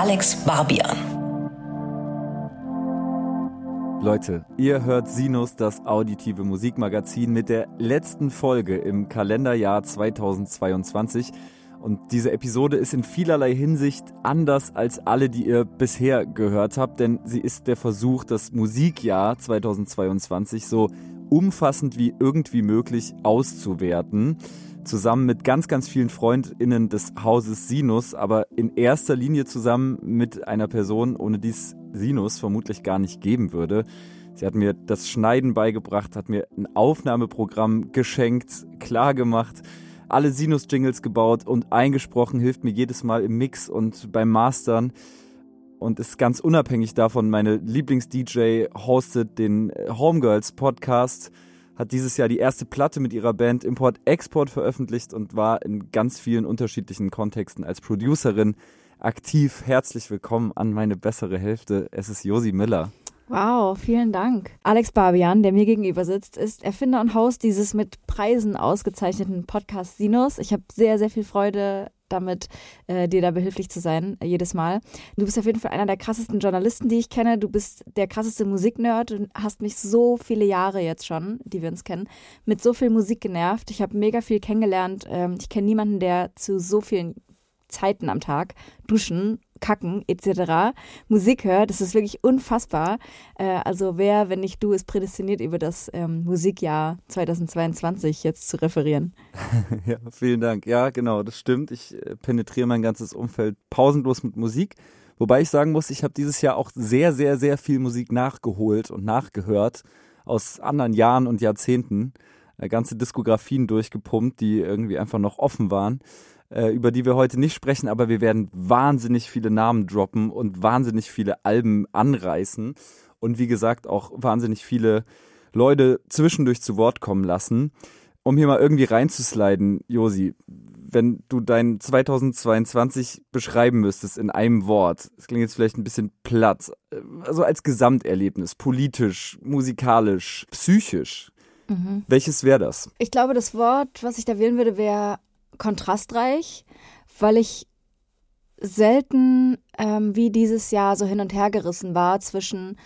Alex Barbian. Leute, ihr hört Sinus, das auditive Musikmagazin mit der letzten Folge im Kalenderjahr 2022. Und diese Episode ist in vielerlei Hinsicht anders als alle, die ihr bisher gehört habt, denn sie ist der Versuch, das Musikjahr 2022 so umfassend wie irgendwie möglich auszuwerten. Zusammen mit ganz, ganz vielen FreundInnen des Hauses Sinus, aber in erster Linie zusammen mit einer Person, ohne die es Sinus vermutlich gar nicht geben würde. Sie hat mir das Schneiden beigebracht, hat mir ein Aufnahmeprogramm geschenkt, klar gemacht alle Sinus-Jingles gebaut und eingesprochen, hilft mir jedes Mal im Mix und beim Mastern und ist ganz unabhängig davon meine Lieblings-DJ, hostet den äh, Homegirls Podcast, hat dieses Jahr die erste Platte mit ihrer Band Import-Export veröffentlicht und war in ganz vielen unterschiedlichen Kontexten als Producerin aktiv. Herzlich willkommen an meine bessere Hälfte. Es ist Josi Miller. Wow, vielen Dank. Alex Barbian, der mir gegenüber sitzt, ist Erfinder und Host dieses mit Preisen ausgezeichneten Podcast Sinus. Ich habe sehr, sehr viel Freude damit, äh, dir da behilflich zu sein, äh, jedes Mal. Du bist auf jeden Fall einer der krassesten Journalisten, die ich kenne. Du bist der krasseste Musiknerd und hast mich so viele Jahre jetzt schon, die wir uns kennen, mit so viel Musik genervt. Ich habe mega viel kennengelernt. Ähm, ich kenne niemanden, der zu so vielen Zeiten am Tag duschen Kacken etc. Musik hört. Das ist wirklich unfassbar. Äh, also wer, wenn nicht du, ist prädestiniert über das ähm, Musikjahr 2022 jetzt zu referieren. ja, vielen Dank. Ja, genau, das stimmt. Ich äh, penetriere mein ganzes Umfeld pausenlos mit Musik. Wobei ich sagen muss, ich habe dieses Jahr auch sehr, sehr, sehr viel Musik nachgeholt und nachgehört aus anderen Jahren und Jahrzehnten. Äh, ganze Diskografien durchgepumpt, die irgendwie einfach noch offen waren äh, über die wir heute nicht sprechen, aber wir werden wahnsinnig viele Namen droppen und wahnsinnig viele Alben anreißen und wie gesagt auch wahnsinnig viele Leute zwischendurch zu Wort kommen lassen. Um hier mal irgendwie reinzusliden, Josi, wenn du dein 2022 beschreiben müsstest in einem Wort, das klingt jetzt vielleicht ein bisschen platt, also als Gesamterlebnis, politisch, musikalisch, psychisch, mhm. welches wäre das? Ich glaube, das Wort, was ich da wählen würde, wäre kontrastreich, weil ich selten ähm, wie dieses Jahr so hin und her gerissen war zwischen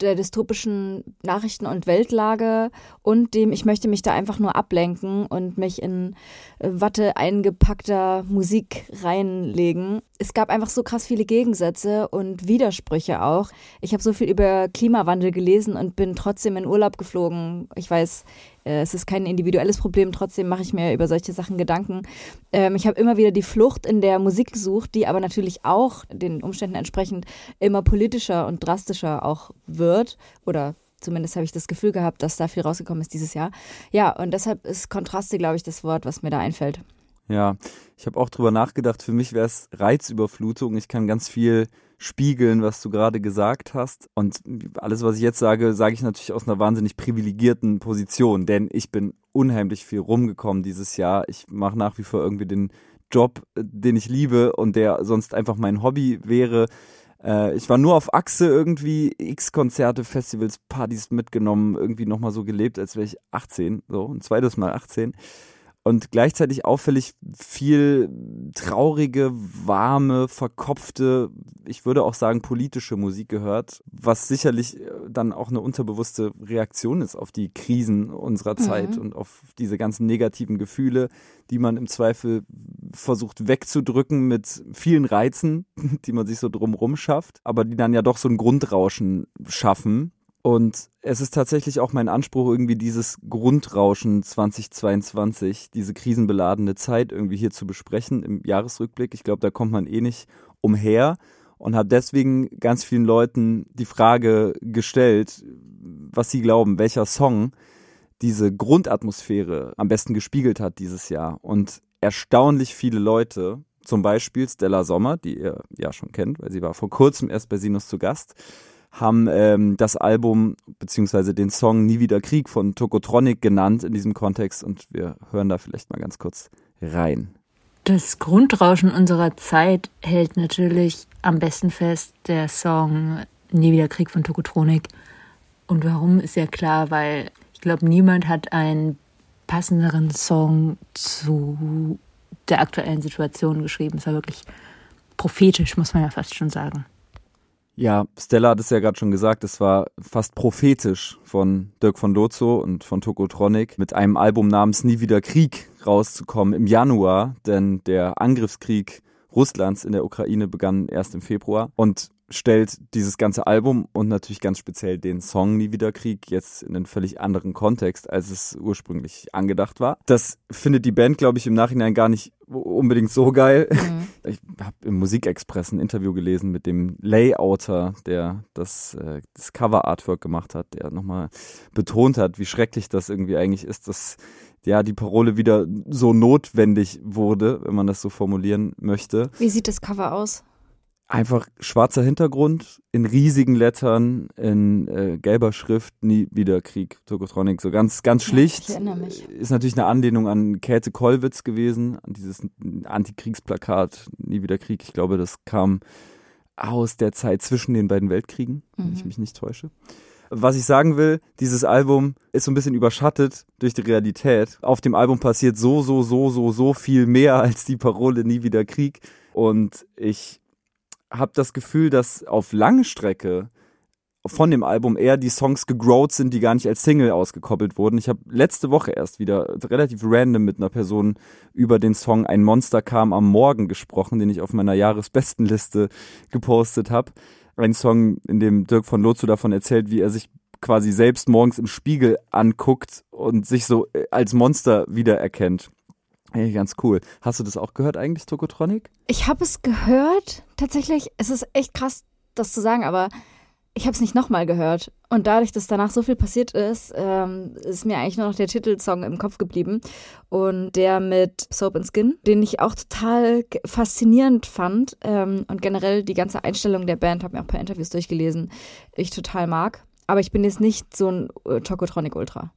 der dystopischen Nachrichten- und Weltlage und dem, ich möchte mich da einfach nur ablenken und mich in äh, Watte eingepackter Musik reinlegen. Es gab einfach so krass viele Gegensätze und Widersprüche auch. Ich habe so viel über Klimawandel gelesen und bin trotzdem in Urlaub geflogen. Ich weiß, äh, es ist kein individuelles Problem, trotzdem mache ich mir über solche Sachen Gedanken. Ähm, ich habe immer wieder die Flucht in der Musik gesucht, die aber natürlich auch den Umständen entsprechend immer politischer und drastischer auch wird oder Zumindest habe ich das Gefühl gehabt, dass da viel rausgekommen ist dieses Jahr. Ja, und deshalb ist Kontraste, glaube ich, das Wort, was mir da einfällt. Ja, ich habe auch drüber nachgedacht. Für mich wäre es Reizüberflutung. Ich kann ganz viel spiegeln, was du gerade gesagt hast. Und alles, was ich jetzt sage, sage ich natürlich aus einer wahnsinnig privilegierten Position, denn ich bin unheimlich viel rumgekommen dieses Jahr. Ich mache nach wie vor irgendwie den Job, den ich liebe und der sonst einfach mein Hobby wäre. Äh, ich war nur auf Achse irgendwie, x Konzerte, Festivals, Partys mitgenommen, irgendwie nochmal so gelebt, als wäre ich 18, so ein zweites Mal 18 und gleichzeitig auffällig viel traurige, warme, verkopfte, ich würde auch sagen politische Musik gehört, was sicherlich äh, dann auch eine unterbewusste Reaktion ist auf die Krisen unserer mhm. Zeit und auf diese ganzen negativen Gefühle, die man im Zweifel versucht wegzudrücken mit vielen Reizen, die man sich so drumrum schafft, aber die dann ja doch so ein Grundrauschen schaffen, und es ist tatsächlich auch mein Anspruch, irgendwie dieses Grundrauschen 2022, diese krisenbeladene Zeit irgendwie hier zu besprechen im Jahresrückblick. Ich glaube, da kommt man eh nicht umher und habe deswegen ganz vielen Leuten die Frage gestellt, was sie glauben, welcher Song diese Grundatmosphäre am besten gespiegelt hat dieses Jahr. Und erstaunlich viele Leute, zum Beispiel Stella Sommer, die ihr ja schon kennt, weil sie war vor kurzem erst bei Sinus zu Gast, haben ähm, das Album beziehungsweise den Song Nie wieder Krieg von Tokotronic genannt in diesem Kontext und wir hören da vielleicht mal ganz kurz rein. Das Grundrauschen unserer Zeit hält natürlich am besten fest der Song Nie wieder Krieg von Tokotronic. Und warum ist ja klar, weil ich glaube, niemand hat einen passenderen Song zu der aktuellen Situation geschrieben. Es war wirklich prophetisch, muss man ja fast schon sagen. Ja, Stella hat es ja gerade schon gesagt, es war fast prophetisch von Dirk von Lozo und von Tokotronic mit einem Album namens Nie wieder Krieg rauszukommen im Januar, denn der Angriffskrieg Russlands in der Ukraine begann erst im Februar. Und stellt dieses ganze Album und natürlich ganz speziell den Song Nie wieder Krieg jetzt in einen völlig anderen Kontext, als es ursprünglich angedacht war. Das findet die Band, glaube ich, im Nachhinein gar nicht unbedingt so geil. Mhm. Ich habe im Musikexpress ein Interview gelesen mit dem Layouter, der das, äh, das Cover-Artwork gemacht hat, der nochmal betont hat, wie schrecklich das irgendwie eigentlich ist, dass ja, die Parole wieder so notwendig wurde, wenn man das so formulieren möchte. Wie sieht das Cover aus? Einfach schwarzer Hintergrund, in riesigen Lettern, in äh, gelber Schrift, nie wieder Krieg, Tokotronic, so ganz, ganz schlicht. Ja, ich erinnere mich. Ist natürlich eine Anlehnung an Käthe Kollwitz gewesen, an dieses Antikriegsplakat, nie wieder Krieg. Ich glaube, das kam aus der Zeit zwischen den beiden Weltkriegen, mhm. wenn ich mhm. mich nicht täusche. Was ich sagen will, dieses Album ist so ein bisschen überschattet durch die Realität. Auf dem Album passiert so, so, so, so, so viel mehr als die Parole nie wieder Krieg. Und ich habe das Gefühl, dass auf lange Strecke von dem Album eher die Songs gegrowt sind, die gar nicht als Single ausgekoppelt wurden. Ich habe letzte Woche erst wieder relativ random mit einer Person über den Song Ein Monster kam am Morgen gesprochen, den ich auf meiner Jahresbestenliste gepostet habe. Ein Song, in dem Dirk von Lotzo davon erzählt, wie er sich quasi selbst morgens im Spiegel anguckt und sich so äh, als Monster wiedererkennt. Hey, ganz cool. Hast du das auch gehört eigentlich, Tokotronic? Ich habe es gehört. Tatsächlich, es ist echt krass, das zu sagen, aber ich habe es nicht nochmal gehört. Und dadurch, dass danach so viel passiert ist, ähm, ist mir eigentlich nur noch der Titelsong im Kopf geblieben. Und der mit Soap and Skin, den ich auch total faszinierend fand. Ähm, und generell die ganze Einstellung der Band, habe mir auch ein paar Interviews durchgelesen, ich total mag. Aber ich bin jetzt nicht so ein äh, Tokotronic Ultra.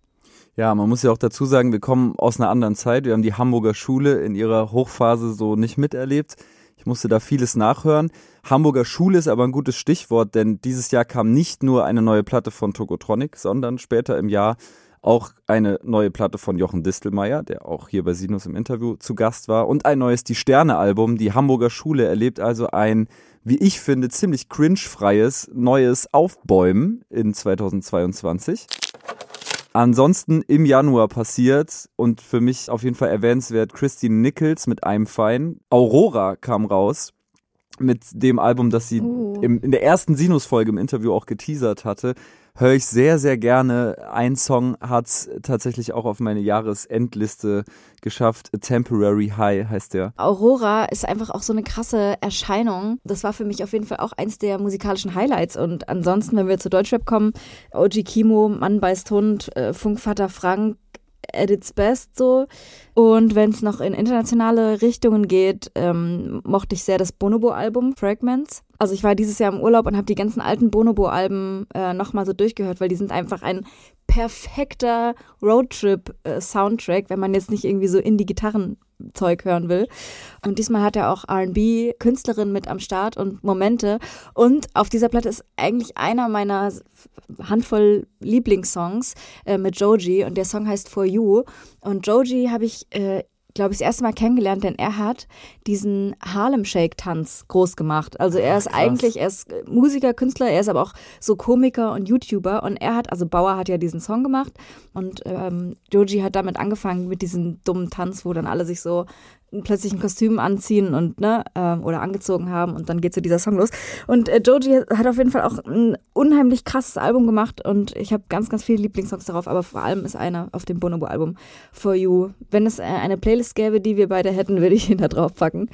Ja, man muss ja auch dazu sagen, wir kommen aus einer anderen Zeit. Wir haben die Hamburger Schule in ihrer Hochphase so nicht miterlebt. Ich musste da vieles nachhören. Hamburger Schule ist aber ein gutes Stichwort, denn dieses Jahr kam nicht nur eine neue Platte von Tokotronic, sondern später im Jahr auch eine neue Platte von Jochen Distelmeier, der auch hier bei Sinus im Interview zu Gast war, und ein neues Die Sterne-Album. Die Hamburger Schule erlebt also ein, wie ich finde, ziemlich cringe-freies neues Aufbäumen in 2022. Ansonsten im Januar passiert und für mich auf jeden Fall erwähnenswert Christine Nichols mit einem Fein. Aurora kam raus mit dem Album, das sie uh. im, in der ersten Sinus-Folge im Interview auch geteasert hatte höre ich sehr, sehr gerne. Ein Song hat es tatsächlich auch auf meine Jahresendliste geschafft. A Temporary High heißt der. Aurora ist einfach auch so eine krasse Erscheinung. Das war für mich auf jeden Fall auch eins der musikalischen Highlights. Und ansonsten, wenn wir zu Deutschrap kommen, OG Kimo, Mann beißt Hund, äh, Funkvater Frank, at its best so. Und wenn es noch in internationale Richtungen geht, ähm, mochte ich sehr das Bonobo-Album Fragments. Also ich war dieses Jahr im Urlaub und habe die ganzen alten Bonobo-Alben äh, nochmal so durchgehört, weil die sind einfach ein perfekter Roadtrip-Soundtrack, wenn man jetzt nicht irgendwie so in die Gitarren Zeug hören will. Und diesmal hat er auch RB-Künstlerin mit am Start und Momente. Und auf dieser Platte ist eigentlich einer meiner Handvoll Lieblingssongs äh, mit Joji und der Song heißt For You. Und Joji habe ich äh, glaube ich, das erste Mal kennengelernt, denn er hat diesen Harlem Shake Tanz groß gemacht. Also er ist Ach, eigentlich, er ist Musiker, Künstler, er ist aber auch so Komiker und YouTuber. Und er hat, also Bauer hat ja diesen Song gemacht. Und ähm, Joji hat damit angefangen mit diesem dummen Tanz, wo dann alle sich so plötzlich ein Kostüm anziehen und ne ähm, oder angezogen haben und dann geht so dieser Song los und äh, Joji hat auf jeden Fall auch ein unheimlich krasses Album gemacht und ich habe ganz ganz viele Lieblingssongs darauf aber vor allem ist einer auf dem Bonobo Album For You wenn es äh, eine Playlist gäbe die wir beide hätten würde ich ihn da drauf packen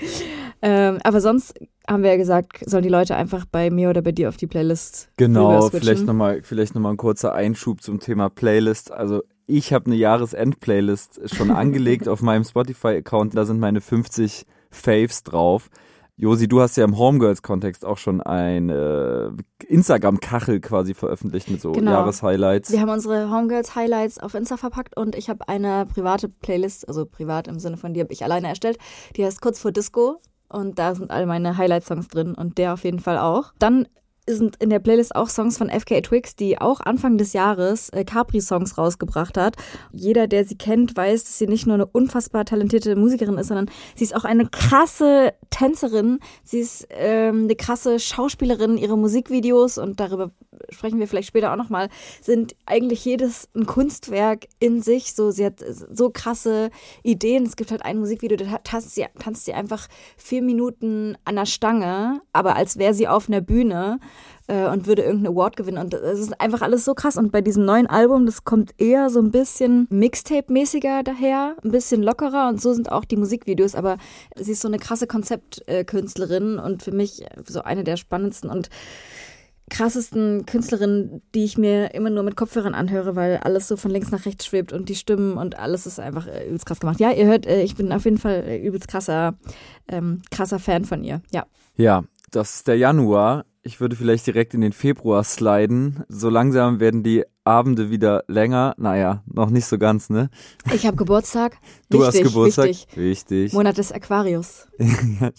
ähm, aber sonst haben wir ja gesagt, sollen die Leute einfach bei mir oder bei dir auf die Playlist. Genau, vielleicht nochmal, vielleicht nochmal ein kurzer Einschub zum Thema Playlist. Also ich habe eine Jahresend-Playlist schon angelegt auf meinem Spotify-Account. Da sind meine 50 Faves drauf. Josi, du hast ja im Homegirls-Kontext auch schon ein äh, Instagram-Kachel quasi veröffentlicht mit so genau. Jahreshighlights. Wir haben unsere Homegirls-Highlights auf Insta verpackt und ich habe eine private Playlist, also privat im Sinne von die habe ich alleine erstellt. Die heißt Kurz vor Disco und da sind all meine Highlight-Songs drin und der auf jeden Fall auch. Dann sind in der Playlist auch Songs von FKA Twix, die auch Anfang des Jahres äh, Capri-Songs rausgebracht hat. Jeder, der sie kennt, weiß, dass sie nicht nur eine unfassbar talentierte Musikerin ist, sondern sie ist auch eine krasse Tänzerin. Sie ist ähm, eine krasse Schauspielerin. Ihre Musikvideos, und darüber sprechen wir vielleicht später auch nochmal, sind eigentlich jedes ein Kunstwerk in sich. So, sie hat so krasse Ideen. Es gibt halt ein Musikvideo, da tanzt sie, tanzt sie einfach vier Minuten an der Stange, aber als wäre sie auf einer Bühne äh, und würde irgendeinen Award gewinnen. Und es ist einfach alles so krass. Und bei diesem neuen Album, das kommt eher so ein bisschen Mixtape-mäßiger daher, ein bisschen lockerer und so sind auch die Musikvideos. Aber sie ist so eine krasse Konzeptkünstlerin und für mich so eine der spannendsten und krassesten Künstlerinnen, die ich mir immer nur mit Kopfhörern anhöre, weil alles so von links nach rechts schwebt und die Stimmen und alles ist einfach äh, übelst krass gemacht. Ja, ihr hört, äh, ich bin auf jeden Fall äh, übelst krasser, ähm, krasser Fan von ihr. Ja. Ja, das ist der Januar. Ich würde vielleicht direkt in den Februar sliden. So langsam werden die Abende wieder länger. Naja, noch nicht so ganz, ne? Ich habe Geburtstag. Du wichtig, hast Geburtstag. Wichtig. wichtig. Monat des Aquarius. ja,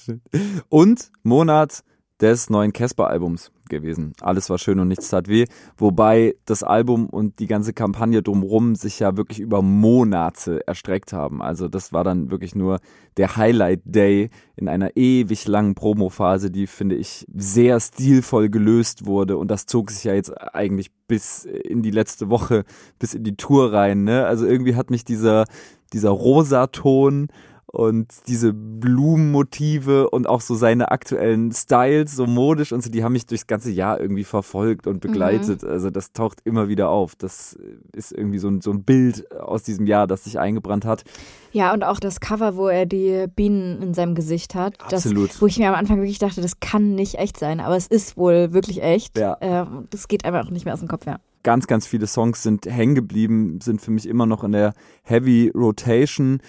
und Monat des neuen Casper-Albums gewesen. Alles war schön und nichts tat weh. Wobei das Album und die ganze Kampagne drumherum sich ja wirklich über Monate erstreckt haben. Also das war dann wirklich nur der Highlight Day in einer ewig langen Promophase, die finde ich sehr stilvoll gelöst wurde. Und das zog sich ja jetzt eigentlich bis in die letzte Woche, bis in die Tour rein. Ne? Also irgendwie hat mich dieser, dieser Rosaton und diese Blumenmotive und auch so seine aktuellen Styles, so modisch und so, die haben mich durchs ganze Jahr irgendwie verfolgt und begleitet. Mhm. Also das taucht immer wieder auf. Das ist irgendwie so ein, so ein Bild aus diesem Jahr, das sich eingebrannt hat. Ja, und auch das Cover, wo er die Bienen in seinem Gesicht hat. Absolut. Das, wo ich mir am Anfang wirklich dachte, das kann nicht echt sein, aber es ist wohl wirklich echt. Ja. Äh, das geht einfach nicht mehr aus dem Kopf, ja ganz, ganz viele Songs sind hängen geblieben, sind für mich immer noch in der Heavy Rotation.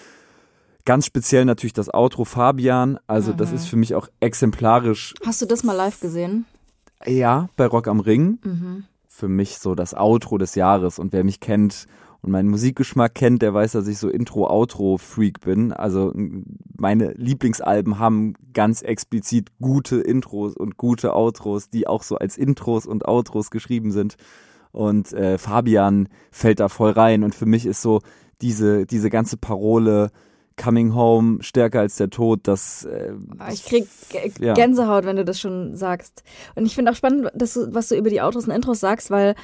Ganz speziell natürlich das Outro Fabian. Also mhm. das ist für mich auch exemplarisch. Hast du das mal live gesehen? Ja, bei Rock am Ring. Mhm. Für mich so das Outro des Jahres. Und wer mich kennt und meinen Musikgeschmack kennt, der weiß, dass ich so Intro-Outro-Freak bin. Also meine Lieblingsalben haben ganz explizit gute Intros und gute Outros, die auch so als Intros und Outros geschrieben sind. Und äh, Fabian fällt da voll rein. Und für mich ist so diese, diese ganze Parole, Coming Home stärker als der Tod, das. Äh, ah, ich krieg ja. Gänsehaut, wenn du das schon sagst. Und ich finde auch spannend, dass du, was du über die Autos und Intros sagst, weil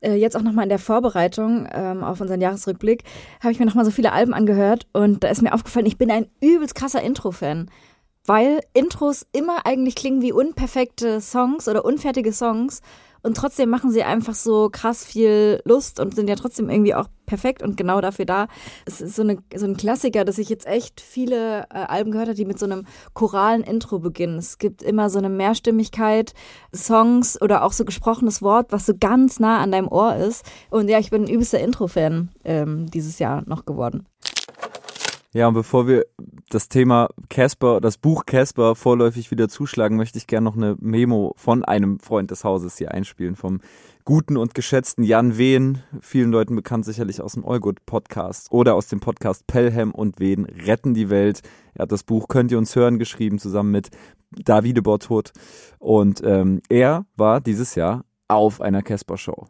äh, jetzt auch nochmal in der Vorbereitung ähm, auf unseren Jahresrückblick habe ich mir nochmal so viele Alben angehört und da ist mir aufgefallen, ich bin ein übelst krasser Intro-Fan. Weil Intros immer eigentlich klingen wie unperfekte Songs oder unfertige Songs und trotzdem machen sie einfach so krass viel Lust und sind ja trotzdem irgendwie auch perfekt und genau dafür da. Es ist so, eine, so ein Klassiker, dass ich jetzt echt viele äh, Alben gehört habe, die mit so einem choralen Intro beginnen. Es gibt immer so eine Mehrstimmigkeit, Songs oder auch so gesprochenes Wort, was so ganz nah an deinem Ohr ist. Und ja, ich bin ein übelster Intro-Fan ähm, dieses Jahr noch geworden. Ja, und bevor wir das Thema Casper, das Buch Casper vorläufig wieder zuschlagen, möchte ich gerne noch eine Memo von einem Freund des Hauses hier einspielen, vom guten und geschätzten Jan Wehn, vielen Leuten bekannt sicherlich aus dem Allgood Podcast oder aus dem Podcast Pelham und Wehn retten die Welt. Er hat das Buch Könnt ihr uns hören geschrieben, zusammen mit Davide Bortot. Und ähm, er war dieses Jahr auf einer Casper-Show.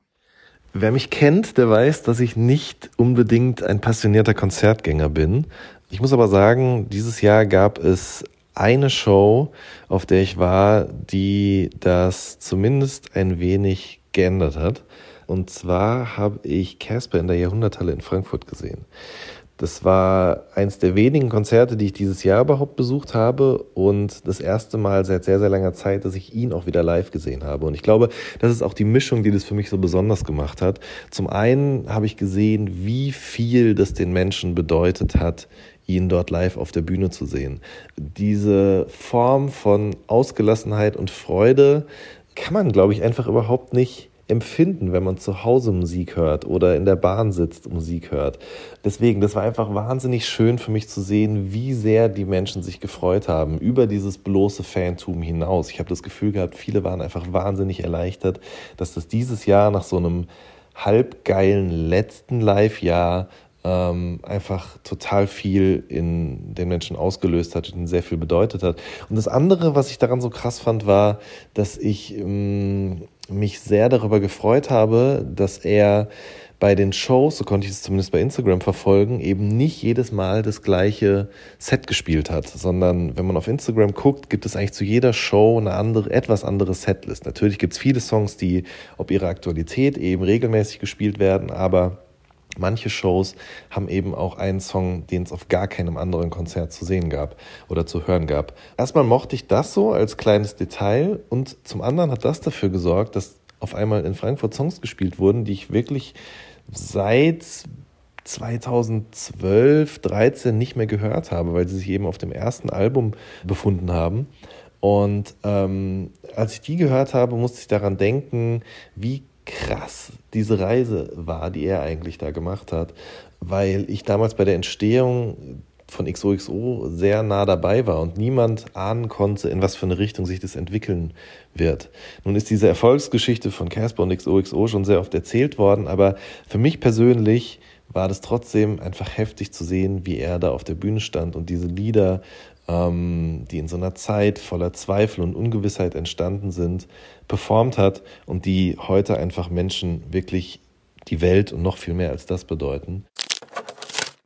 Wer mich kennt, der weiß, dass ich nicht unbedingt ein passionierter Konzertgänger bin. Ich muss aber sagen, dieses Jahr gab es eine Show, auf der ich war, die das zumindest ein wenig geändert hat. Und zwar habe ich Casper in der Jahrhunderthalle in Frankfurt gesehen. Das war eins der wenigen Konzerte, die ich dieses Jahr überhaupt besucht habe und das erste Mal seit sehr, sehr langer Zeit, dass ich ihn auch wieder live gesehen habe. Und ich glaube, das ist auch die Mischung, die das für mich so besonders gemacht hat. Zum einen habe ich gesehen, wie viel das den Menschen bedeutet hat, ihn dort live auf der Bühne zu sehen. Diese Form von Ausgelassenheit und Freude kann man, glaube ich, einfach überhaupt nicht empfinden, wenn man zu Hause Musik hört oder in der Bahn sitzt und Musik hört. Deswegen, das war einfach wahnsinnig schön für mich zu sehen, wie sehr die Menschen sich gefreut haben über dieses bloße Fantum hinaus. Ich habe das Gefühl gehabt, viele waren einfach wahnsinnig erleichtert, dass das dieses Jahr nach so einem halbgeilen letzten Live-Jahr ähm, einfach total viel in den Menschen ausgelöst hat und sehr viel bedeutet hat. Und das andere, was ich daran so krass fand, war, dass ich ähm, mich sehr darüber gefreut habe, dass er bei den Shows, so konnte ich es zumindest bei Instagram verfolgen, eben nicht jedes Mal das gleiche Set gespielt hat, sondern wenn man auf Instagram guckt, gibt es eigentlich zu jeder Show eine andere, etwas andere Setlist. Natürlich gibt es viele Songs, die ob ihre Aktualität eben regelmäßig gespielt werden, aber Manche Shows haben eben auch einen Song, den es auf gar keinem anderen Konzert zu sehen gab oder zu hören gab. Erstmal mochte ich das so als kleines Detail und zum anderen hat das dafür gesorgt, dass auf einmal in Frankfurt Songs gespielt wurden, die ich wirklich seit 2012, 13 nicht mehr gehört habe, weil sie sich eben auf dem ersten Album befunden haben. Und ähm, als ich die gehört habe, musste ich daran denken, wie krass diese Reise war, die er eigentlich da gemacht hat, weil ich damals bei der Entstehung von XOXO sehr nah dabei war und niemand ahnen konnte, in was für eine Richtung sich das entwickeln wird. Nun ist diese Erfolgsgeschichte von Casper und XOXO schon sehr oft erzählt worden, aber für mich persönlich war das trotzdem einfach heftig zu sehen, wie er da auf der Bühne stand und diese Lieder, ähm, die in so einer Zeit voller Zweifel und Ungewissheit entstanden sind, performt hat und die heute einfach Menschen wirklich die Welt und noch viel mehr als das bedeuten.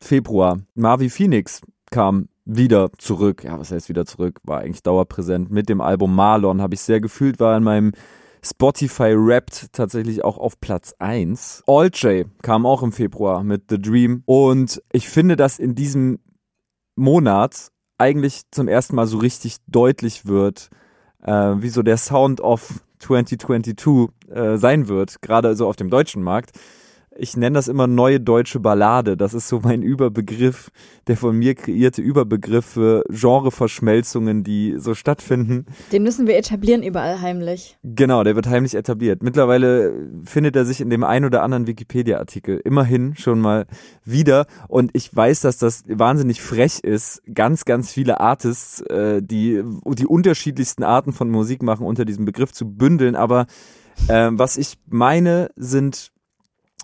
Februar. Marvi Phoenix kam wieder zurück. Ja, was heißt wieder zurück? War eigentlich dauerpräsent mit dem Album Marlon. Habe ich sehr gefühlt, war in meinem Spotify Wrapped tatsächlich auch auf Platz 1. All J kam auch im Februar mit The Dream. Und ich finde, dass in diesem Monat eigentlich zum ersten Mal so richtig deutlich wird, äh, wie so der Sound of 2022 äh, sein wird, gerade so auf dem deutschen Markt ich nenne das immer neue deutsche Ballade. Das ist so mein Überbegriff, der von mir kreierte Überbegriff für Genreverschmelzungen, die so stattfinden. Den müssen wir etablieren überall heimlich. Genau, der wird heimlich etabliert. Mittlerweile findet er sich in dem ein oder anderen Wikipedia-Artikel immerhin schon mal wieder. Und ich weiß, dass das wahnsinnig frech ist, ganz, ganz viele Artists, äh, die die unterschiedlichsten Arten von Musik machen, unter diesem Begriff zu bündeln. Aber äh, was ich meine, sind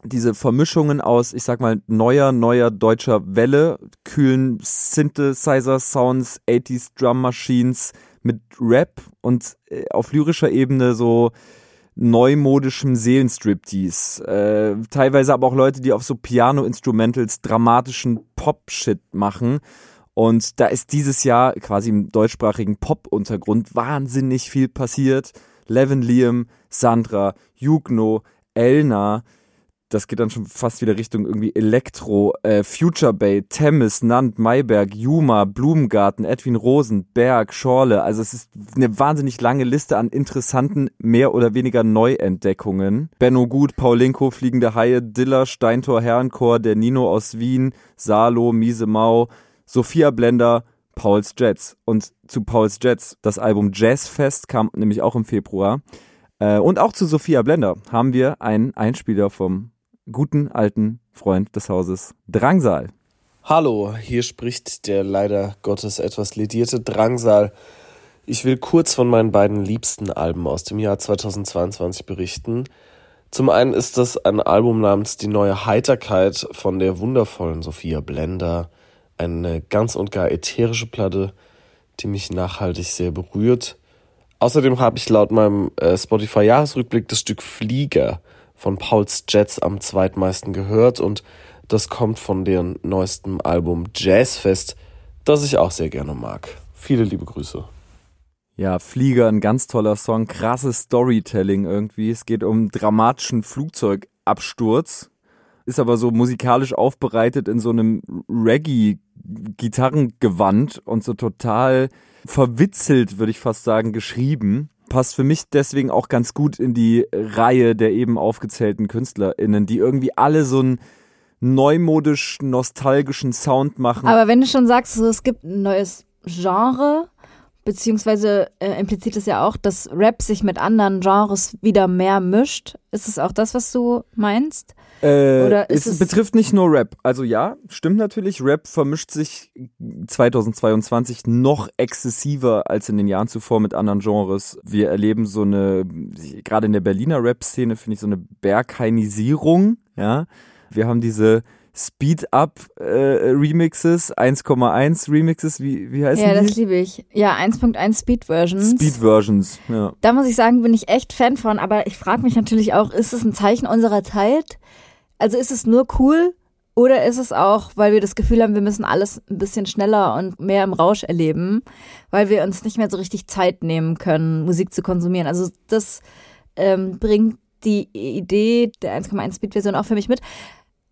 diese Vermischungen aus, ich sag mal, neuer, neuer deutscher Welle, kühlen Synthesizer-Sounds, 80s Drum Machines mit Rap und äh, auf lyrischer Ebene so neumodischem Seelenstriptease. Äh, teilweise aber auch Leute, die auf so Piano-Instrumentals dramatischen Pop-Shit machen. Und da ist dieses Jahr quasi im deutschsprachigen Pop-Untergrund wahnsinnig viel passiert. Levin Liam, Sandra, Jugno, Elna, das geht dann schon fast wieder Richtung irgendwie Elektro, äh, Future Bay, Temmes, Nant, Mayberg, Juma, Blumengarten, Edwin Rosen, Berg, Schorle. Also es ist eine wahnsinnig lange Liste an interessanten, mehr oder weniger Neuentdeckungen. Benno Gut, Paulinko, Fliegende Haie, Diller, Steintor, Herrenchor, der Nino aus Wien, Salo, Miese Mau, Sophia Blender, Pauls Jets. Und zu Pauls Jets, das Album Jazzfest kam nämlich auch im Februar. Äh, und auch zu Sophia Blender haben wir einen Einspieler vom guten alten Freund des Hauses Drangsal. Hallo, hier spricht der leider Gottes etwas ledierte Drangsal. Ich will kurz von meinen beiden liebsten Alben aus dem Jahr 2022 berichten. Zum einen ist das ein Album namens Die neue Heiterkeit von der wundervollen Sophia Blender. Eine ganz und gar ätherische Platte, die mich nachhaltig sehr berührt. Außerdem habe ich laut meinem äh, Spotify-Jahresrückblick das Stück Flieger von Pauls Jets am zweitmeisten gehört und das kommt von deren neuestem Album Jazzfest, das ich auch sehr gerne mag. Viele liebe Grüße. Ja, Flieger, ein ganz toller Song, krasses Storytelling irgendwie. Es geht um dramatischen Flugzeugabsturz, ist aber so musikalisch aufbereitet in so einem Reggae-Gitarrengewand und so total verwitzelt, würde ich fast sagen, geschrieben passt für mich deswegen auch ganz gut in die Reihe der eben aufgezählten KünstlerInnen, die irgendwie alle so einen neumodisch nostalgischen Sound machen. Aber wenn du schon sagst, so, es gibt ein neues Genre, beziehungsweise äh, impliziert es ja auch, dass Rap sich mit anderen Genres wieder mehr mischt. Ist es auch das, was du meinst? Äh, Oder ist es, es betrifft nicht nur Rap. Also ja, stimmt natürlich. Rap vermischt sich 2022 noch exzessiver als in den Jahren zuvor mit anderen Genres. Wir erleben so eine, gerade in der Berliner Rap-Szene finde ich so eine Bergheinisierung. Ja, wir haben diese Speed-Up-Remixes, äh, 1,1 Remixes, wie, wie heißen ja, die? Ja, das liebe ich. Ja, 1.1 Speed-Versions. Speed-Versions, ja. Da muss ich sagen, bin ich echt Fan von, aber ich frage mich natürlich auch, ist es ein Zeichen unserer Zeit? Also ist es nur cool oder ist es auch, weil wir das Gefühl haben, wir müssen alles ein bisschen schneller und mehr im Rausch erleben, weil wir uns nicht mehr so richtig Zeit nehmen können, Musik zu konsumieren? Also das ähm, bringt die Idee der 1,1 Speed-Version auch für mich mit.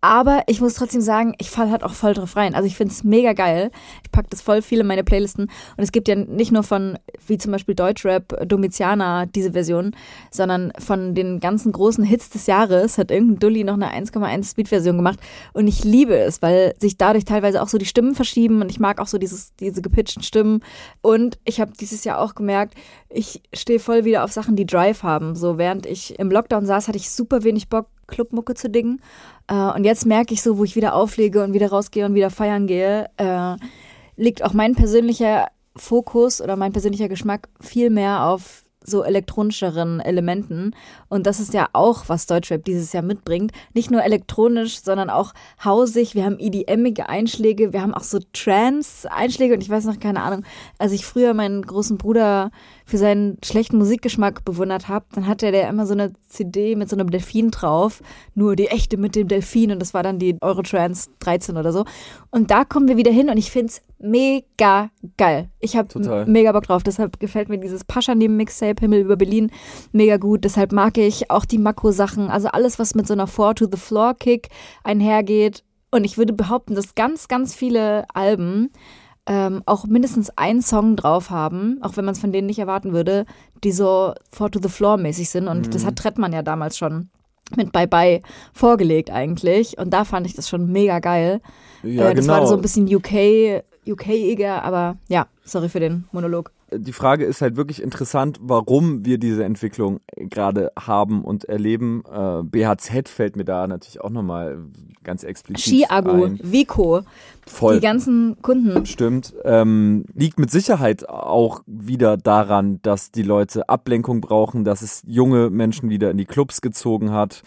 Aber ich muss trotzdem sagen, ich falle halt auch voll drauf rein. Also ich finde es mega geil. Ich packe das voll viel in meine Playlisten. Und es gibt ja nicht nur von, wie zum Beispiel Deutschrap, Domiziana, diese Version, sondern von den ganzen großen Hits des Jahres hat irgendein Dulli noch eine 1,1 Speed-Version gemacht. Und ich liebe es, weil sich dadurch teilweise auch so die Stimmen verschieben. Und ich mag auch so dieses, diese gepitchten Stimmen. Und ich habe dieses Jahr auch gemerkt, ich stehe voll wieder auf Sachen, die Drive haben. So während ich im Lockdown saß, hatte ich super wenig Bock, Clubmucke zu dingen. Äh, und jetzt merke ich so, wo ich wieder auflege und wieder rausgehe und wieder feiern gehe, äh, liegt auch mein persönlicher Fokus oder mein persönlicher Geschmack viel mehr auf so elektronischeren Elementen. Und das ist ja auch, was Deutschrap dieses Jahr mitbringt. Nicht nur elektronisch, sondern auch hausig. Wir haben EDM-ige Einschläge, wir haben auch so Trance-Einschläge und ich weiß noch keine Ahnung. Als ich früher meinen großen Bruder für seinen schlechten Musikgeschmack bewundert habe, dann hatte der immer so eine CD mit so einem Delfin drauf, nur die echte mit dem Delfin und das war dann die Eurotrans 13 oder so. Und da kommen wir wieder hin und ich finde es mega geil. Ich habe mega Bock drauf, deshalb gefällt mir dieses Pascha neben Mixtape Himmel über Berlin mega gut. Deshalb mag ich auch die Makro-Sachen, also alles, was mit so einer Four-to-the-Floor-Kick einhergeht. Und ich würde behaupten, dass ganz, ganz viele Alben ähm, auch mindestens einen Song drauf haben, auch wenn man es von denen nicht erwarten würde, die so Four to the Floor mäßig sind. Und mhm. das hat Trettmann ja damals schon mit Bye Bye vorgelegt eigentlich. Und da fand ich das schon mega geil. Ja, äh, das genau. war so ein bisschen UK, UK-iger, aber ja, sorry für den Monolog die Frage ist halt wirklich interessant, warum wir diese Entwicklung gerade haben und erleben. Äh, BHZ fällt mir da natürlich auch nochmal ganz explizit Skiago, Vico, Voll. die ganzen Kunden. Stimmt. Ähm, liegt mit Sicherheit auch wieder daran, dass die Leute Ablenkung brauchen, dass es junge Menschen wieder in die Clubs gezogen hat.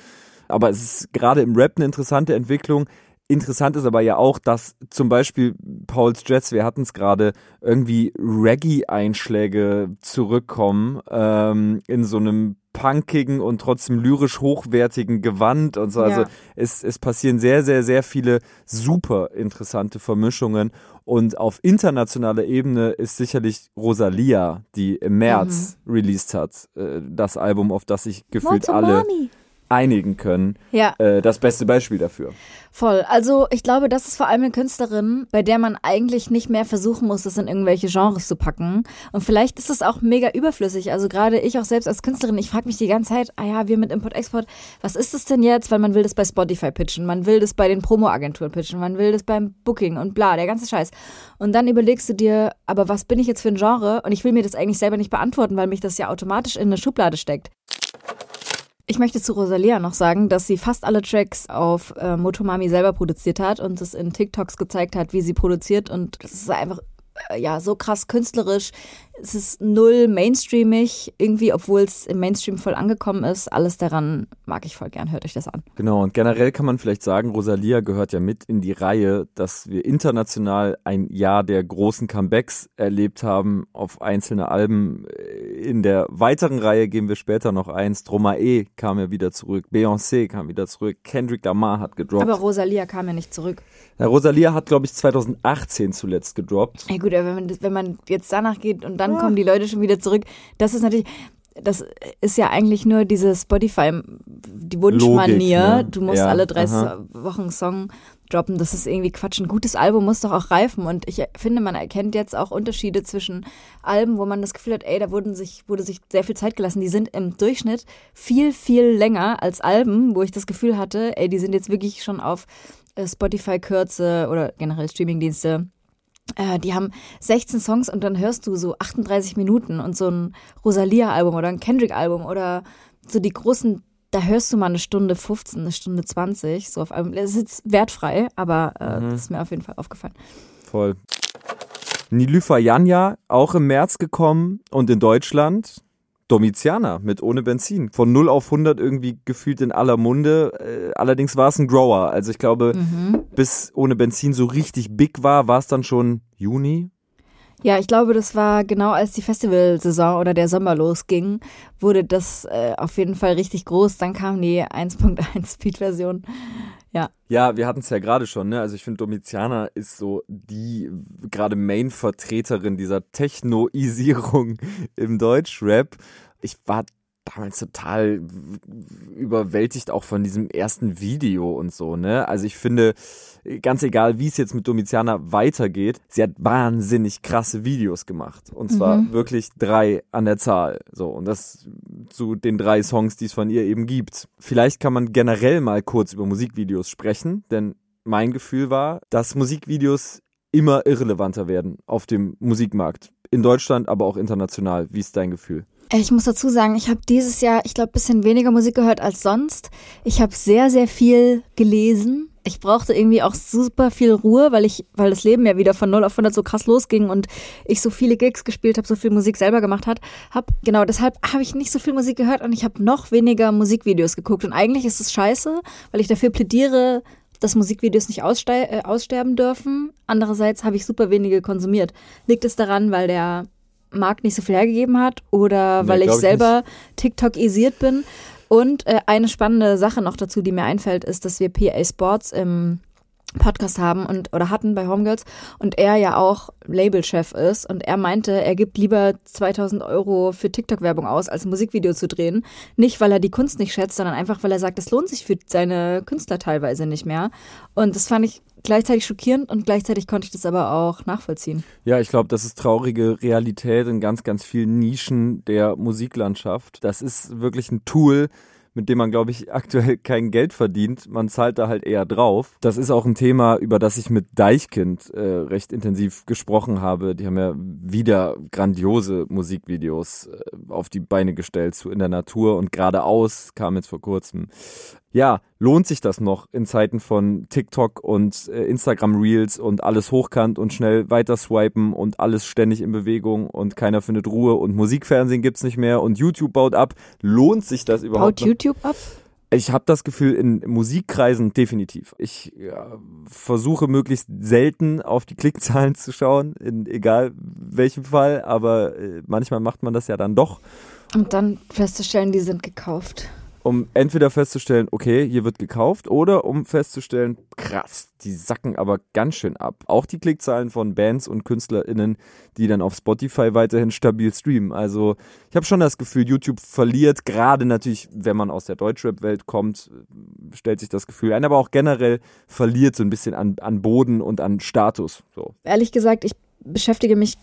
Aber es ist gerade im Rap eine interessante Entwicklung. Interessant ist aber ja auch, dass zum Beispiel Pauls Jets, wir hatten es gerade, irgendwie Reggae-Einschläge zurückkommen ähm, in so einem punkigen und trotzdem lyrisch hochwertigen Gewand und so. Also ja. es, es passieren sehr, sehr, sehr viele super interessante Vermischungen. Und auf internationaler Ebene ist sicherlich Rosalia, die im März mhm. released hat, äh, das Album, auf das sich gefühlt alle. Mommy einigen können. Ja. Äh, das beste Beispiel dafür. Voll. Also ich glaube, das ist vor allem eine Künstlerin, bei der man eigentlich nicht mehr versuchen muss, das in irgendwelche Genres zu packen. Und vielleicht ist es auch mega überflüssig. Also gerade ich auch selbst als Künstlerin, ich frage mich die ganze Zeit, ah ja, wir mit Import-Export, was ist das denn jetzt? Weil man will das bei Spotify pitchen, man will das bei den Promo-Agenturen pitchen, man will das beim Booking und bla, der ganze Scheiß. Und dann überlegst du dir, aber was bin ich jetzt für ein Genre? Und ich will mir das eigentlich selber nicht beantworten, weil mich das ja automatisch in eine Schublade steckt. Ich möchte zu Rosalia noch sagen, dass sie fast alle Tracks auf äh, Motomami selber produziert hat und es in TikToks gezeigt hat, wie sie produziert. Und das ist einfach äh, ja so krass künstlerisch es ist null mainstreamig, irgendwie, obwohl es im Mainstream voll angekommen ist. Alles daran mag ich voll gern, hört euch das an. Genau, und generell kann man vielleicht sagen, Rosalia gehört ja mit in die Reihe, dass wir international ein Jahr der großen Comebacks erlebt haben auf einzelne Alben. In der weiteren Reihe gehen wir später noch eins. Stromae kam ja wieder zurück, Beyoncé kam wieder zurück, Kendrick Lamar hat gedroppt. Aber Rosalia kam ja nicht zurück. Ja, Rosalia hat, glaube ich, 2018 zuletzt gedroppt. Ja gut, aber wenn man, wenn man jetzt danach geht und dann dann kommen die Leute schon wieder zurück. Das ist natürlich, das ist ja eigentlich nur diese Spotify, die Wunschmanier. Ne? Du musst ja, alle drei aha. Wochen Song droppen. Das ist irgendwie Quatsch. Ein gutes Album muss doch auch reifen. Und ich finde, man erkennt jetzt auch Unterschiede zwischen Alben, wo man das Gefühl hat, ey, da wurden sich, wurde sich sehr viel Zeit gelassen. Die sind im Durchschnitt viel, viel länger als Alben, wo ich das Gefühl hatte, ey, die sind jetzt wirklich schon auf äh, Spotify-Kürze oder generell Streamingdienste äh, die haben 16 Songs und dann hörst du so 38 Minuten und so ein Rosalia-Album oder ein Kendrick-Album oder so die großen, da hörst du mal eine Stunde 15, eine Stunde 20, so auf einem, das ist jetzt wertfrei, aber äh, mhm. das ist mir auf jeden Fall aufgefallen. Voll. Nilüfer Janja, auch im März gekommen und in Deutschland. Domizianer mit ohne Benzin. Von 0 auf 100 irgendwie gefühlt in aller Munde. Äh, allerdings war es ein Grower. Also ich glaube, mhm. bis ohne Benzin so richtig big war, war es dann schon Juni. Ja, ich glaube, das war genau als die Festivalsaison oder der Sommer losging, wurde das äh, auf jeden Fall richtig groß. Dann kam die 1.1 Speed-Version. Ja. Ja, wir hatten es ja gerade schon, ne? Also ich finde, Domiziana ist so die gerade Main-Vertreterin dieser Technoisierung im Deutschrap. Ich war damals total überwältigt auch von diesem ersten Video und so, ne? Also ich finde, ganz egal, wie es jetzt mit Domiziana weitergeht, sie hat wahnsinnig krasse Videos gemacht. Und zwar mhm. wirklich drei an der Zahl. So, und das zu den drei Songs, die es von ihr eben gibt. Vielleicht kann man generell mal kurz über Musikvideos sprechen, denn mein Gefühl war, dass Musikvideos immer irrelevanter werden auf dem Musikmarkt. In Deutschland, aber auch international. Wie ist dein Gefühl? Ich muss dazu sagen, ich habe dieses Jahr, ich glaube, bisschen weniger Musik gehört als sonst. Ich habe sehr, sehr viel gelesen. Ich brauchte irgendwie auch super viel Ruhe, weil ich, weil das Leben ja wieder von 0 auf 100 so krass losging und ich so viele Gigs gespielt habe, so viel Musik selber gemacht hat, hab genau deshalb habe ich nicht so viel Musik gehört und ich habe noch weniger Musikvideos geguckt und eigentlich ist es scheiße, weil ich dafür plädiere, dass Musikvideos nicht äh, aussterben dürfen. Andererseits habe ich super wenige konsumiert. Liegt es daran, weil der Markt nicht so viel hergegeben hat oder nee, weil ich selber TikTok-isiert bin. Und äh, eine spannende Sache noch dazu, die mir einfällt, ist, dass wir PA Sports im Podcast haben und oder hatten bei Homegirls und er ja auch Labelchef ist und er meinte, er gibt lieber 2000 Euro für TikTok-Werbung aus, als ein Musikvideo zu drehen. Nicht, weil er die Kunst nicht schätzt, sondern einfach, weil er sagt, es lohnt sich für seine Künstler teilweise nicht mehr. Und das fand ich gleichzeitig schockierend und gleichzeitig konnte ich das aber auch nachvollziehen. Ja, ich glaube, das ist traurige Realität in ganz, ganz vielen Nischen der Musiklandschaft. Das ist wirklich ein Tool, mit dem man, glaube ich, aktuell kein Geld verdient. Man zahlt da halt eher drauf. Das ist auch ein Thema, über das ich mit Deichkind äh, recht intensiv gesprochen habe. Die haben ja wieder grandiose Musikvideos äh, auf die Beine gestellt zu In der Natur und geradeaus kam jetzt vor kurzem ja, lohnt sich das noch in Zeiten von TikTok und äh, Instagram Reels und alles hochkant und schnell weiter swipen und alles ständig in Bewegung und keiner findet Ruhe und Musikfernsehen gibt's nicht mehr und YouTube baut ab. Lohnt sich das überhaupt? Baut noch? YouTube ab? Ich habe das Gefühl, in Musikkreisen definitiv. Ich ja, versuche möglichst selten auf die Klickzahlen zu schauen, in egal welchem Fall, aber äh, manchmal macht man das ja dann doch. Und dann festzustellen, die sind gekauft um entweder festzustellen, okay, hier wird gekauft, oder um festzustellen, krass, die sacken aber ganz schön ab. Auch die Klickzahlen von Bands und KünstlerInnen, die dann auf Spotify weiterhin stabil streamen. Also ich habe schon das Gefühl, YouTube verliert, gerade natürlich, wenn man aus der Deutschrap-Welt kommt, stellt sich das Gefühl ein, aber auch generell verliert so ein bisschen an, an Boden und an Status. So. Ehrlich gesagt, ich beschäftige mich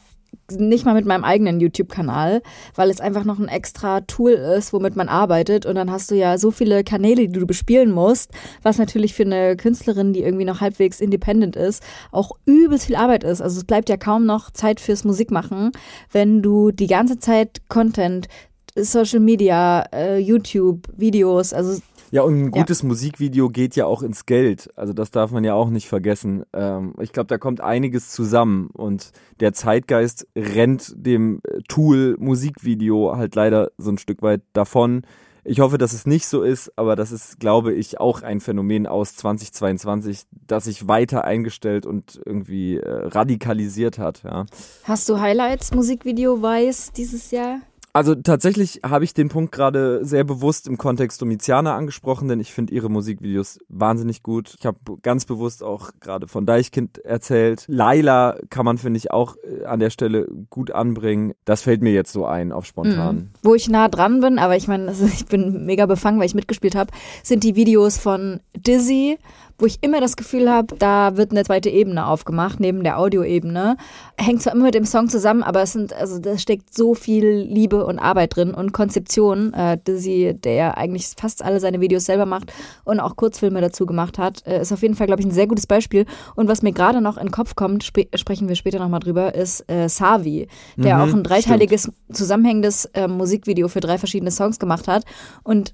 nicht mal mit meinem eigenen YouTube-Kanal, weil es einfach noch ein extra Tool ist, womit man arbeitet. Und dann hast du ja so viele Kanäle, die du bespielen musst, was natürlich für eine Künstlerin, die irgendwie noch halbwegs independent ist, auch übelst viel Arbeit ist. Also es bleibt ja kaum noch Zeit fürs Musikmachen, wenn du die ganze Zeit Content Social Media, äh, YouTube, Videos, also ja, und ein gutes ja. Musikvideo geht ja auch ins Geld. Also das darf man ja auch nicht vergessen. Ähm, ich glaube, da kommt einiges zusammen und der Zeitgeist rennt dem Tool Musikvideo halt leider so ein Stück weit davon. Ich hoffe, dass es nicht so ist, aber das ist, glaube ich, auch ein Phänomen aus 2022, das sich weiter eingestellt und irgendwie äh, radikalisiert hat. Ja. Hast du Highlights Musikvideo weiß dieses Jahr? Also tatsächlich habe ich den Punkt gerade sehr bewusst im Kontext Domiziana angesprochen, denn ich finde ihre Musikvideos wahnsinnig gut. Ich habe ganz bewusst auch gerade von Deichkind erzählt. Laila kann man, finde ich, auch äh, an der Stelle gut anbringen. Das fällt mir jetzt so ein auf spontan. Mhm. Wo ich nah dran bin, aber ich meine, also ich bin mega befangen, weil ich mitgespielt habe, sind die Videos von Dizzy wo ich immer das Gefühl habe, da wird eine zweite Ebene aufgemacht, neben der Audioebene. Hängt zwar immer mit dem Song zusammen, aber es sind, also da steckt so viel Liebe und Arbeit drin und Konzeption, äh, Dizzy, der eigentlich fast alle seine Videos selber macht und auch Kurzfilme dazu gemacht hat, äh, ist auf jeden Fall, glaube ich, ein sehr gutes Beispiel. Und was mir gerade noch in den Kopf kommt, sp sprechen wir später nochmal drüber, ist äh, Savi, der mhm, auch ein dreiteiliges, stimmt. zusammenhängendes äh, Musikvideo für drei verschiedene Songs gemacht hat. Und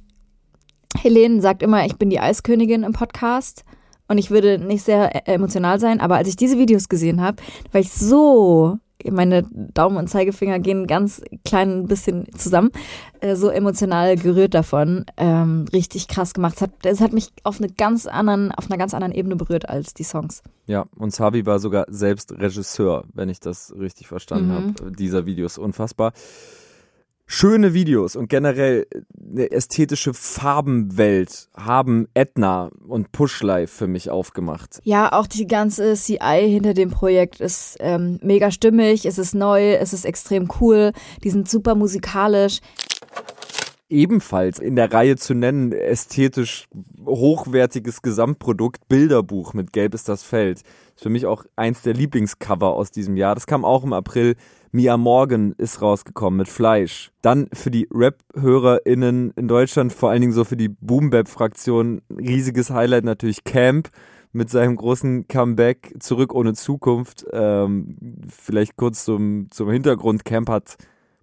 Helene sagt immer, ich bin die Eiskönigin im Podcast und ich würde nicht sehr äh, emotional sein, aber als ich diese Videos gesehen habe, war ich so meine Daumen und Zeigefinger gehen ganz klein bisschen zusammen. Äh, so emotional gerührt davon. Ähm, richtig krass gemacht. Es hat, es hat mich auf eine ganz anderen, auf einer ganz anderen Ebene berührt als die Songs. Ja, und Savi war sogar selbst Regisseur, wenn ich das richtig verstanden Mhm. habe. Dieser Video ist unfassbar. Schöne Videos und generell eine ästhetische Farbenwelt haben Edna und Pushlife für mich aufgemacht. Ja, auch die ganze CI hinter dem Projekt ist ähm, mega stimmig, es ist neu, es ist extrem cool, die sind super musikalisch. Ebenfalls in der Reihe zu nennen, ästhetisch hochwertiges Gesamtprodukt, Bilderbuch mit Gelb ist das Feld. Ist für mich auch eins der Lieblingscover aus diesem Jahr. Das kam auch im April. Mia Morgan ist rausgekommen mit Fleisch. Dann für die Rap-HörerInnen in Deutschland, vor allen Dingen so für die Boom-Bap-Fraktion, riesiges Highlight natürlich Camp mit seinem großen Comeback zurück ohne Zukunft. Ähm, vielleicht kurz zum, zum Hintergrund. Camp hat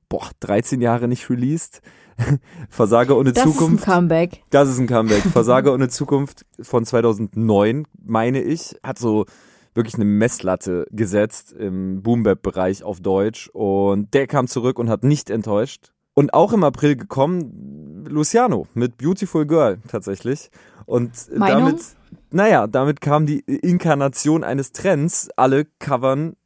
boah, 13 Jahre nicht released. Versage ohne Das Zukunft. ist ein Comeback. Das ist ein Comeback. Versager ohne Zukunft von 2009, meine ich, hat so wirklich eine Messlatte gesetzt im Boom-Bap-Bereich auf Deutsch und der kam zurück und hat nicht enttäuscht. Und auch im April gekommen, Luciano mit Beautiful Girl tatsächlich. Und Meinung? damit, naja, damit kam die Inkarnation eines Trends. Alle covern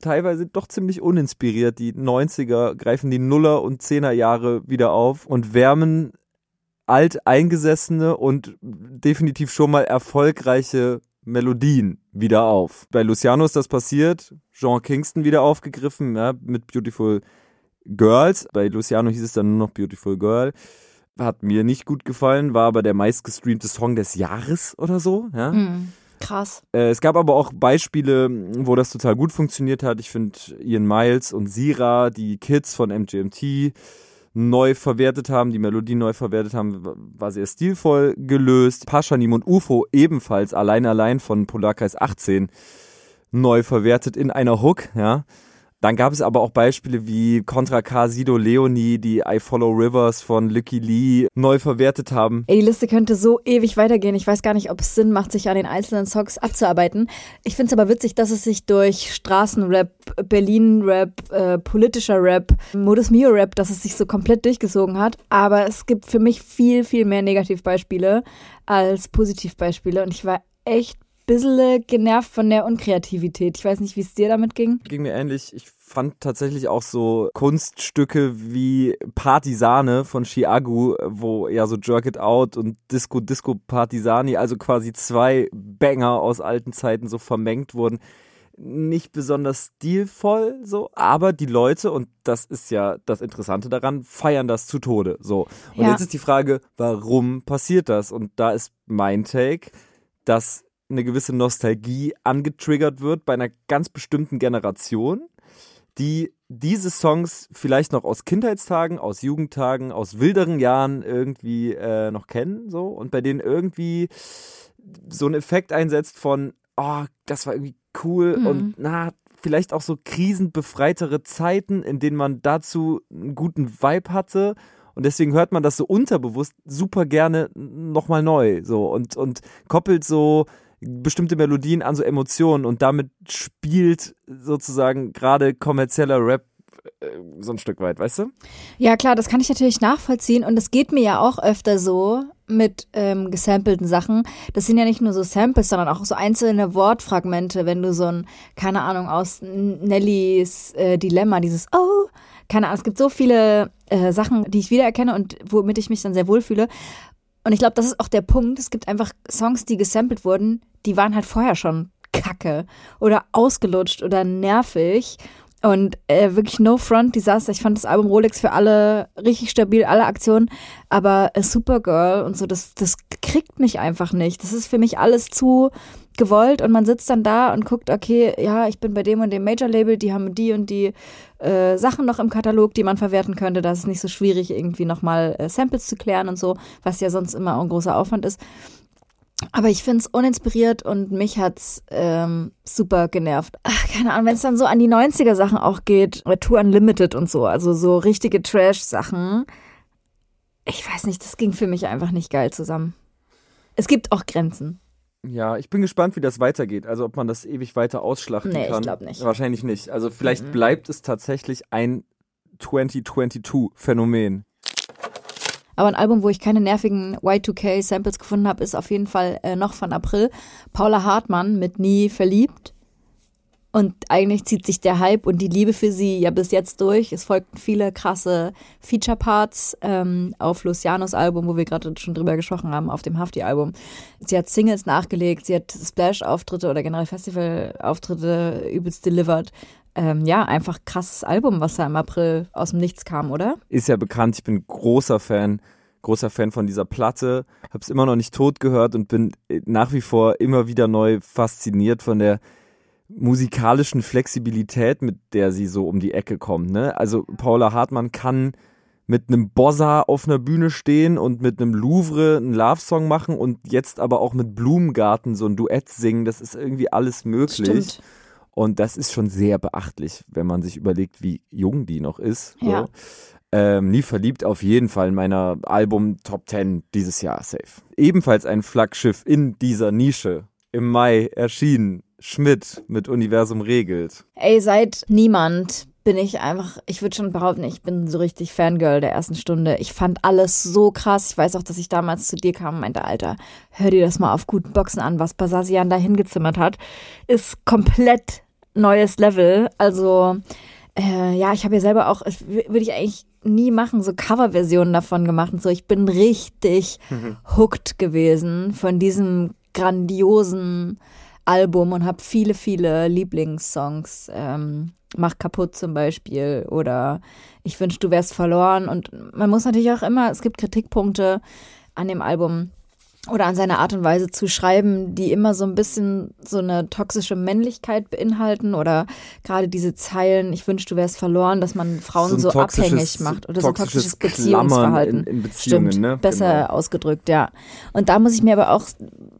teilweise doch ziemlich uninspiriert. Die 90er greifen die Nuller und Zehner Jahre wieder auf und wärmen alteingesessene und definitiv schon mal erfolgreiche Melodien wieder auf. Bei Luciano ist das passiert, Jean Kingston wieder aufgegriffen, ja, mit Beautiful Girls. Bei Luciano hieß es dann nur noch Beautiful Girl. Hat mir nicht gut gefallen, war aber der meistgestreamte Song des Jahres oder so, ja. Hm, krass. Äh, es gab aber auch Beispiele, wo das total gut funktioniert hat. Ich finde Ian Miles und Sira, die Kids von MGMT, neu verwertet haben, die Melodie neu verwertet haben, war sehr stilvoll gelöst. Paschanim und UFO ebenfalls allein allein von Polarkreis 18 neu verwertet in einer Hook, ja. Dann gab es aber auch Beispiele wie Contra K, Sido Leonie, die I Follow Rivers von Licky Lee neu verwertet haben. Ey, die Liste könnte so ewig weitergehen. Ich weiß gar nicht, ob es Sinn macht, sich an den einzelnen Songs abzuarbeiten. Ich finde es aber witzig, dass es sich durch Straßenrap, Berlin-Rap, äh, politischer Rap, Modus Mio-Rap, dass es sich so komplett durchgesogen hat. Aber es gibt für mich viel, viel mehr Negativbeispiele als Positivbeispiele. Und ich war echt bisschen genervt von der Unkreativität. Ich weiß nicht, wie es dir damit ging. ging mir ähnlich. Ich fand tatsächlich auch so Kunststücke wie Partisane von Chiagu, wo ja so Jerk It Out und Disco Disco Partisani, also quasi zwei Banger aus alten Zeiten so vermengt wurden. Nicht besonders stilvoll, so, aber die Leute, und das ist ja das Interessante daran, feiern das zu Tode, so. Und Ja. jetzt ist die Frage, warum passiert das? Und da ist mein Take, dass eine gewisse Nostalgie angetriggert wird bei einer ganz bestimmten Generation, die diese Songs vielleicht noch aus Kindheitstagen, aus Jugendtagen, aus wilderen Jahren irgendwie äh, noch kennen, so und bei denen irgendwie so ein Effekt einsetzt von, oh, das war irgendwie cool Mhm. und na, vielleicht auch so krisenbefreitere Zeiten, in denen man dazu einen guten Vibe hatte. Und deswegen hört man das so unterbewusst super gerne nochmal neu. So und, und koppelt so bestimmte Melodien an so Emotionen und damit spielt sozusagen gerade kommerzieller Rap äh, so ein Stück weit, weißt du? Ja, klar, das kann ich natürlich nachvollziehen. Und es geht mir ja auch öfter so mit ähm, gesampelten Sachen. Das sind ja nicht nur so Samples, sondern auch so einzelne Wortfragmente, wenn du so ein, keine Ahnung, aus Nellys äh, Dilemma, dieses Oh, keine Ahnung, es gibt so viele äh, Sachen, die ich wiedererkenne und womit ich mich dann sehr wohlfühle. Und ich glaube, das ist auch der Punkt. Es gibt einfach Songs, die gesampelt wurden, die waren halt vorher schon kacke oder ausgelutscht oder nervig. Und äh, wirklich no front Desaster. Ich fand das Album Rolex für alle richtig stabil, alle Aktionen. Aber äh, Supergirl und so, das, das kriegt mich einfach nicht. Das ist für mich alles zu gewollt und man sitzt dann da und guckt, okay, ja, ich bin bei dem und dem Major-Label, die haben die und die äh, Sachen noch im Katalog, die man verwerten könnte. Da ist es nicht so schwierig, irgendwie nochmal äh, Samples zu klären und so, was ja sonst immer ein großer Aufwand ist. Aber ich finde es uninspiriert und mich hat's ähm, super genervt. Ach, keine Ahnung, wenn es dann so an die 90er-Sachen auch geht, Tour Unlimited und so, also so richtige Trash-Sachen. Ich weiß nicht, das ging für mich einfach nicht geil zusammen. Es gibt auch Grenzen. Ja, ich bin gespannt, wie das weitergeht. Also ob man das ewig weiter ausschlachten Nee, ich kann. glaub nicht. Wahrscheinlich nicht. Also vielleicht Mhm. bleibt es tatsächlich ein 2022-Phänomen. Aber ein Album, wo ich keine nervigen Y2K-Samples gefunden habe, ist auf jeden Fall äh, noch von April. Paula Hartmann mit Nie verliebt. Und eigentlich zieht sich der Hype und die Liebe für sie ja bis jetzt durch. Es folgten viele krasse Feature-Parts ähm, auf Lucianos Album, wo wir gerade schon drüber gesprochen haben, auf dem Hafti-Album. Sie hat Singles nachgelegt, sie hat Splash-Auftritte oder generell Festival-Auftritte übelst delivered. Ähm, ja, einfach krasses Album, was da im April aus dem Nichts kam, oder? Ist ja bekannt, ich bin großer Fan, großer Fan von dieser Platte. Hab's immer noch nicht tot gehört und bin äh, nach wie vor immer wieder neu fasziniert von der musikalischen Flexibilität, mit der sie so um die Ecke kommt. Ne? Also Paula Hartmann kann mit einem Bossa auf einer Bühne stehen und mit einem Louvre einen Love-Song machen und jetzt aber auch mit Blumengarten so ein Duett singen. Das ist irgendwie alles möglich. Stimmt. Und das ist schon sehr beachtlich, wenn man sich überlegt, wie jung die noch ist. So. Ja. Ähm, nie verliebt auf jeden Fall in meiner Album Top 10 dieses Jahr safe. Ebenfalls ein Flaggschiff in dieser Nische. Im Mai erschienen Schmidt mit Universum regelt. Ey, seit niemand bin ich einfach, ich würde schon behaupten, ich bin so richtig Fangirl der ersten Stunde. Ich fand alles so krass. Ich weiß auch, dass ich damals zu dir kam und meinte, Alter, hör dir das mal auf guten Boxen an, was Basasian da hingezimmert hat. Ist komplett neues Level. Also, äh, ja, ich habe ja selber auch, würde ich eigentlich nie machen, so Coverversionen davon gemacht und so. Ich bin richtig hooked gewesen von diesem grandiosen Album und habe viele, viele Lieblingssongs. Ähm, Mach kaputt zum Beispiel oder Ich wünsche, du wärst verloren. Und man muss natürlich auch immer, es gibt Kritikpunkte an dem Album oder an seiner Art und Weise zu schreiben, die immer so ein bisschen so eine toxische Männlichkeit beinhalten oder gerade diese Zeilen, ich wünsche, du wärst verloren, dass man Frauen so, toxisches- abhängig macht oder so toxisches Beziehungsverhalten. in- in Beziehungen, Stimmt, ne? besser Genau. ausgedrückt, ja. Und da muss ich mir aber auch,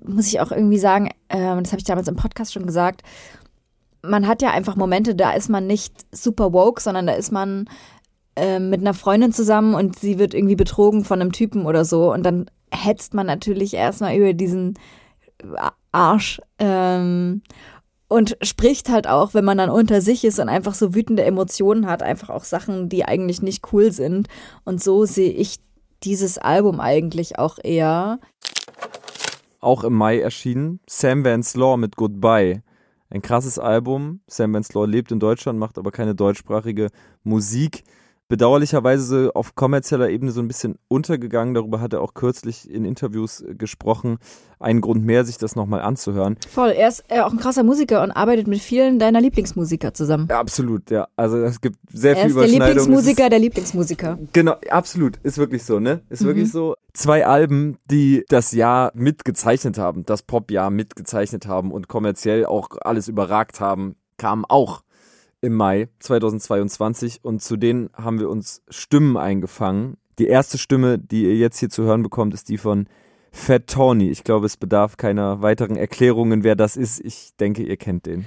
muss ich auch irgendwie sagen, ähm, das habe ich damals im Podcast schon gesagt, man hat ja einfach Momente, da ist man nicht super woke, sondern da ist man ähm, mit einer Freundin zusammen und sie wird irgendwie betrogen von einem Typen oder so und dann hetzt man natürlich erstmal über diesen Arsch ähm, und spricht halt auch, wenn man dann unter sich ist und einfach so wütende Emotionen hat, einfach auch Sachen, die eigentlich nicht cool sind. Und so sehe ich dieses Album eigentlich auch eher. Auch im Mai erschienen Sam Vance Law mit Goodbye. Ein krasses Album. Sam Vance Law lebt in Deutschland, macht aber keine deutschsprachige Musik. Bedauerlicherweise auf kommerzieller Ebene so ein bisschen untergegangen. Darüber hat er auch kürzlich in Interviews äh, gesprochen. Ein Grund mehr, sich das nochmal anzuhören. Voll, er ist äh, auch ein krasser Musiker und arbeitet mit vielen deiner Lieblingsmusiker zusammen. Ja, absolut, ja. Also es gibt sehr Er viel ist der Überschneidung. Lieblingsmusiker Es der Lieblingsmusiker. ist, genau, absolut. Ist wirklich so, ne? Ist Mhm. wirklich so. Zwei Alben, die das Jahr mitgezeichnet haben, das Popjahr mitgezeichnet haben und kommerziell auch alles überragt haben, kamen auch im Mai 2022 und zu denen haben wir uns Stimmen eingefangen. Die erste Stimme, die ihr jetzt hier zu hören bekommt, ist die von Fat Tony. Ich glaube, es bedarf keiner weiteren Erklärungen, wer das ist. Ich denke, ihr kennt den.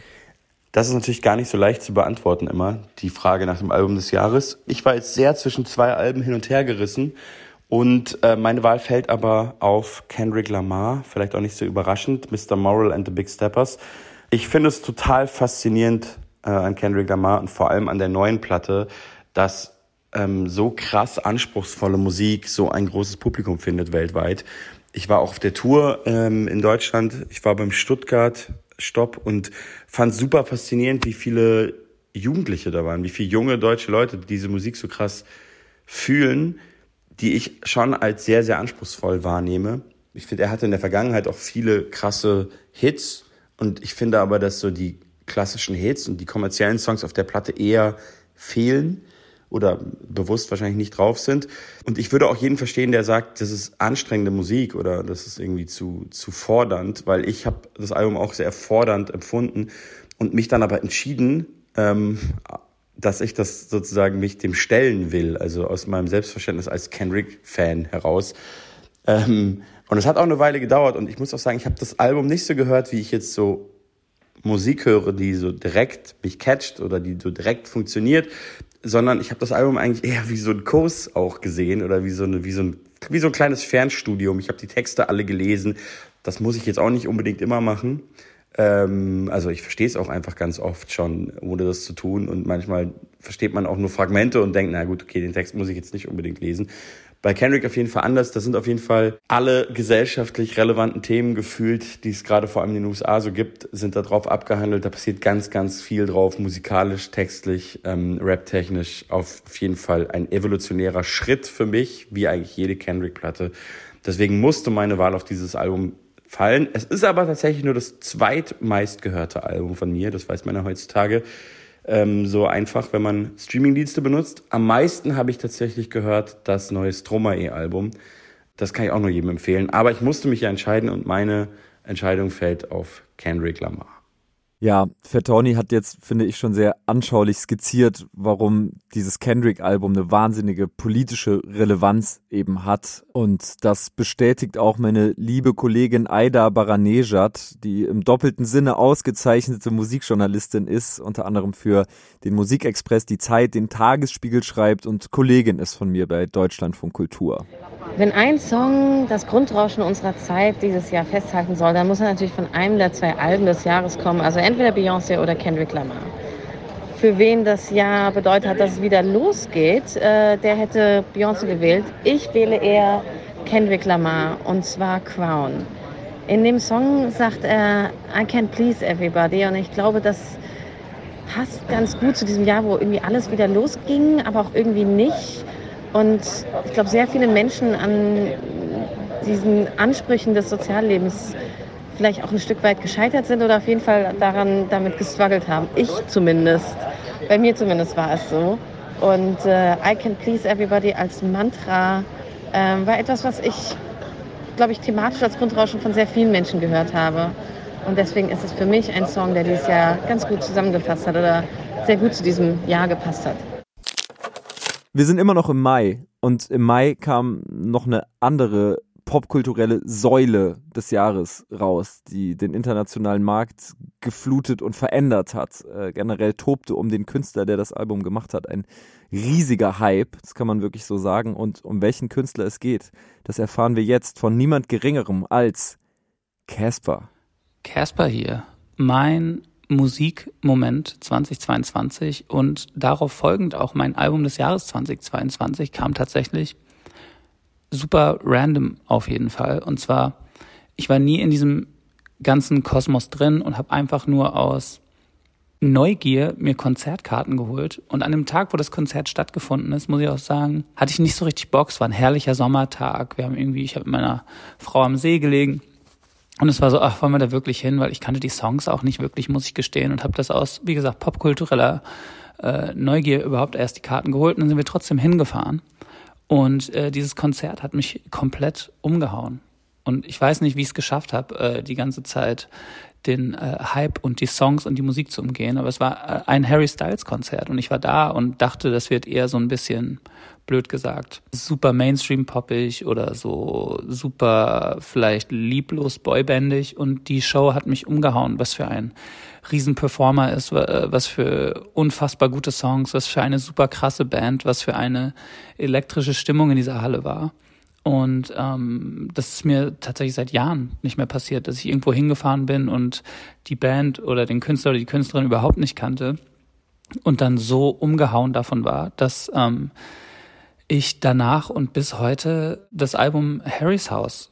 Das ist natürlich gar nicht so leicht zu beantworten immer, die Frage nach dem Album des Jahres. Ich war jetzt sehr zwischen zwei Alben hin und her gerissen und äh, meine Wahl fällt aber auf Kendrick Lamar, vielleicht auch nicht so überraschend, Mr. Moral and the Big Steppers. Ich finde es total faszinierend äh, an Kendrick Lamar und vor allem an der neuen Platte, dass ähm, so krass anspruchsvolle Musik so ein großes Publikum findet weltweit. Ich war auch auf der Tour ähm, in Deutschland, ich war beim Stuttgart Stopp und fand super faszinierend, wie viele Jugendliche da waren, wie viele junge deutsche Leute diese Musik so krass fühlen, die ich schon als sehr, sehr anspruchsvoll wahrnehme. Ich finde, er hatte in der Vergangenheit auch viele krasse Hits und ich finde aber, dass so die klassischen Hits und die kommerziellen Songs auf der Platte eher fehlen oder bewusst wahrscheinlich nicht drauf sind. Und ich würde auch jeden verstehen, der sagt, das ist anstrengende Musik oder das ist irgendwie zu, zu fordernd, weil ich habe das Album auch sehr fordernd empfunden und mich dann aber entschieden, ähm, dass ich das sozusagen mich dem stellen will, also aus meinem Selbstverständnis als Kendrick-Fan heraus. Ähm, und es hat auch eine Weile gedauert und ich muss auch sagen, ich habe das Album nicht so gehört, wie ich jetzt so Musik höre, die so direkt mich catcht oder die so direkt funktioniert, sondern ich habe das Album eigentlich eher wie so ein Kurs auch gesehen oder wie so, eine, wie so ein wie so ein kleines Fernstudium. Ich habe die Texte alle gelesen. Das muss ich jetzt auch nicht unbedingt immer machen. Ähm, also ich verstehe es auch einfach ganz oft schon, ohne das zu tun. Und manchmal versteht man auch nur Fragmente und denkt, na gut, okay, den Text muss ich jetzt nicht unbedingt lesen. Bei Kendrick auf jeden Fall anders. Das sind auf jeden Fall alle gesellschaftlich relevanten Themen gefühlt, die es gerade vor allem in den USA so gibt, sind da drauf abgehandelt. Da passiert ganz, ganz viel drauf, musikalisch, textlich, ähm, raptechnisch. Auf jeden Fall ein evolutionärer Schritt für mich, wie eigentlich jede Kendrick-Platte. Deswegen musste meine Wahl auf dieses Album fallen. Es ist aber tatsächlich nur das zweitmeistgehörte Album von mir. Das weiß man ja heutzutage ähm, so einfach, wenn man Streamingdienste benutzt. Am meisten habe ich tatsächlich gehört das neue Stromae-Album. Das kann ich auch nur jedem empfehlen. Aber ich musste mich ja entscheiden und meine Entscheidung fällt auf Kendrick Lamar. Ja, Fettoni hat jetzt, finde ich, schon sehr anschaulich skizziert, warum dieses Kendrick-Album eine wahnsinnige politische Relevanz eben hat. Und das bestätigt auch meine liebe Kollegin Aida Baranejad, die im doppelten Sinne ausgezeichnete Musikjournalistin ist, unter anderem für den Musikexpress, die Zeit, den Tagesspiegel schreibt und Kollegin ist von mir bei Deutschlandfunk Kultur. Wenn ein Song das Grundrauschen unserer Zeit dieses Jahr festhalten soll, dann muss er natürlich von einem der zwei Alben des Jahres kommen, also entweder Beyoncé oder Kendrick Lamar. Für wen das Jahr bedeutet hat, dass es wieder losgeht, äh, der hätte Beyoncé gewählt. Ich wähle eher Kendrick Lamar und zwar Crown. In dem Song sagt er I can't please everybody und ich glaube, das passt ganz gut zu diesem Jahr, wo irgendwie alles wieder losging, aber auch irgendwie nicht. Und ich glaube, sehr viele Menschen an diesen Ansprüchen des Soziallebens vielleicht auch ein Stück weit gescheitert sind oder auf jeden Fall daran damit gestruggelt haben. Ich zumindest. Bei mir zumindest war es so. Und äh, I Can Please Everybody als Mantra äh, war etwas, was ich, glaube ich, thematisch als Grundrauschen von sehr vielen Menschen gehört habe. Und deswegen ist es für mich ein Song, der dieses Jahr ganz gut zusammengefasst hat oder sehr gut zu diesem Jahr gepasst hat. Wir sind immer noch im Mai und im Mai kam noch eine andere popkulturelle Säule des Jahres raus, die den internationalen Markt geflutet und verändert hat. Äh, generell tobte um den Künstler, der das Album gemacht hat, ein riesiger Hype, das kann man wirklich so sagen. Und um welchen Künstler es geht, das erfahren wir jetzt von niemand Geringerem als Casper. Casper hier. Mein Musikmoment 2022 und darauf folgend auch mein Album des Jahres 2022 kam tatsächlich super random auf jeden Fall. Und zwar, ich war nie in diesem ganzen Kosmos drin und habe einfach nur aus Neugier mir Konzertkarten geholt. Und an dem Tag, wo das Konzert stattgefunden ist, muss ich auch sagen, hatte ich nicht so richtig Bock. Es war ein herrlicher Sommertag. Wir haben irgendwie, ich habe mit meiner Frau am See gelegen und es war so, ach, wollen wir da wirklich hin? Weil ich kannte die Songs auch nicht wirklich, muss ich gestehen. Und habe das aus, wie gesagt, popkultureller äh, Neugier überhaupt erst die Karten geholt. Und dann sind wir trotzdem hingefahren. Und äh, dieses Konzert hat mich komplett umgehauen. Und ich weiß nicht, wie ich es geschafft habe, äh, die ganze Zeit den äh, Hype und die Songs und die Musik zu umgehen. Aber es war äh, ein Harry Styles Konzert und ich war da und dachte, das wird eher so ein bisschen blöd gesagt, super Mainstream-poppig oder so super vielleicht lieblos boybandig und die Show hat mich umgehauen, was für ein Riesenperformer ist, was für unfassbar gute Songs, was für eine super krasse Band, was für eine elektrische Stimmung in dieser Halle war. Und ähm, das ist mir tatsächlich seit Jahren nicht mehr passiert, dass ich irgendwo hingefahren bin und die Band oder den Künstler oder die Künstlerin überhaupt nicht kannte und dann so umgehauen davon war, dass ähm, ich danach und bis heute das Album Harry's House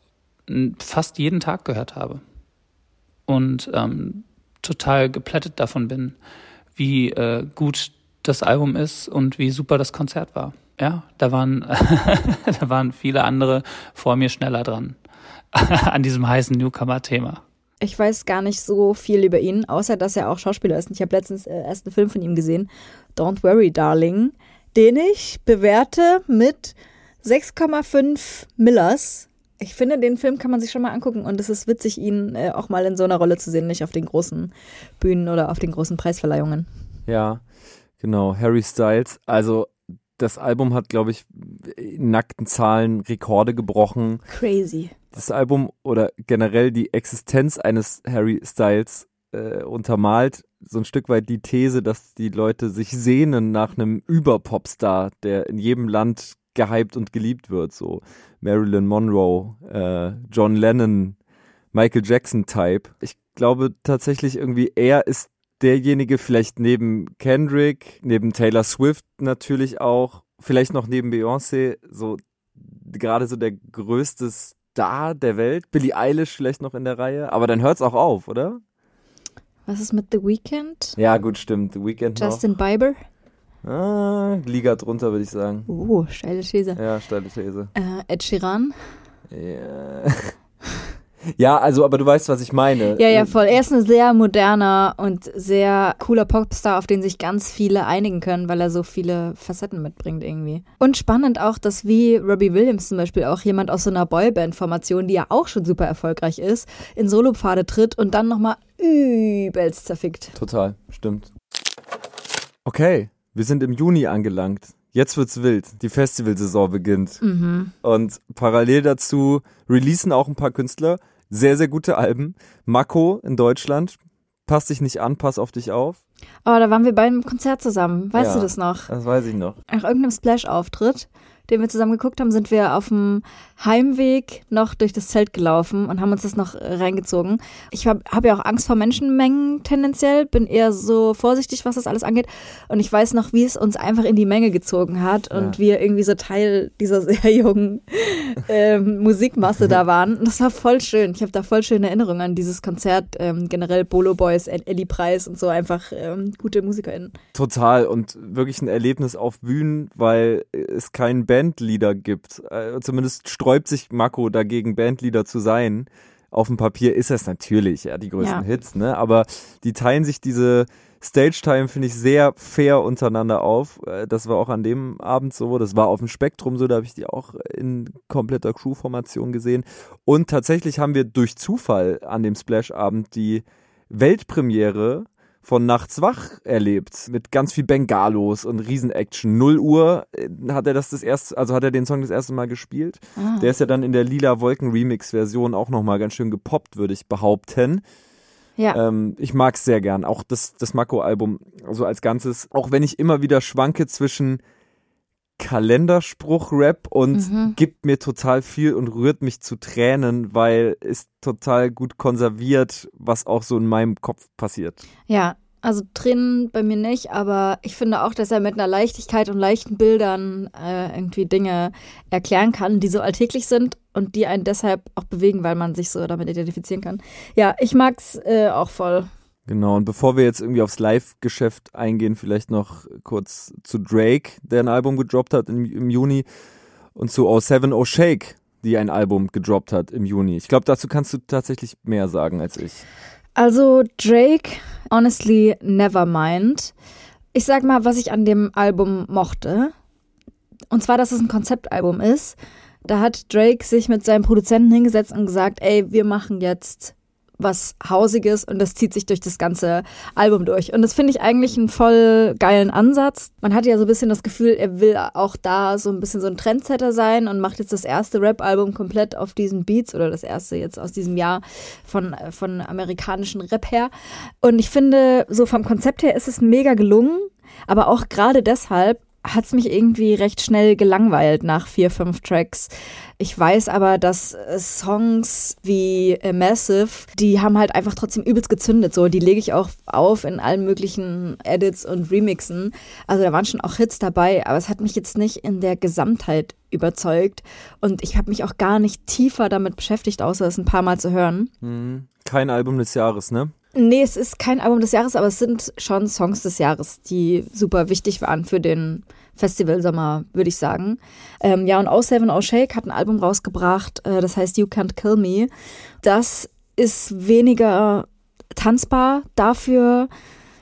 fast jeden Tag gehört habe und ähm, total geplättet davon bin, wie äh, gut das Album ist und wie super das Konzert war. Ja, da waren, da waren viele andere vor mir schneller dran an diesem heißen Newcomer-Thema. Ich weiß gar nicht so viel über ihn, außer dass er auch Schauspieler ist. Ich habe letztens äh, erst einen Film von ihm gesehen, Don't Worry, Darling den ich bewerte mit 6,5 Millers. Ich finde, den Film kann man sich schon mal angucken und es ist witzig, ihn äh, auch mal in so einer Rolle zu sehen, nicht auf den großen Bühnen oder auf den großen Preisverleihungen. Ja, genau. Harry Styles. Also das Album hat, glaube ich, in nackten Zahlen Rekorde gebrochen. Crazy. Das Album oder generell die Existenz eines Harry Styles äh, untermalt so ein Stück weit die These, dass die Leute sich sehnen nach einem Überpopstar, der in jedem Land gehypt und geliebt wird. So Marilyn Monroe, äh, John Lennon, Michael Jackson Type. Ich glaube tatsächlich irgendwie, er ist derjenige, vielleicht neben Kendrick, neben Taylor Swift natürlich auch, vielleicht noch neben Beyoncé, so gerade so der größte Star der Welt. Billie Eilish vielleicht noch in der Reihe, aber dann hört's auch auf, oder? Was ist mit The Weeknd? Ja, gut, stimmt. The Weeknd Justin noch. Bieber? Ah, Liga drunter, würde ich sagen. Uh, steile These. Ja, steile These. Äh, Ed Sheeran? Ja. Ja, also, aber du weißt, was ich meine. Ja, ja, voll. Er ist ein sehr moderner und sehr cooler Popstar, auf den sich ganz viele einigen können, weil er so viele Facetten mitbringt irgendwie. Und spannend auch, dass wie Robbie Williams zum Beispiel auch jemand aus so einer Boyband-Formation, die ja auch schon super erfolgreich ist, in Solopfade tritt und dann nochmal übelst zerfickt. Total, stimmt. Okay, wir sind im Juni angelangt. Jetzt wird's wild. Die Festivalsaison beginnt. Mhm. Und parallel dazu releasen auch ein paar Künstler sehr, sehr gute Alben. Mako in Deutschland. Pass dich nicht an, pass auf dich auf. Oh, da waren wir bei einem Konzert zusammen. Weißt Ja, du das noch? Das weiß ich noch. Nach irgendeinem Splash-Auftritt, den wir zusammen geguckt haben, sind wir auf dem Heimweg noch durch das Zelt gelaufen und haben uns das noch reingezogen. Ich habe hab ja auch Angst vor Menschenmengen tendenziell, bin eher so vorsichtig, was das alles angeht. Und ich weiß noch, wie es uns einfach in die Menge gezogen hat und Ja. wir irgendwie so Teil dieser sehr jungen ähm, Musikmasse da waren. Und das war voll schön. Ich habe da voll schöne Erinnerungen an dieses Konzert. Ähm, generell Bolo Boys, Ellie Preis und so einfach ähm, gute MusikerInnen. Total und wirklich ein Erlebnis auf Bühnen, weil es keinen Bandleader gibt. Äh, zumindest sträubt sich Mako dagegen, Bandleader zu sein. Auf dem Papier ist es natürlich, ja, die größten Ja. Hits, ne? Aber die teilen sich diese Stage-Time, finde ich, sehr fair untereinander auf. Äh, Das war auch an dem Abend so. Das war auf dem Spektrum so, da habe ich die auch in kompletter Crew-Formation gesehen. Und tatsächlich haben wir durch Zufall an dem Splash-Abend die Weltpremiere von Nachts wach erlebt mit ganz viel Bengalos und Riesenaction. 0 Uhr äh, hat er das das erste, also hat er den Song das erste Mal gespielt. Ah. Der ist ja dann in der lila Wolken Remix Version auch noch mal ganz schön gepoppt, würde ich behaupten. Ja. Ähm, ich mag's sehr gern, auch das das Mako Album so als ganzes, auch wenn ich immer wieder schwanke zwischen Kalenderspruch Rap und Mhm. gibt mir total viel und rührt mich zu Tränen, weil es total gut konserviert, was auch so in meinem Kopf passiert. Ja, also Tränen bei mir nicht, aber ich finde auch, dass er mit einer Leichtigkeit und leichten Bildern äh, irgendwie Dinge erklären kann, die so alltäglich sind und die einen deshalb auch bewegen, weil man sich so damit identifizieren kann. Ja, ich mag's äh, auch voll. Genau, und bevor wir jetzt irgendwie aufs Live-Geschäft eingehen, vielleicht noch kurz zu Drake, der ein Album gedroppt hat im, im Juni, und zu 07 O Shake, die ein Album gedroppt hat im Juni. Ich glaube, dazu kannst du tatsächlich mehr sagen als ich. Also Drake, honestly, never mind. Ich sag mal, was ich an dem Album mochte. Und zwar, dass es ein Konzeptalbum ist. Da hat Drake sich mit seinem Produzenten hingesetzt und gesagt, ey, wir machen jetzt was Hausiges und das zieht sich durch das ganze Album durch. Und das finde ich eigentlich einen voll geilen Ansatz. Man hat ja so ein bisschen das Gefühl, er will auch da so ein bisschen so ein Trendsetter sein und macht jetzt das erste Rap-Album komplett auf diesen Beats oder das erste jetzt aus diesem Jahr von, von amerikanischen Rap her. Und ich finde, so vom Konzept her ist es mega gelungen, aber auch gerade deshalb hat es mich irgendwie recht schnell gelangweilt nach vier, fünf Tracks. Ich weiß aber, dass äh, Songs wie äh, Massive, die haben halt einfach trotzdem übelst gezündet. So, die lege ich auch auf in allen möglichen Edits und Remixen. Also da waren schon auch Hits dabei, aber es hat mich jetzt nicht in der Gesamtheit überzeugt. Und ich habe mich auch gar nicht tiefer damit beschäftigt, außer es ein paar Mal zu hören. Mhm. Kein Album des Jahres, ne? Nee, es ist kein Album des Jahres, aber es sind schon Songs des Jahres, die super wichtig waren für den Festivalsommer, würde ich sagen. Ähm, ja, und O7 O Shake hat ein Album rausgebracht, äh, das heißt You Can't Kill Me. Das ist weniger tanzbar dafür.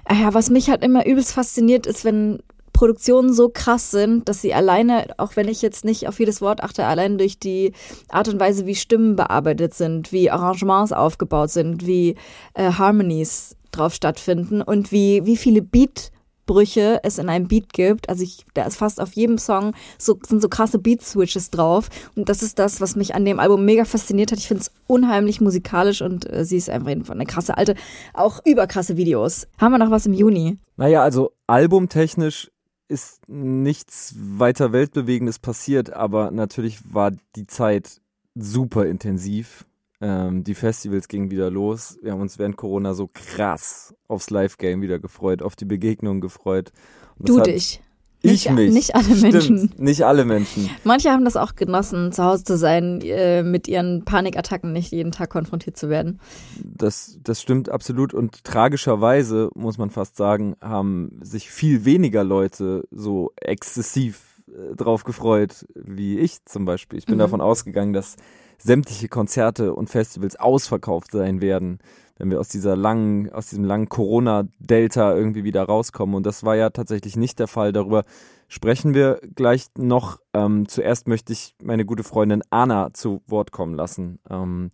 Äh, Ja, was mich halt immer übelst fasziniert, ist, wenn Produktionen so krass sind, dass sie alleine, auch wenn ich jetzt nicht auf jedes Wort achte, allein durch die Art und Weise, wie Stimmen bearbeitet sind, wie Arrangements aufgebaut sind, wie äh, Harmonies drauf stattfinden und wie, wie viele Beatbrüche es in einem Beat gibt. Also ich, da ist fast auf jedem Song so, sind so krasse Beat-Switches drauf. Und das ist das, was mich an dem Album mega fasziniert hat. Ich finde es unheimlich musikalisch und äh, sie ist einfach eine krasse alte, auch überkrasse Videos. Haben wir noch was im Juni? Naja, also albumtechnisch ist nichts weiter Weltbewegendes passiert, aber natürlich war die Zeit super intensiv. Ähm, die Festivals gingen wieder los. Wir haben uns während Corona so krass aufs Live-Game wieder gefreut, auf die Begegnungen gefreut. du dich. Ich nicht, mich. Nicht alle Menschen. Stimmt, nicht alle Menschen. Manche haben das auch genossen, zu Hause zu sein, äh, mit ihren Panikattacken nicht jeden Tag konfrontiert zu werden. Das, das stimmt absolut. Und tragischerweise, muss man fast sagen, haben sich viel weniger Leute so exzessiv äh, drauf gefreut, wie ich zum Beispiel. Ich bin Mhm. davon ausgegangen, dass sämtliche Konzerte und Festivals ausverkauft sein werden, wenn wir aus dieser langen, aus diesem langen Corona-Delta irgendwie wieder rauskommen. Und das war ja tatsächlich nicht der Fall. Darüber sprechen wir gleich noch. Ähm, zuerst möchte ich meine gute Freundin Anna zu Wort kommen lassen. Ähm,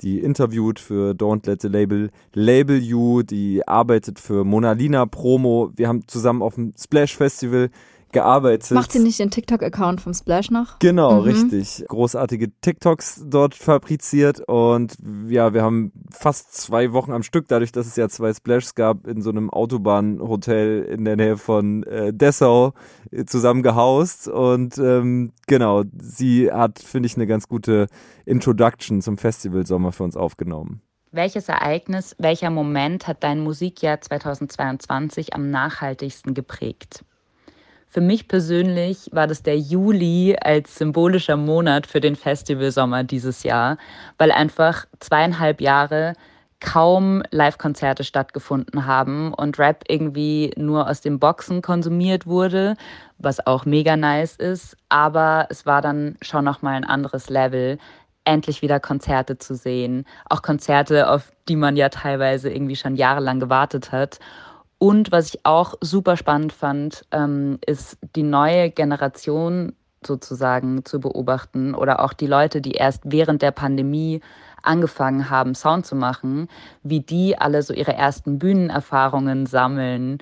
die interviewt für Don't Let the Label Label You, die arbeitet für Monalina Promo. Wir haben zusammen auf dem Splash Festival gearbeitet. Macht sie nicht den TikTok-Account vom Splash noch? Genau, Mhm. richtig. Großartige TikToks dort fabriziert und ja, wir haben fast zwei Wochen am Stück, dadurch, dass es ja zwei Splashs gab, in so einem Autobahnhotel in der Nähe von äh, Dessau äh, zusammen gehaust und ähm, genau, sie hat, finde ich, eine ganz gute Introduction zum Festivalsommer für uns aufgenommen. Welches Ereignis, welcher Moment hat dein Musikjahr 2022 am nachhaltigsten geprägt? Für mich persönlich war das der Juli als symbolischer Monat für den Festivalsommer dieses Jahr, weil einfach zweieinhalb Jahre kaum Live-Konzerte stattgefunden haben und Rap irgendwie nur aus den Boxen konsumiert wurde, was auch mega nice ist, aber es war dann schon noch mal ein anderes Level, endlich wieder Konzerte zu sehen, auch Konzerte, auf die man ja teilweise irgendwie schon jahrelang gewartet hat. Und was ich auch super spannend fand, ähm, ist die neue Generation sozusagen zu beobachten oder auch die Leute, die erst während der Pandemie angefangen haben, Sound zu machen, wie die alle so ihre ersten Bühnenerfahrungen sammeln,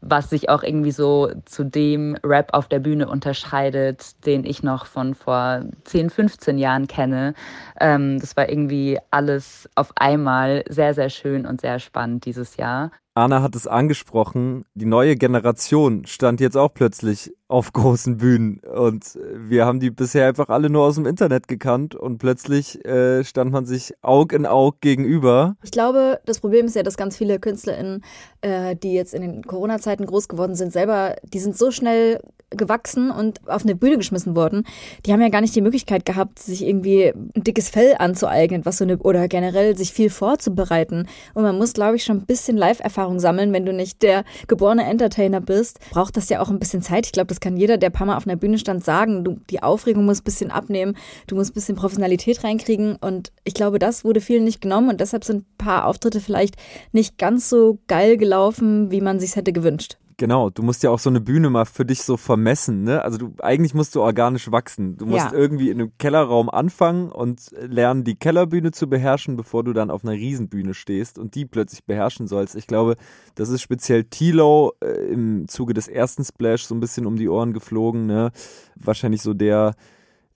was sich auch irgendwie so zu dem Rap auf der Bühne unterscheidet, den ich noch von vor 10, 15 Jahren kenne. Ähm, das war irgendwie alles auf einmal sehr, sehr schön und sehr spannend dieses Jahr. Anna hat es angesprochen, die neue Generation stand jetzt auch plötzlich auf großen Bühnen und wir haben die bisher einfach alle nur aus dem Internet gekannt und plötzlich äh, stand man sich Aug in Aug gegenüber. Ich glaube, das Problem ist ja, dass ganz viele KünstlerInnen, äh, die jetzt in den Corona-Zeiten groß geworden sind, selber, die sind so schnell gewachsen und auf eine Bühne geschmissen worden. Die haben ja gar nicht die Möglichkeit gehabt, sich irgendwie ein dickes Fell anzueignen, was so eine, oder generell sich viel vorzubereiten. Und man muss, glaube ich, schon ein bisschen Live-Erfahrung sammeln, wenn du nicht der geborene Entertainer bist. Braucht das ja auch ein bisschen Zeit. Ich glaube, das kann jeder, der ein paar Mal auf einer Bühne stand, sagen. Du, die Aufregung muss ein bisschen abnehmen. Du musst ein bisschen Professionalität reinkriegen. Und ich glaube, das wurde vielen nicht genommen. Und deshalb sind ein paar Auftritte vielleicht nicht ganz so geil gelaufen, wie man sich hätte gewünscht. Genau, du musst ja auch so eine Bühne mal für dich so vermessen, ne? Also du eigentlich musst du organisch wachsen. Du musst Ja. irgendwie in einem Kellerraum anfangen und lernen, die Kellerbühne zu beherrschen, bevor du dann auf einer Riesenbühne stehst und die plötzlich beherrschen sollst. Ich glaube, das ist speziell Tilo äh, im Zuge des ersten Splash so ein bisschen um die Ohren geflogen, ne? Wahrscheinlich so der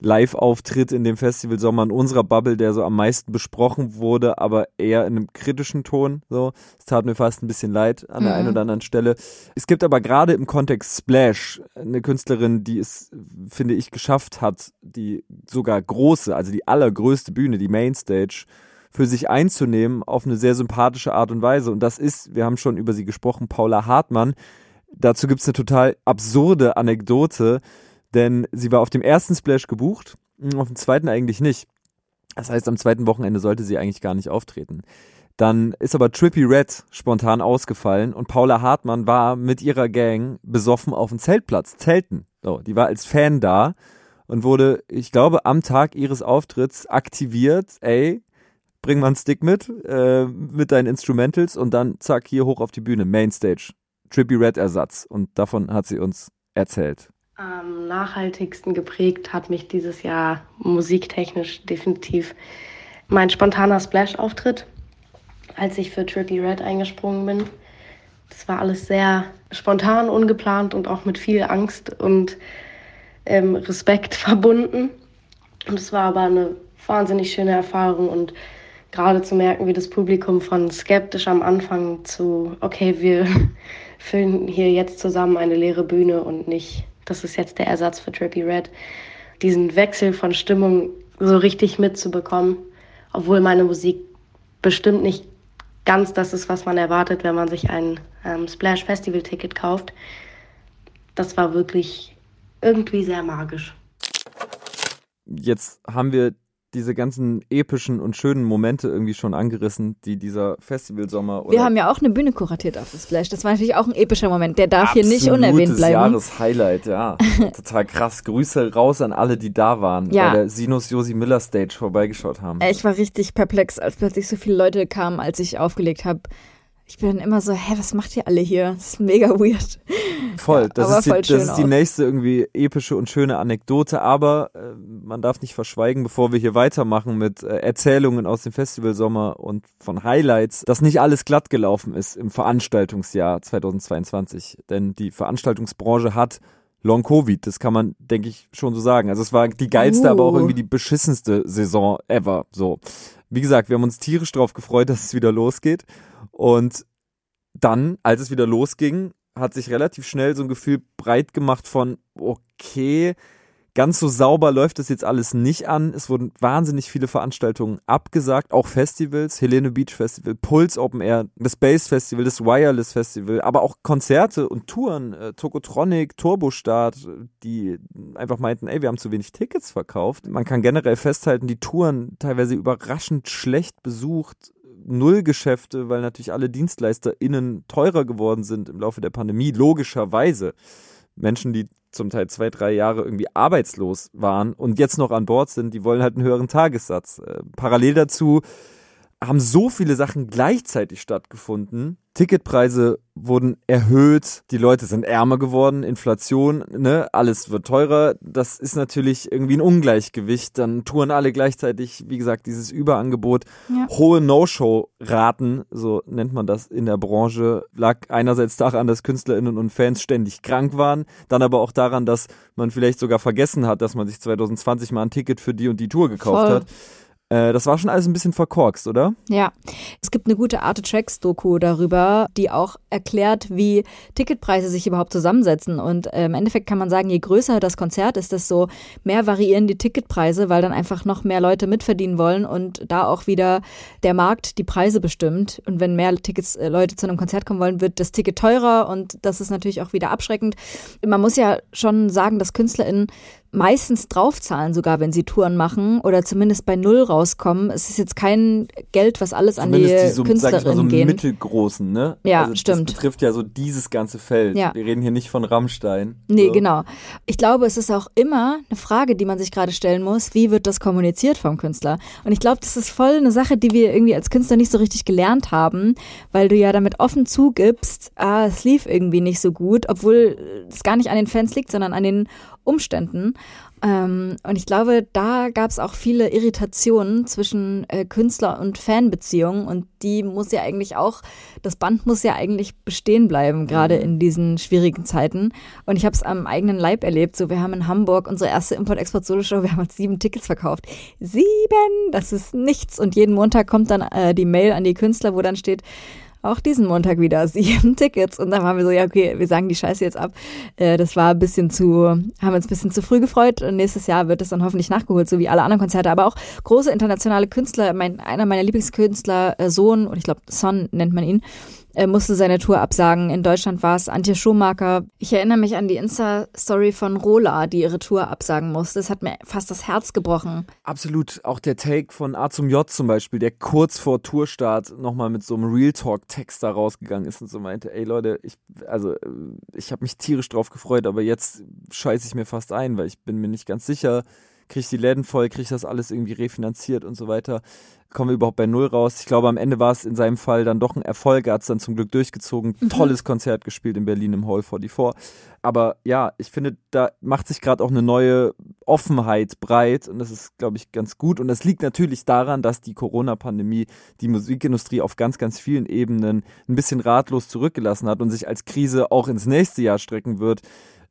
Live-Auftritt in dem Festivalsommer in unserer Bubble, der so am meisten besprochen wurde, aber eher in einem kritischen Ton. So, es tat mir fast ein bisschen leid an der Mhm. einen oder anderen Stelle. Es gibt aber gerade im Kontext Splash eine Künstlerin, die es, finde ich, geschafft hat, die sogar große, also die allergrößte Bühne, die Mainstage, für sich einzunehmen auf eine sehr sympathische Art und Weise. Und das ist, wir haben schon über sie gesprochen, Paula Hartmann. Dazu gibt's eine total absurde Anekdote, denn sie war auf dem ersten Splash gebucht, auf dem zweiten eigentlich nicht. Das heißt, am zweiten Wochenende sollte sie eigentlich gar nicht auftreten. Dann ist aber Trippy Red spontan ausgefallen und Paula Hartmann war mit ihrer Gang besoffen auf dem Zeltplatz, Zelten. So, die war als Fan da und wurde, ich glaube, am Tag ihres Auftritts aktiviert, ey, bring mal einen Stick mit, äh, mit deinen Instrumentals und dann zack, hier hoch auf die Bühne, Mainstage. Trippy Red Ersatz. Und davon hat sie uns erzählt. Am nachhaltigsten geprägt hat mich dieses Jahr musiktechnisch definitiv mein spontaner Splash-Auftritt, als ich für Trippy Red eingesprungen bin. Das war alles sehr spontan, ungeplant und auch mit viel Angst und ähm, Respekt verbunden. Und es war aber eine wahnsinnig schöne Erfahrung und gerade zu merken, wie das Publikum von skeptisch am Anfang zu, okay, wir füllen hier jetzt zusammen eine leere Bühne und nicht, das ist jetzt der Ersatz für Trippy Red, diesen Wechsel von Stimmung so richtig mitzubekommen, obwohl meine Musik bestimmt nicht ganz das ist, was man erwartet, wenn man sich ein ähm, Splash Festival Ticket kauft. Das war wirklich irgendwie sehr magisch. Jetzt haben wir diese ganzen epischen und schönen Momente irgendwie schon angerissen, die dieser Festivalsommer. Wir haben ja auch eine Bühne kuratiert auf das Splash. Das war natürlich auch ein epischer Moment. Der darf hier nicht unerwähnt bleiben. Jahreshighlight, ja. Total krass. Grüße raus an alle, die da waren, ja. bei der Sinus Josi Miller Stage vorbeigeschaut haben. Ich war richtig perplex, als plötzlich so viele Leute kamen, als ich aufgelegt habe. Ich bin immer so, hä, was macht ihr alle hier? Das ist mega weird. Voll, ja, das, ist, die, das ist die nächste irgendwie epische und schöne Anekdote, aber äh, man darf nicht verschweigen, bevor wir hier weitermachen mit äh, Erzählungen aus dem Festivalsommer und von Highlights, dass nicht alles glatt gelaufen ist im Veranstaltungsjahr 2022, denn die Veranstaltungsbranche hat Long Covid, das kann man, denke ich, schon so sagen. Also es war die geilste, uh. aber auch uh. irgendwie die beschissenste Saison ever. So, wie gesagt, wir haben uns tierisch drauf gefreut, dass es wieder losgeht. Und dann, als es wieder losging, hat sich relativ schnell so ein Gefühl breit gemacht von, okay, ganz so sauber läuft das jetzt alles nicht an. Es wurden wahnsinnig viele Veranstaltungen abgesagt, auch Festivals, Helene Beach Festival, Pulse Open Air, das Space Festival, das Wireless Festival, aber auch Konzerte und Touren, äh, Tokotronic, Turbostart, die einfach meinten, ey, wir haben zu wenig Tickets verkauft. Man kann generell festhalten, die Touren teilweise überraschend schlecht besucht, Nullgeschäfte, weil natürlich alle DienstleisterInnen teurer geworden sind im Laufe der Pandemie, logischerweise. Menschen, die zum Teil zwei, drei Jahre irgendwie arbeitslos waren und jetzt noch an Bord sind, die wollen halt einen höheren Tagessatz. Äh, parallel dazu haben so viele Sachen gleichzeitig stattgefunden. Ticketpreise wurden erhöht, die Leute sind ärmer geworden, Inflation, ne, alles wird teurer. Das ist natürlich irgendwie ein Ungleichgewicht. Dann touren alle gleichzeitig, wie gesagt, dieses Überangebot. Ja. Hohe No-Show-Raten, so nennt man das in der Branche, lag einerseits daran, dass KünstlerInnen und Fans ständig krank waren, dann aber auch daran, dass man vielleicht sogar vergessen hat, dass man sich 2020 mal ein Ticket für die und die Tour gekauft Voll. hat. Äh, das war schon alles ein bisschen verkorkst, oder? Ja. Es gibt eine gute Arte Tracks Doku darüber, die auch erklärt, wie Ticketpreise sich überhaupt zusammensetzen. Und äh, im Endeffekt kann man sagen, je größer das Konzert ist, desto mehr variieren die Ticketpreise, weil dann einfach noch mehr Leute mitverdienen wollen und da auch wieder der Markt die Preise bestimmt. Und wenn mehr Tickets, äh, Leute zu einem Konzert kommen wollen, wird das Ticket teurer und das ist natürlich auch wieder abschreckend. Man muss ja schon sagen, dass KünstlerInnen meistens draufzahlen, sogar wenn sie Touren machen oder zumindest bei Null rauskommen. Es ist jetzt kein Geld, was alles zumindest an die, die so, Künstlerinnen sag ich mal, so gehen. mittelgroßen, ne? Ja, also stimmt. Das betrifft ja so dieses ganze Feld. Ja. Wir reden hier nicht von Rammstein. Nee, so. genau. Ich glaube, es ist auch immer eine Frage, die man sich gerade stellen muss, wie wird das kommuniziert vom Künstler? Und ich glaube, das ist voll eine Sache, die wir irgendwie als Künstler nicht so richtig gelernt haben, weil du ja damit offen zugibst, ah, es lief irgendwie nicht so gut, obwohl es gar nicht an den Fans liegt, sondern an den Umständen. Ähm, und ich glaube, da gab es auch viele Irritationen zwischen äh, Künstler- und Fanbeziehungen und die muss ja eigentlich auch, das Band muss ja eigentlich bestehen bleiben, gerade mhm. in diesen schwierigen Zeiten. Und ich habe es am eigenen Leib erlebt. So, wir haben in Hamburg unsere erste Import-Export-Solo-Show, wir haben uns sieben Tickets verkauft. Sieben! Das ist nichts. Und jeden Montag kommt dann äh, die Mail an die Künstler, wo dann steht, auch diesen Montag wieder sieben Tickets. Und dann waren wir so, ja, okay, wir sagen die Scheiße jetzt ab. Äh, das war ein bisschen zu, haben uns ein bisschen zu früh gefreut. Und nächstes Jahr wird es dann hoffentlich nachgeholt, so wie alle anderen Konzerte. Aber auch große internationale Künstler, mein, einer meiner Lieblingskünstler, äh, Sohn, und ich glaube, Son nennt man ihn, er musste seine Tour absagen. In Deutschland war es Antje Schumacher. Ich erinnere mich an die Insta-Story von Rola, die ihre Tour absagen musste. Das hat mir fast das Herz gebrochen. Absolut. Auch der Take von A zum J zum Beispiel, der kurz vor Tourstart nochmal mit so einem Real Talk-Text da rausgegangen ist und so meinte, ey Leute, ich, also, äh, ich habe mich tierisch drauf gefreut, aber jetzt scheiße ich mir fast ein, weil ich bin mir nicht ganz sicher, kriege ich die Läden voll, kriege ich das alles irgendwie refinanziert und so weiter kommen wir überhaupt bei Null raus. Ich glaube, am Ende war es in seinem Fall dann doch ein Erfolg. Er hat es dann zum Glück durchgezogen. Mhm. Tolles Konzert gespielt in Berlin im Hall 44. Aber ja, ich finde, da macht sich gerade auch eine neue Offenheit breit und das ist, glaube ich, ganz gut. Und das liegt natürlich daran, dass die Corona-Pandemie die Musikindustrie auf ganz, ganz vielen Ebenen ein bisschen ratlos zurückgelassen hat und sich als Krise auch ins nächste Jahr strecken wird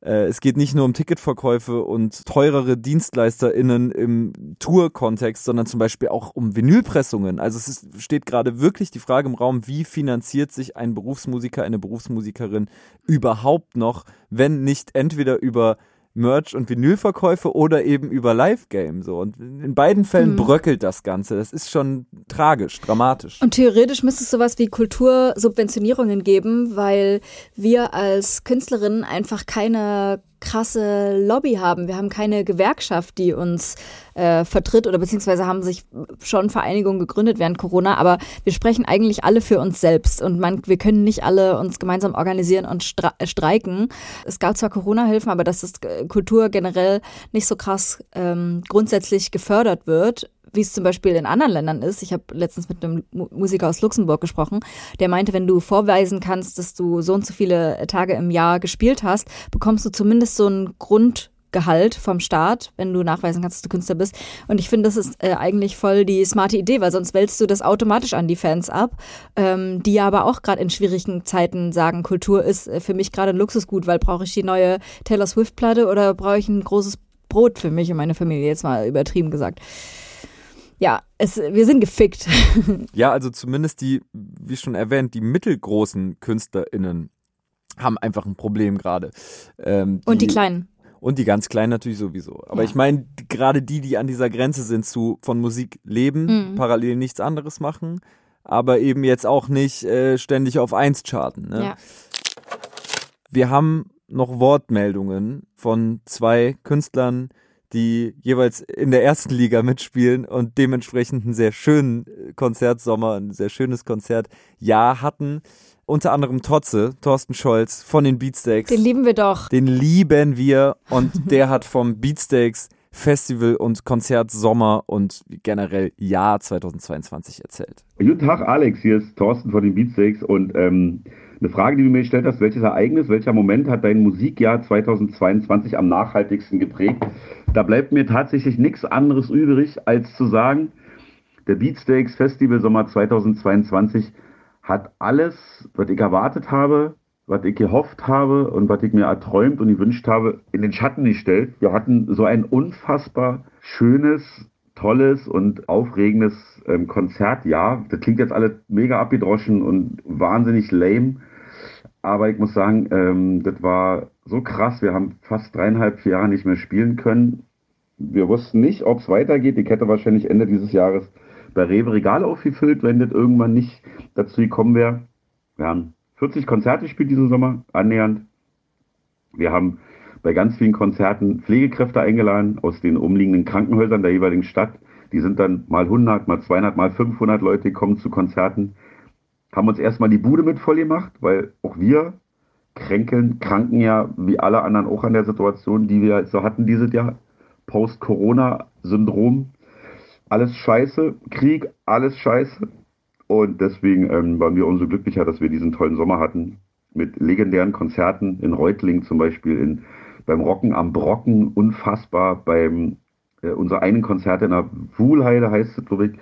es geht nicht nur um Ticketverkäufe und teurere DienstleisterInnen im Tour-Kontext, sondern zum Beispiel auch um Vinylpressungen. Also es ist, steht gerade wirklich die Frage im Raum, wie finanziert sich ein Berufsmusiker, eine Berufsmusikerin überhaupt noch, wenn nicht entweder über Merch- und Vinylverkäufe oder eben über Live-Game. So. Und in beiden Fällen mhm. bröckelt das Ganze. Das ist schon tragisch, dramatisch. Und theoretisch müsste es sowas wie Kultursubventionierungen geben, weil wir als Künstlerinnen einfach keine krasse Lobby haben. Wir haben keine Gewerkschaft, die uns äh, vertritt oder beziehungsweise haben sich schon Vereinigungen gegründet während Corona, aber wir sprechen eigentlich alle für uns selbst und man, wir können nicht alle uns gemeinsam organisieren und streiken. Es gab zwar Corona-Hilfen, aber dass das äh, Kultur generell nicht so krass ähm, grundsätzlich gefördert wird, wie es zum Beispiel in anderen Ländern ist. Ich habe letztens mit einem Musiker aus Luxemburg gesprochen, der meinte, wenn du vorweisen kannst, dass du so und so viele Tage im Jahr gespielt hast, bekommst du zumindest so ein Grundgehalt vom Staat, wenn du nachweisen kannst, dass du Künstler bist. Und ich finde, das ist äh, eigentlich voll die smarte Idee, weil sonst wälzt du das automatisch an die Fans ab, ähm, die aber auch gerade in schwierigen Zeiten sagen, Kultur ist äh, für mich gerade ein Luxusgut, weil brauche ich die neue Taylor Swift-Platte oder brauche ich ein großes Brot für mich und meine Familie, jetzt mal übertrieben gesagt ja, es, wir sind gefickt. Ja, also zumindest die, wie schon erwähnt, die mittelgroßen KünstlerInnen haben einfach ein Problem gerade. Ähm, und die kleinen. Und die ganz kleinen natürlich sowieso. Aber ja. ich meine, gerade die, die an dieser Grenze sind zu von Musik leben, mhm. parallel nichts anderes machen, aber eben jetzt auch nicht äh, ständig auf eins charten. Ne? Ja. Wir haben noch Wortmeldungen von zwei Künstlern, die jeweils in der ersten Liga mitspielen und dementsprechend einen sehr schönen Konzertsommer, ein sehr schönes Konzertjahr hatten. Unter anderem Totze, Thorsten Scholz von den Beatsteaks. Den lieben wir doch. Den lieben wir und der hat vom Beatsteaks Festival und Konzert Sommer und generell Jahr 2022 erzählt. Guten Tag, Alex. Hier ist Thorsten von den Beatsteaks und ähm, eine Frage, die du mir gestellt hast, welches Ereignis, welcher Moment hat dein Musikjahr 2022 am nachhaltigsten geprägt? Da bleibt mir tatsächlich nichts anderes übrig, als zu sagen, der Beatsteaks Festival Sommer 2022 hat alles, was ich erwartet habe, was ich gehofft habe und was ich mir erträumt und gewünscht habe, in den Schatten gestellt. Wir hatten so ein unfassbar schönes, tolles und aufregendes ähm, Konzertjahr. Das klingt jetzt alles mega abgedroschen und wahnsinnig lame. Aber ich muss sagen, ähm, das war so krass. Wir haben fast dreieinhalb Jahre nicht mehr spielen können. Wir wussten nicht, ob es weitergeht. Ich hätte wahrscheinlich Ende dieses Jahres bei Rewe Regale aufgefüllt, wenn das irgendwann nicht dazu gekommen wäre. Wir haben 40 Konzerte gespielt diesen Sommer, annähernd. Wir haben bei ganz vielen Konzerten Pflegekräfte eingeladen aus den umliegenden Krankenhäusern der jeweiligen Stadt. Die sind dann mal 100, mal 200, mal 500 Leute gekommen zu Konzerten haben uns erstmal die Bude mit voll gemacht, weil auch wir kränkeln, kranken ja wie alle anderen auch an der Situation, die wir so hatten dieses Jahr. Post-Corona-Syndrom. Alles scheiße, Krieg, alles scheiße. Und deswegen ähm, waren wir umso glücklicher, dass wir diesen tollen Sommer hatten. Mit legendären Konzerten in Reutling zum Beispiel, in, beim Rocken am Brocken, unfassbar, beim äh, unser einen Konzert in der Wuhlheide heißt es, glaube ich,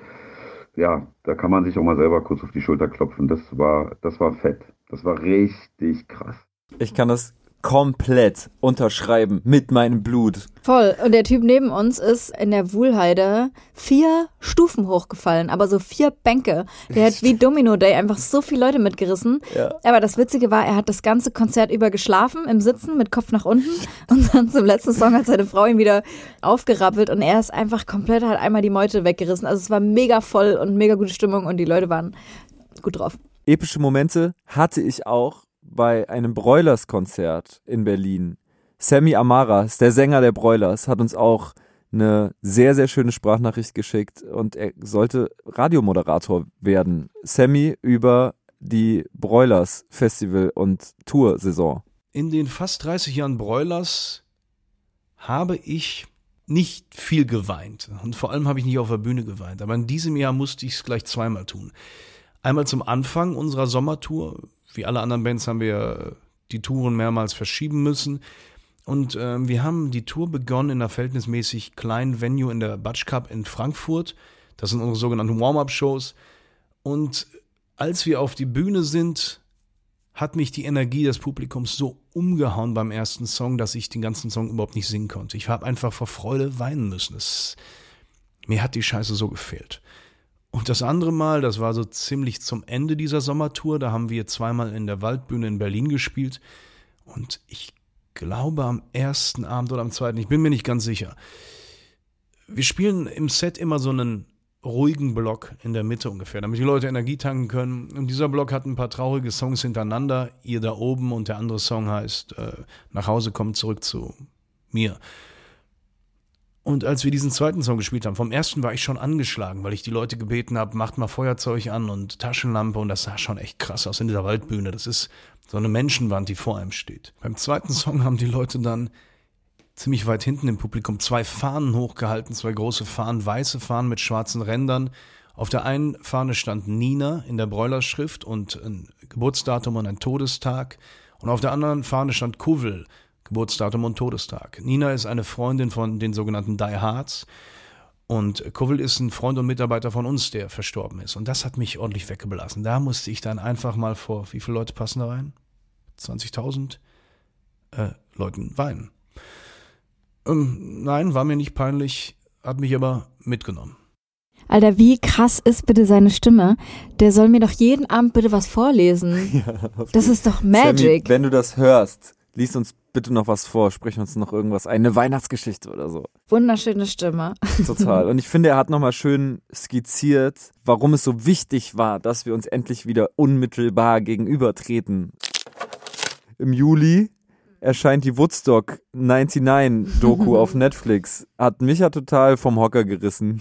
ja, da kann man sich auch mal selber kurz auf die Schulter klopfen. Das war, das war fett. Das war richtig krass. Ich kann das komplett unterschreiben mit meinem Blut. Voll. Und der Typ neben uns ist in der Wuhlheide vier Stufen hochgefallen, aber so vier Bänke. Der hat wie Domino Day einfach so viele Leute mitgerissen. Ja. Aber das Witzige war, er hat das ganze Konzert über geschlafen im Sitzen mit Kopf nach unten und dann zum letzten Song hat seine Frau ihn wieder aufgerappelt und er ist einfach komplett hat einmal die Meute weggerissen. Also es war mega voll und mega gute Stimmung und die Leute waren gut drauf. Epische Momente hatte ich auch bei einem Broilers-Konzert in Berlin. Sammy Amaras, der Sänger der Broilers, hat uns auch eine sehr, sehr schöne Sprachnachricht geschickt und er sollte Radiomoderator werden. Sammy über die Broilers Festival und Tour-Saison. In den fast 30 Jahren Broilers habe ich nicht viel geweint. Und vor allem habe ich nicht auf der Bühne geweint. Aber in diesem Jahr musste ich es gleich zweimal tun. Einmal zum Anfang unserer Sommertour wie alle anderen Bands haben wir die Touren mehrmals verschieben müssen. Und äh, wir haben die Tour begonnen in einer verhältnismäßig kleinen Venue in der Batsch Cup in Frankfurt. Das sind unsere sogenannten Warm-up-Shows. Und als wir auf die Bühne sind, hat mich die Energie des Publikums so umgehauen beim ersten Song, dass ich den ganzen Song überhaupt nicht singen konnte. Ich habe einfach vor Freude weinen müssen. Es, mir hat die Scheiße so gefehlt. Und das andere Mal, das war so ziemlich zum Ende dieser Sommertour, da haben wir zweimal in der Waldbühne in Berlin gespielt. Und ich glaube am ersten Abend oder am zweiten, ich bin mir nicht ganz sicher. Wir spielen im Set immer so einen ruhigen Block in der Mitte ungefähr, damit die Leute Energie tanken können. Und dieser Block hat ein paar traurige Songs hintereinander, ihr da oben und der andere Song heißt äh, Nach Hause kommt zurück zu mir. Und als wir diesen zweiten Song gespielt haben, vom ersten war ich schon angeschlagen, weil ich die Leute gebeten habe, macht mal Feuerzeug an und Taschenlampe und das sah schon echt krass aus in dieser Waldbühne. Das ist so eine Menschenwand, die vor einem steht. Beim zweiten Song haben die Leute dann ziemlich weit hinten im Publikum zwei Fahnen hochgehalten, zwei große Fahnen, weiße Fahnen mit schwarzen Rändern. Auf der einen Fahne stand Nina in der Bräulerschrift und ein Geburtsdatum und ein Todestag. Und auf der anderen Fahne stand Kuvel, Geburtsdatum und Todestag. Nina ist eine Freundin von den sogenannten Die Hards. Und Kuvel ist ein Freund und Mitarbeiter von uns, der verstorben ist. Und das hat mich ordentlich weggeblasen. Da musste ich dann einfach mal vor, wie viele Leute passen da rein? 20.000 äh, Leuten weinen. Ähm, nein, war mir nicht peinlich, hat mich aber mitgenommen. Alter, wie krass ist bitte seine Stimme? Der soll mir doch jeden Abend bitte was vorlesen. Ja, das ist doch Magic. Sammy, wenn du das hörst, lies uns bitte noch was vor, sprich uns noch irgendwas ein, eine Weihnachtsgeschichte oder so. Wunderschöne Stimme. Total. Und ich finde, er hat nochmal schön skizziert, warum es so wichtig war, dass wir uns endlich wieder unmittelbar gegenübertreten. Im Juli erscheint die Woodstock 99 Doku auf Netflix. Hat mich ja total vom Hocker gerissen.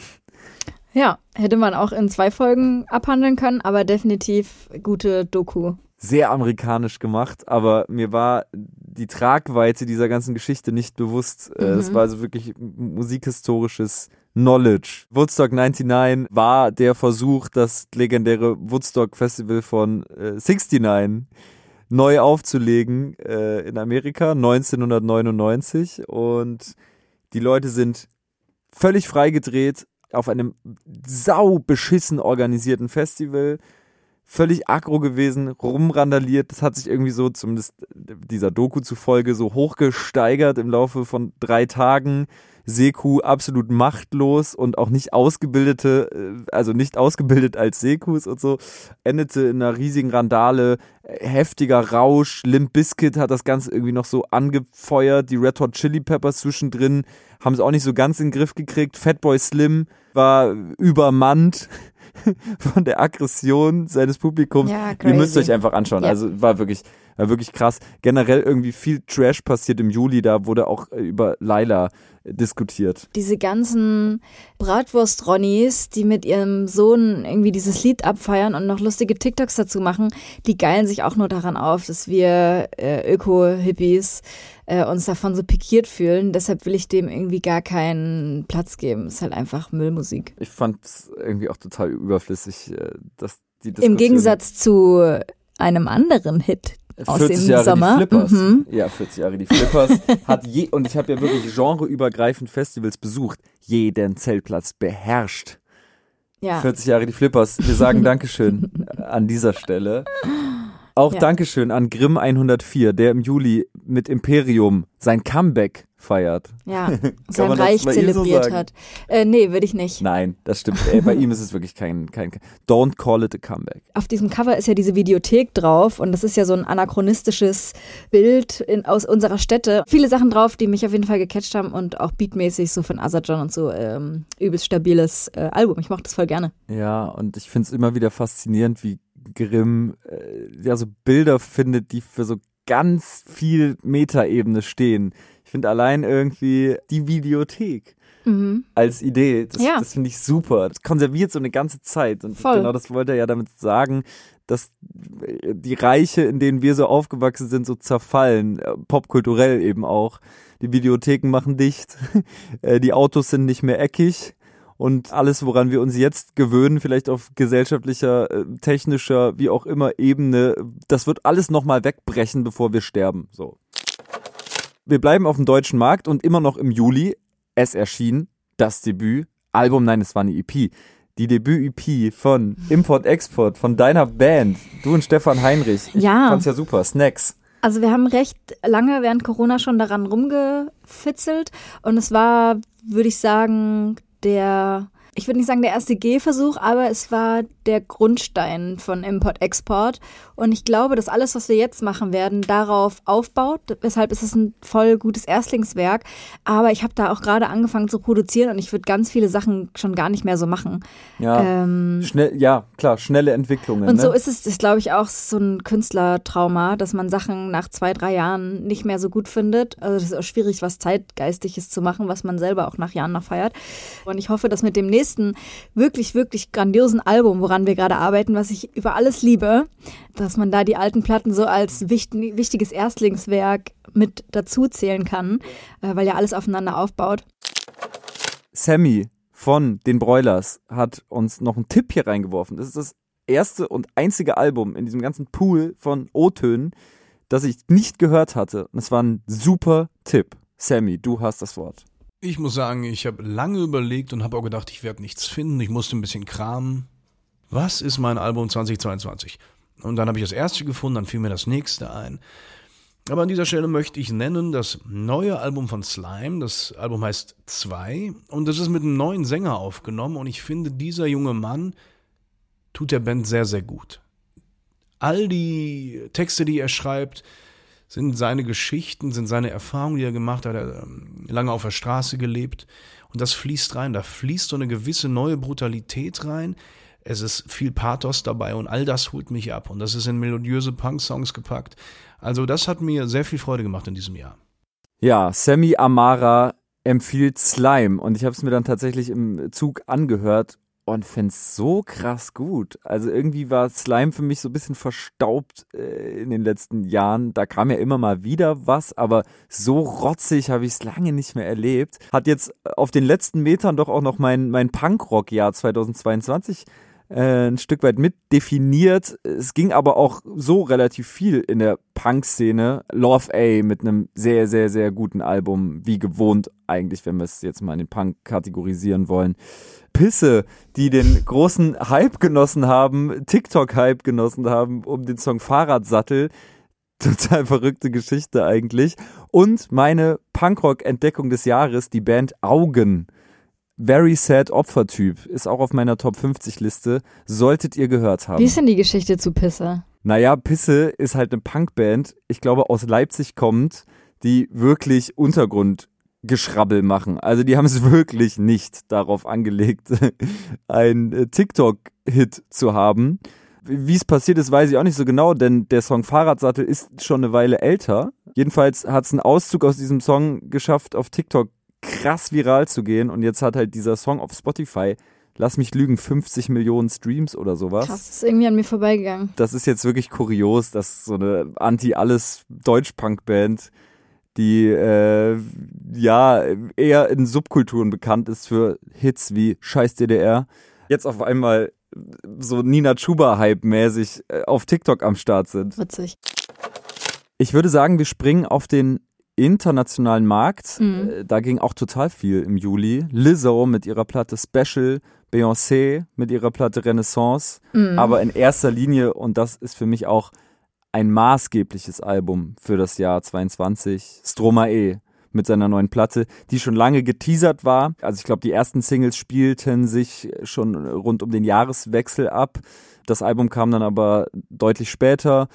Ja, hätte man auch in zwei Folgen abhandeln können, aber definitiv gute Doku. Sehr amerikanisch gemacht, aber mir war die Tragweite dieser ganzen Geschichte nicht bewusst. Äh, mhm. Es war also wirklich musikhistorisches Knowledge. Woodstock 99 war der Versuch, das legendäre Woodstock Festival von äh, 69 neu aufzulegen äh, in Amerika 1999 und die Leute sind völlig freigedreht auf einem sau beschissen organisierten Festival völlig aggro gewesen, rumrandaliert. Das hat sich irgendwie so, zumindest dieser Doku zufolge, so hochgesteigert im Laufe von drei Tagen. Seku absolut machtlos und auch nicht ausgebildete, äh, also nicht ausgebildet als Sekus und so, endete in einer riesigen Randale, heftiger Rausch, Limp Bizkit hat das Ganze irgendwie noch so angefeuert, die Red Hot Chili Peppers zwischendrin haben es auch nicht so ganz in den Griff gekriegt, Fatboy Slim war übermannt von der Aggression seines Publikums. Ja, Ihr müsst euch einfach anschauen. Ja. Also war wirklich, war wirklich krass. Generell irgendwie viel Trash passiert im Juli. Da wurde auch über Laila diskutiert. Diese ganzen Bratwurst-Ronnies, die mit ihrem Sohn irgendwie dieses Lied abfeiern und noch lustige TikToks dazu machen, die geilen sich auch nur daran auf, dass wir äh, Öko-Hippies äh, uns davon so pikiert fühlen. Deshalb will ich dem irgendwie gar keinen Platz geben. Es ist halt einfach Müllmusik. Ich fand es irgendwie auch total überflüssig, äh, dass die Diskussion Im Gegensatz zu einem anderen Hit, aus 40 dem Jahre Sommer. die Flippers. Mhm. Ja, 40 Jahre die Flippers. hat je, und ich habe ja wirklich genreübergreifend Festivals besucht. Jeden Zeltplatz beherrscht. Ja. 40 Jahre die Flippers. Wir sagen Dankeschön an dieser Stelle. Auch ja. Dankeschön an Grimm 104, der im Juli mit Imperium sein Comeback feiert. Ja, sein Reich zelebriert so hat. Äh, nee, würde ich nicht. Nein, das stimmt. Ey, bei ihm ist es wirklich kein, kein, don't call it a comeback. Auf diesem Cover ist ja diese Videothek drauf und das ist ja so ein anachronistisches Bild in, aus unserer Städte. Viele Sachen drauf, die mich auf jeden Fall gecatcht haben und auch beatmäßig so von Azajon und so ähm, übelst stabiles äh, Album. Ich mochte das voll gerne. Ja, und ich finde es immer wieder faszinierend, wie Grimm äh, ja so Bilder findet, die für so ganz viel Metaebene stehen. Ich finde allein irgendwie die Videothek mhm. als Idee, das, ja. das finde ich super. Das konserviert so eine ganze Zeit. Und Voll. genau das wollte er ja damit sagen, dass die Reiche, in denen wir so aufgewachsen sind, so zerfallen, äh, popkulturell eben auch. Die Videotheken machen dicht, äh, die Autos sind nicht mehr eckig und alles, woran wir uns jetzt gewöhnen, vielleicht auf gesellschaftlicher, äh, technischer, wie auch immer Ebene, das wird alles nochmal wegbrechen, bevor wir sterben. So. Wir bleiben auf dem deutschen Markt und immer noch im Juli. Es erschien das Debüt, Album, nein, es war eine EP. Die Debüt-EP von Import-Export, von deiner Band, du und Stefan Heinrich. Ich ja. fand's ja super. Snacks. Also wir haben recht lange während Corona schon daran rumgefitzelt und es war, würde ich sagen, der ich würde nicht sagen der erste Gehversuch, aber es war der Grundstein von Import-Export. Und ich glaube, dass alles, was wir jetzt machen werden, darauf aufbaut. Weshalb ist es ein voll gutes Erstlingswerk. Aber ich habe da auch gerade angefangen zu produzieren und ich würde ganz viele Sachen schon gar nicht mehr so machen. Ja, ähm, schnell, ja klar, schnelle Entwicklungen. Und ne? so ist es, ist, glaube ich, auch so ein Künstlertrauma, dass man Sachen nach zwei, drei Jahren nicht mehr so gut findet. Also es ist auch schwierig, was Zeitgeistiges zu machen, was man selber auch nach Jahren noch feiert. Und ich hoffe, dass mit dem nächsten wirklich, wirklich grandiosen Album, woran wir gerade arbeiten, was ich über alles liebe, dass man da die alten Platten so als wichtig, wichtiges Erstlingswerk mit dazu zählen kann, äh, weil ja alles aufeinander aufbaut. Sammy von den Broilers hat uns noch einen Tipp hier reingeworfen. Das ist das erste und einzige Album in diesem ganzen Pool von O-Tönen, das ich nicht gehört hatte. Und es war ein super Tipp. Sammy, du hast das Wort. Ich muss sagen, ich habe lange überlegt und habe auch gedacht, ich werde nichts finden. Ich musste ein bisschen kramen. Was ist mein Album 2022? Und dann habe ich das erste gefunden, dann fiel mir das nächste ein. Aber an dieser Stelle möchte ich nennen das neue Album von Slime. Das Album heißt 2 und das ist mit einem neuen Sänger aufgenommen und ich finde, dieser junge Mann tut der Band sehr, sehr gut. All die Texte, die er schreibt, sind seine Geschichten, sind seine Erfahrungen, die er gemacht hat. Er hat ähm, lange auf der Straße gelebt und das fließt rein. Da fließt so eine gewisse neue Brutalität rein. Es ist viel Pathos dabei und all das holt mich ab. Und das ist in melodiöse Punk-Songs gepackt. Also das hat mir sehr viel Freude gemacht in diesem Jahr. Ja, Sammy Amara empfiehlt Slime und ich habe es mir dann tatsächlich im Zug angehört und finde es so krass gut. Also irgendwie war Slime für mich so ein bisschen verstaubt äh, in den letzten Jahren. Da kam ja immer mal wieder was, aber so rotzig habe ich es lange nicht mehr erlebt. Hat jetzt auf den letzten Metern doch auch noch mein, mein Punkrock-Jahr 2022 äh, ein Stück weit mit definiert. Es ging aber auch so relativ viel in der Punk-Szene. Love A mit einem sehr, sehr, sehr guten Album, wie gewohnt eigentlich, wenn wir es jetzt mal in den Punk kategorisieren wollen. Pisse, die den großen Hype genossen haben, TikTok-Hype genossen haben, um den Song Fahrradsattel. Total verrückte Geschichte eigentlich. Und meine Punkrock-Entdeckung des Jahres, die Band Augen. Very Sad Opfertyp ist auch auf meiner Top 50 Liste. Solltet ihr gehört haben. Wie ist denn die Geschichte zu Pisse? Naja, Pisse ist halt eine Punkband, ich glaube aus Leipzig kommt, die wirklich Untergrundgeschrabbel machen. Also die haben es wirklich nicht darauf angelegt, ein äh, TikTok-Hit zu haben. Wie es passiert ist, weiß ich auch nicht so genau, denn der Song Fahrradsattel ist schon eine Weile älter. Jedenfalls hat es einen Auszug aus diesem Song geschafft, auf TikTok krass viral zu gehen. Und jetzt hat halt dieser Song auf Spotify, lass mich lügen, 50 Millionen Streams oder sowas. Krass, ist irgendwie an mir vorbeigegangen. Das ist jetzt wirklich kurios, dass so eine Anti-Alles-Deutsch-Punk-Band, die äh, ja eher in Subkulturen bekannt ist für Hits wie Scheiß DDR, jetzt auf einmal so Nina Chuba-Hype-mäßig äh, auf TikTok am Start sind. Witzig. Ich würde sagen, wir springen auf den internationalen Markt. Mhm. Äh, Da ging auch total viel im Juli. Lizzo mit ihrer Platte Special, Beyoncé mit ihrer Platte Renaissance. Mhm. Aber in erster Linie, und das ist für mich auch ein maßgebliches Album für das Jahr 22, Stromae mit seiner neuen Platte, die schon lange geteasert war. Also ich glaube, die ersten Singles spielten sich schon rund um den Jahreswechsel ab. Das Album kam dann aber deutlich später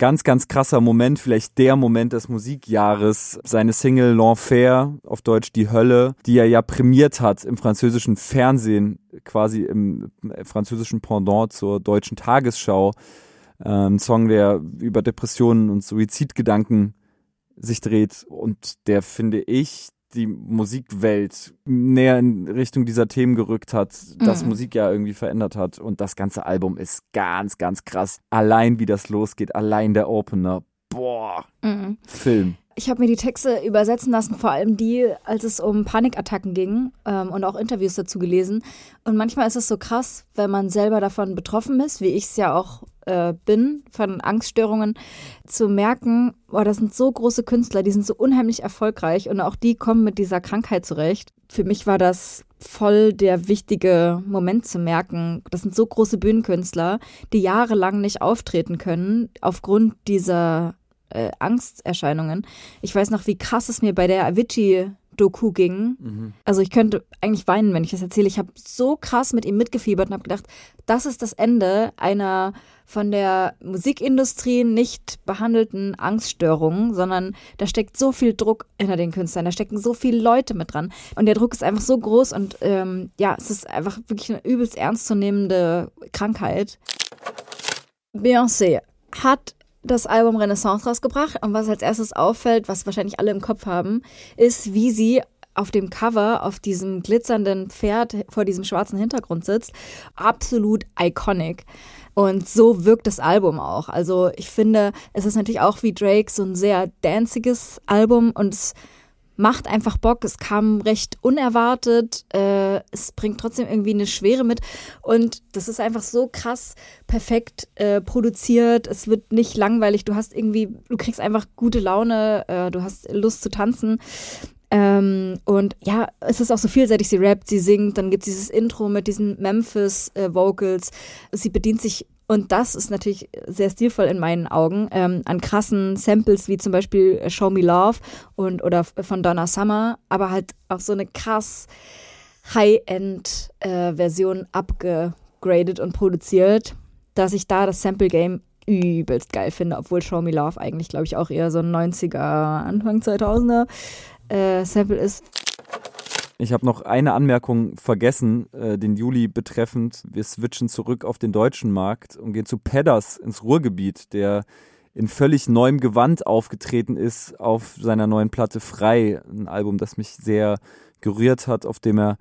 ganz, ganz krasser Moment, vielleicht der Moment des Musikjahres, seine Single L'Enfer, auf Deutsch Die Hölle, die er ja prämiert hat im französischen Fernsehen, quasi im französischen Pendant zur deutschen Tagesschau. Ein Song, der über Depressionen und Suizidgedanken sich dreht und der, finde ich, die Musikwelt näher in Richtung dieser Themen gerückt hat, das Mhm. Musik ja irgendwie verändert hat. Und das ganze Album ist ganz, ganz krass. Allein wie das losgeht, allein der Opener. Boah, Mhm. Film. Ich habe mir die Texte übersetzen lassen, vor allem die, als es um Panikattacken ging ähm, und auch Interviews dazu gelesen. Und manchmal ist es so krass, wenn man selber davon betroffen ist, wie ich es ja auch äh, bin, von Angststörungen, zu merken, boah, das sind so große Künstler, die sind so unheimlich erfolgreich und auch die kommen mit dieser Krankheit zurecht. Für mich war das voll der wichtige Moment zu merken, das sind so große Bühnenkünstler, die jahrelang nicht auftreten können aufgrund dieser äh, Angsterscheinungen. Ich weiß noch, wie krass es mir bei der Avicii Doku ging. Mhm. Also ich könnte eigentlich weinen, wenn ich das erzähle. Ich habe so krass mit ihm mitgefiebert und habe gedacht, das ist das Ende einer von der Musikindustrie nicht behandelten Angststörung, sondern da steckt so viel Druck hinter den Künstlern, da stecken so viele Leute mit dran. Und der Druck ist einfach so groß und ähm, ja, es ist einfach wirklich eine übelst ernstzunehmende Krankheit. Beyoncé hat das Album Renaissance rausgebracht und was als erstes auffällt, was wahrscheinlich alle im Kopf haben, ist, wie sie auf dem Cover auf diesem glitzernden Pferd vor diesem schwarzen Hintergrund sitzt. Absolut iconic. Und so wirkt das Album auch. Also ich finde, es ist natürlich auch wie Drake so ein sehr danziges Album und es macht einfach Bock. Es kam recht unerwartet. Äh, es bringt trotzdem irgendwie eine Schwere mit. Und das ist einfach so krass perfekt äh, produziert. Es wird nicht langweilig. Du hast irgendwie, du kriegst einfach gute Laune. Äh, du hast Lust zu tanzen. Ähm, und ja, es ist auch so vielseitig. Sie rappt, sie singt, dann gibt es dieses Intro mit diesen Memphis-Vocals. Äh, sie bedient sich und das ist natürlich sehr stilvoll in meinen Augen, ähm, an krassen Samples wie zum Beispiel Show Me Love und oder von Donna Summer, aber halt auch so eine krass High-End-Version äh, abgegradet und produziert, dass ich da das Sample-Game übelst geil finde, obwohl Show Me Love eigentlich, glaube ich, auch eher so ein 90er, Anfang 2000er äh, Sample ist. Ich habe noch eine Anmerkung vergessen, äh, den Juli betreffend. Wir switchen zurück auf den deutschen Markt und gehen zu Pedders ins Ruhrgebiet, der in völlig neuem Gewand aufgetreten ist auf seiner neuen Platte Frei. Ein Album, das mich sehr gerührt hat, auf dem er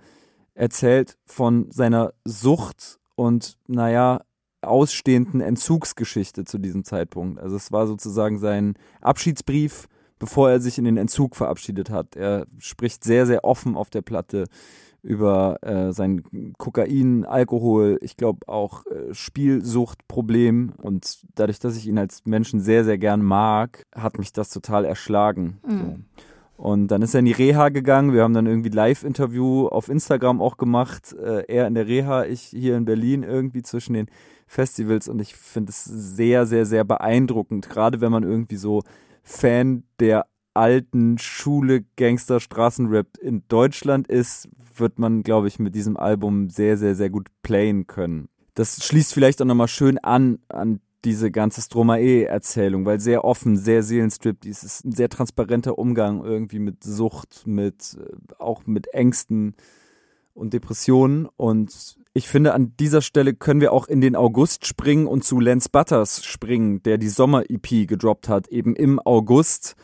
erzählt von seiner Sucht und, naja, ausstehenden Entzugsgeschichte zu diesem Zeitpunkt. Also es war sozusagen sein Abschiedsbrief bevor er sich in den Entzug verabschiedet hat. Er spricht sehr, sehr offen auf der Platte über äh, sein Kokain, Alkohol, ich glaube auch äh, Spielsuchtproblem. Und dadurch, dass ich ihn als Menschen sehr, sehr gern mag, hat mich das total erschlagen. Mhm. So. Und dann ist er in die Reha gegangen. Wir haben dann irgendwie Live-Interview auf Instagram auch gemacht. Äh, er in der Reha, ich hier in Berlin irgendwie zwischen den Festivals. Und ich finde es sehr, sehr, sehr beeindruckend. Gerade wenn man irgendwie so Fan der alten Schule Gangster Straßenrap in Deutschland ist, wird man, glaube ich, mit diesem Album sehr, sehr, sehr gut playen können. Das schließt vielleicht auch nochmal schön an, an diese ganze Stromae-Erzählung, weil sehr offen, sehr Seelenstrip, dies ist ein sehr transparenter Umgang irgendwie mit Sucht, mit, äh, auch mit Ängsten und Depressionen und ich finde, an dieser Stelle können wir auch in den August springen und zu Lance Butters springen, der die Sommer-EP gedroppt hat, eben im August.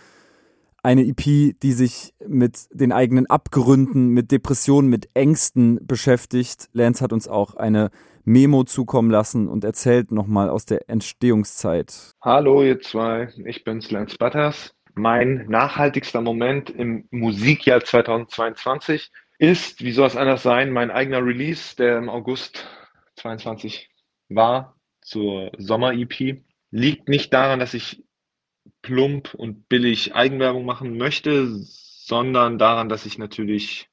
Eine EP, die sich mit den eigenen Abgründen, mit Depressionen, mit Ängsten beschäftigt. Lance hat uns auch eine Memo zukommen lassen und erzählt nochmal aus der Entstehungszeit. Hallo ihr zwei, ich bin's Lance Butters. Mein nachhaltigster Moment im Musikjahr 2022 ist, wie soll es anders sein, mein eigener Release, der im August 22 war, zur Sommer-EP. Liegt nicht daran, dass ich plump und billig Eigenwerbung machen möchte, sondern daran, dass ich natürlich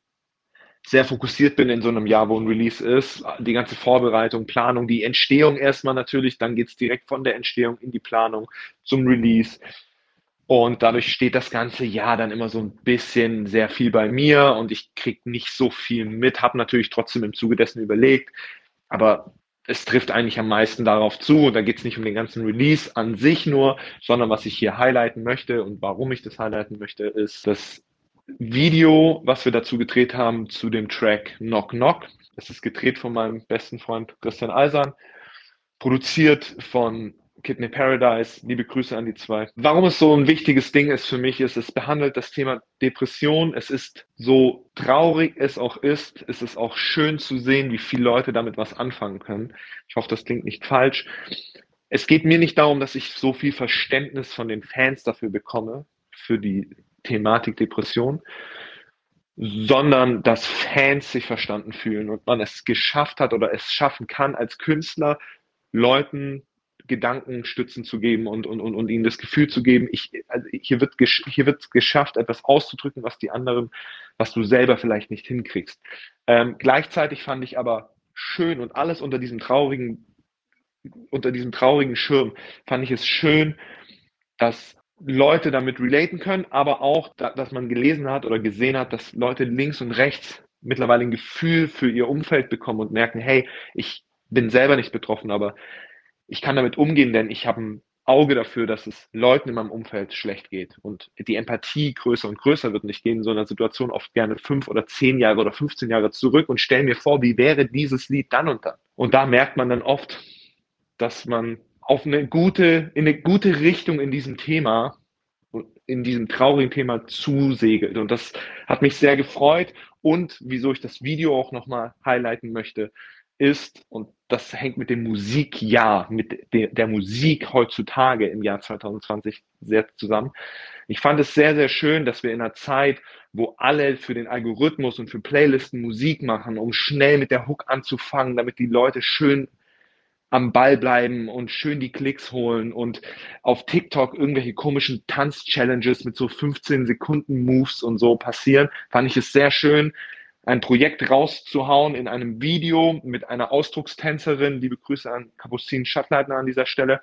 sehr fokussiert bin in so einem Jahr, wo ein Release ist. Die ganze Vorbereitung, Planung, die Entstehung erstmal natürlich, dann geht es direkt von der Entstehung in die Planung zum Release. Und dadurch steht das ganze Jahr dann immer so ein bisschen sehr viel bei mir und ich kriege nicht so viel mit, habe natürlich trotzdem im Zuge dessen überlegt, aber es trifft eigentlich am meisten darauf zu. Und da geht es nicht um den ganzen Release an sich nur, sondern was ich hier highlighten möchte und warum ich das highlighten möchte, ist das Video, was wir dazu gedreht haben zu dem Track Knock Knock. Das ist gedreht von meinem besten Freund Christian Eisern, produziert von Kidney Paradise, liebe Grüße an die zwei. Warum es so ein wichtiges Ding ist für mich, ist, es behandelt das Thema Depression. Es ist so traurig es auch ist, ist es auch schön zu sehen, wie viele Leute damit was anfangen können. Ich hoffe, das klingt nicht falsch. Es geht mir nicht darum, dass ich so viel Verständnis von den Fans dafür bekomme, für die Thematik Depression, sondern dass Fans sich verstanden fühlen und man es geschafft hat oder es schaffen kann als Künstler, Leuten Gedankenstützen zu geben und, und, und, und ihnen das Gefühl zu geben, ich, also hier wird hier geschafft, etwas auszudrücken, was die anderen, was du selber vielleicht nicht hinkriegst. Ähm, gleichzeitig fand ich aber schön und alles unter diesem traurigen, unter diesem traurigen Schirm fand ich es schön, dass Leute damit relaten können, aber auch, dass man gelesen hat oder gesehen hat, dass Leute links und rechts mittlerweile ein Gefühl für ihr Umfeld bekommen und merken, hey, ich bin selber nicht betroffen, aber ich kann damit umgehen, denn ich habe ein Auge dafür, dass es Leuten in meinem Umfeld schlecht geht und die Empathie größer und größer wird. Und ich gehe in so einer Situation oft gerne fünf oder zehn Jahre oder 15 Jahre zurück und stelle mir vor, wie wäre dieses Lied dann und dann. Und da merkt man dann oft, dass man auf eine gute, in eine gute Richtung in diesem Thema, in diesem traurigen Thema zusegelt. Und das hat mich sehr gefreut. Und wieso ich das Video auch nochmal highlighten möchte, ist, und das hängt mit dem Musikjahr, mit de, der Musik heutzutage im Jahr 2020 sehr zusammen. Ich fand es sehr, sehr schön, dass wir in einer Zeit, wo alle für den Algorithmus und für Playlisten Musik machen, um schnell mit der Hook anzufangen, damit die Leute schön am Ball bleiben und schön die Klicks holen und auf TikTok irgendwelche komischen Tanz-Challenges mit so 15 Sekunden Moves und so passieren, fand ich es sehr schön, ein Projekt rauszuhauen in einem Video mit einer Ausdruckstänzerin. Liebe Grüße an Kapuzin Schattleitner an dieser Stelle,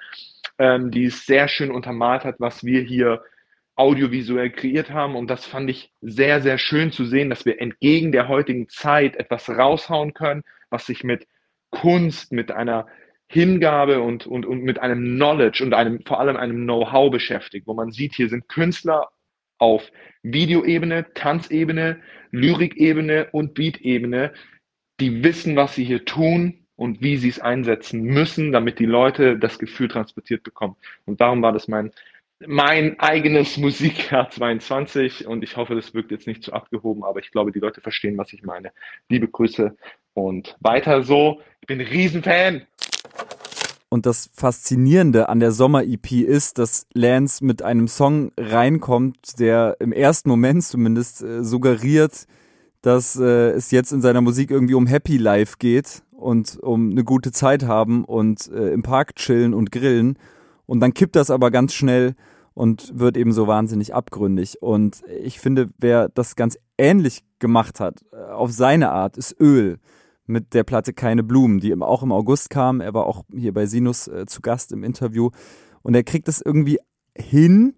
ähm, die es sehr schön untermalt hat, was wir hier audiovisuell kreiert haben. Und das fand ich sehr, sehr schön zu sehen, dass wir entgegen der heutigen Zeit etwas raushauen können, was sich mit Kunst, mit einer Hingabe und, und, und mit einem Knowledge und einem, vor allem einem Know-how beschäftigt, wo man sieht, hier sind Künstler auf Videoebene, Tanzebene, Lyrikebene und Beatebene, die wissen, was sie hier tun und wie sie es einsetzen müssen, damit die Leute das Gefühl transportiert bekommen. Und darum war das mein, mein eigenes Musikjahr 22 und ich hoffe, das wirkt jetzt nicht zu abgehoben, aber ich glaube, die Leute verstehen, was ich meine. Liebe Grüße und weiter so. Ich bin ein Riesenfan. Und das Faszinierende an der Sommer-EP ist, dass Lance mit einem Song reinkommt, der im ersten Moment zumindest äh, suggeriert, dass äh, es jetzt in seiner Musik irgendwie um Happy Life geht und um eine gute Zeit haben und äh, im Park chillen und grillen. Und dann kippt das aber ganz schnell und wird eben so wahnsinnig abgründig. Und ich finde, wer das ganz ähnlich gemacht hat, äh, auf seine Art, ist Öl mit der Platte Keine Blumen, die auch im August kam. Er war auch hier bei Sinus äh, zu Gast im Interview. Und er kriegt es irgendwie hin,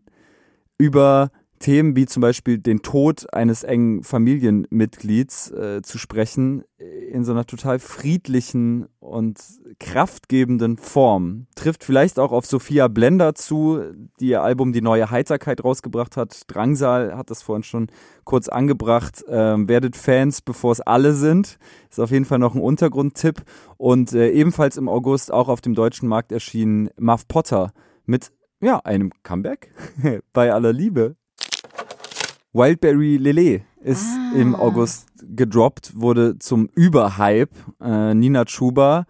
über Themen wie zum Beispiel den Tod eines engen Familienmitglieds äh, zu sprechen, in so einer total friedlichen und kraftgebenden Form. Trifft vielleicht auch auf Sophia Blender zu, die ihr Album Die neue Heiterkeit rausgebracht hat. Drangsal hat das vorhin schon kurz angebracht. Ähm, werdet Fans, bevor es alle sind. Ist auf jeden Fall noch ein Untergrundtipp. Und äh, ebenfalls im August auch auf dem deutschen Markt erschienen Muff Potter mit ja, einem Comeback bei aller Liebe. Wildberry Lele ist ah. im August gedroppt, wurde zum Überhype. Äh, Nina Chuba,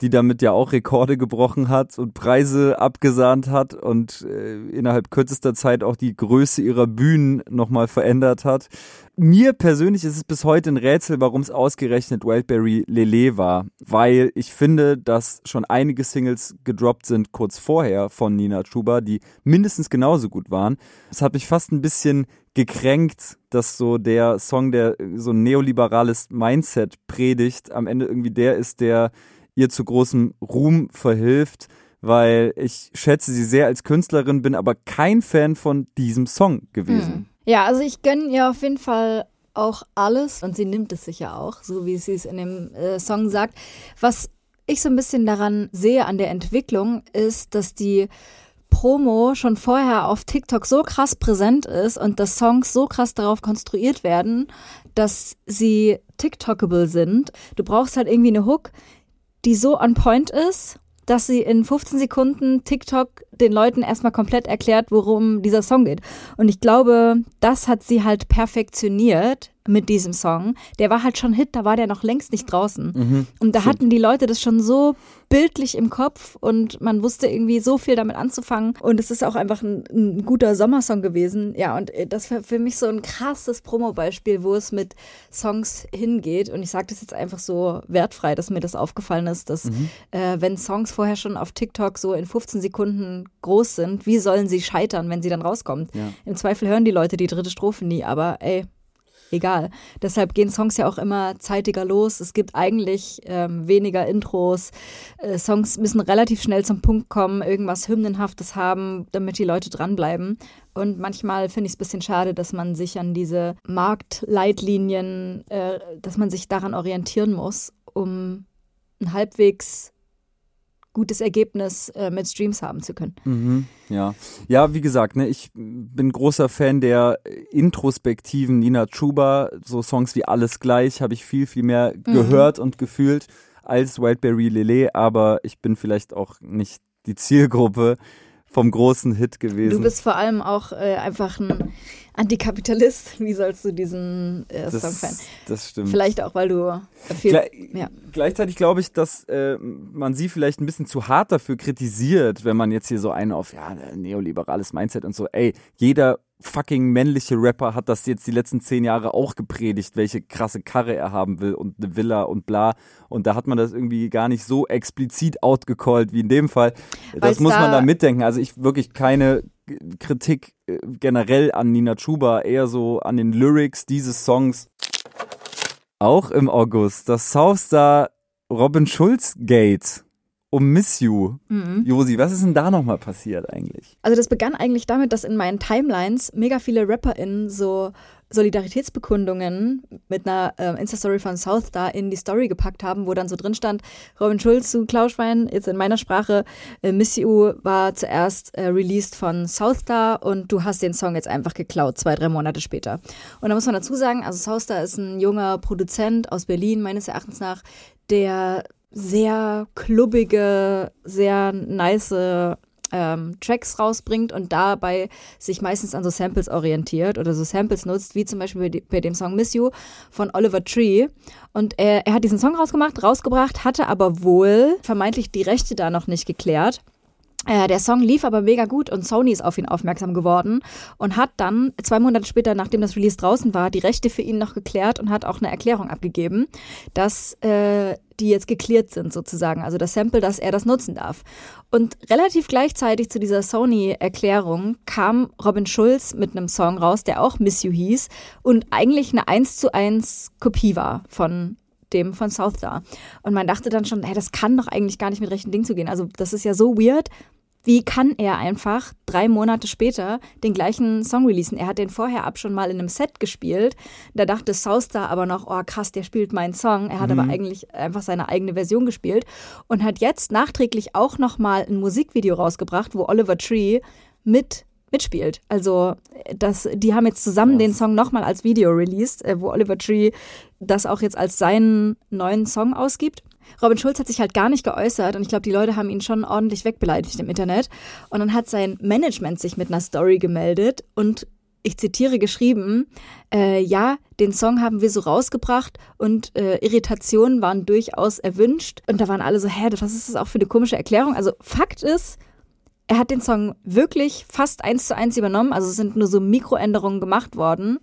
die damit ja auch Rekorde gebrochen hat und Preise abgesahnt hat und äh, innerhalb kürzester Zeit auch die Größe ihrer Bühnen nochmal verändert hat. Mir persönlich ist es bis heute ein Rätsel, warum es ausgerechnet Wildberry Lele war, weil ich finde, dass schon einige Singles gedroppt sind kurz vorher von Nina Chuba, die mindestens genauso gut waren. Es hat mich fast ein bisschen gekränkt, dass so der Song, der so ein neoliberales Mindset predigt, am Ende irgendwie der ist, der ihr zu großem Ruhm verhilft, weil ich schätze sie sehr als Künstlerin, bin aber kein Fan von diesem Song gewesen. Hm. Ja, also ich gönne ihr auf jeden Fall auch alles und sie nimmt es sicher auch, so wie sie es in dem äh, Song sagt. Was ich so ein bisschen daran sehe an der Entwicklung ist, dass die Promo schon vorher auf TikTok so krass präsent ist und dass Songs so krass darauf konstruiert werden, dass sie TikTokable sind. Du brauchst halt irgendwie eine Hook, die so on point ist, dass sie in 15 Sekunden TikTok den Leuten erstmal komplett erklärt, worum dieser Song geht. Und ich glaube, das hat sie halt perfektioniert mit diesem Song. Der war halt schon Hit, da war der noch längst nicht draußen. Mhm. Und da hatten die Leute das schon so bildlich im Kopf und man wusste irgendwie so viel damit anzufangen. Und es ist auch einfach ein, ein guter Sommersong gewesen. Ja, und äh, das war für mich so ein krasses Promo-Beispiel, wo es mit Songs hingeht. Und ich sage das jetzt einfach so wertfrei, dass mir das aufgefallen ist, dass mhm. äh, wenn Songs vorher schon auf TikTok so in 15 Sekunden groß sind, wie sollen sie scheitern, wenn sie dann rauskommt? Ja. Im Zweifel hören die Leute die dritte Strophe nie, aber ey, egal. Deshalb gehen Songs ja auch immer zeitiger los. Es gibt eigentlich ähm, weniger Intros. Äh, Songs müssen relativ schnell zum Punkt kommen, irgendwas Hymnenhaftes haben, damit die Leute dranbleiben. Und manchmal finde ich es ein bisschen schade, dass man sich an diese Marktleitlinien, äh, dass man sich daran orientieren muss, um ein halbwegs gutes Ergebnis äh, mit Streams haben zu können. Mhm, ja. ja, wie gesagt, ne, ich bin großer Fan der introspektiven Nina Chuba. So Songs wie Alles gleich habe ich viel, viel mehr mhm. gehört und gefühlt als Wildberry Lele, aber ich bin vielleicht auch nicht die Zielgruppe vom großen Hit gewesen. Du bist vor allem auch äh, einfach ein Antikapitalist. Wie sollst du diesen äh, Song feiern? Das stimmt. Vielleicht auch, weil du viel. Gle ja. Gleichzeitig glaube ich, dass äh, man sie vielleicht ein bisschen zu hart dafür kritisiert, wenn man jetzt hier so einen auf ja neoliberales Mindset und so. Ey, jeder fucking männliche Rapper hat das jetzt die letzten zehn Jahre auch gepredigt, welche krasse Karre er haben will und eine Villa und bla. Und da hat man das irgendwie gar nicht so explizit outgecallt wie in dem Fall. Das Weil's muss da man da mitdenken. Also ich wirklich keine Kritik äh, generell an Nina Chuba, eher so an den Lyrics dieses Songs. Auch im August das Southstar Robin Schulz Gate um Miss You. Mhm. Josi, was ist denn da nochmal passiert eigentlich? Also das begann eigentlich damit, dass in meinen Timelines mega viele RapperInnen so Solidaritätsbekundungen mit einer äh, Insta-Story von South da in die Story gepackt haben, wo dann so drin stand, Robin Schulz zu Klauschwein, jetzt in meiner Sprache, äh, Miss You war zuerst äh, released von Southstar und du hast den Song jetzt einfach geklaut, zwei, drei Monate später. Und da muss man dazu sagen, also Southstar ist ein junger Produzent aus Berlin, meines Erachtens nach, der sehr klubbige, sehr nice ähm, Tracks rausbringt und dabei sich meistens an so Samples orientiert oder so Samples nutzt, wie zum Beispiel bei, dem Song Miss You von Oliver Tree. Und er, er hat diesen Song rausgemacht, rausgebracht, hatte aber wohl vermeintlich die Rechte da noch nicht geklärt. Äh, der Song lief aber mega gut und Sony ist auf ihn aufmerksam geworden und hat dann zwei Monate später, nachdem das Release draußen war, die Rechte für ihn noch geklärt und hat auch eine Erklärung abgegeben, dass äh, die jetzt geklärt sind sozusagen, also das Sample, dass er das nutzen darf. Und relativ gleichzeitig zu dieser Sony-Erklärung kam Robin Schulz mit einem Song raus, der auch Miss You hieß und eigentlich eine 1 zu 1 Kopie war von dem von South da. Und man dachte dann schon, hey, das kann doch eigentlich gar nicht mit rechten Dingen zugehen. Also das ist ja so weird, wie kann er einfach drei Monate später den gleichen Song releasen? Er hat den vorher ab schon mal in einem Set gespielt. Da dachte Southstar aber noch, oh krass, der spielt meinen Song. Er hat mhm. aber eigentlich einfach seine eigene Version gespielt und hat jetzt nachträglich auch noch mal ein Musikvideo rausgebracht, wo Oliver Tree mit mitspielt. Also das, die haben jetzt zusammen den Song nochmal als Video released, äh, wo Oliver Tree das auch jetzt als seinen neuen Song ausgibt. Robin Schulz hat sich halt gar nicht geäußert und ich glaube, die Leute haben ihn schon ordentlich wegbeleidigt im Internet. Und dann hat sein Management sich mit einer Story gemeldet und ich zitiere geschrieben, äh, ja, den Song haben wir so rausgebracht und äh, Irritationen waren durchaus erwünscht. Und da waren alle so, hä, was ist das auch für eine komische Erklärung? Also Fakt ist, er hat den Song wirklich fast eins zu eins übernommen, also es sind nur so Mikroänderungen gemacht worden.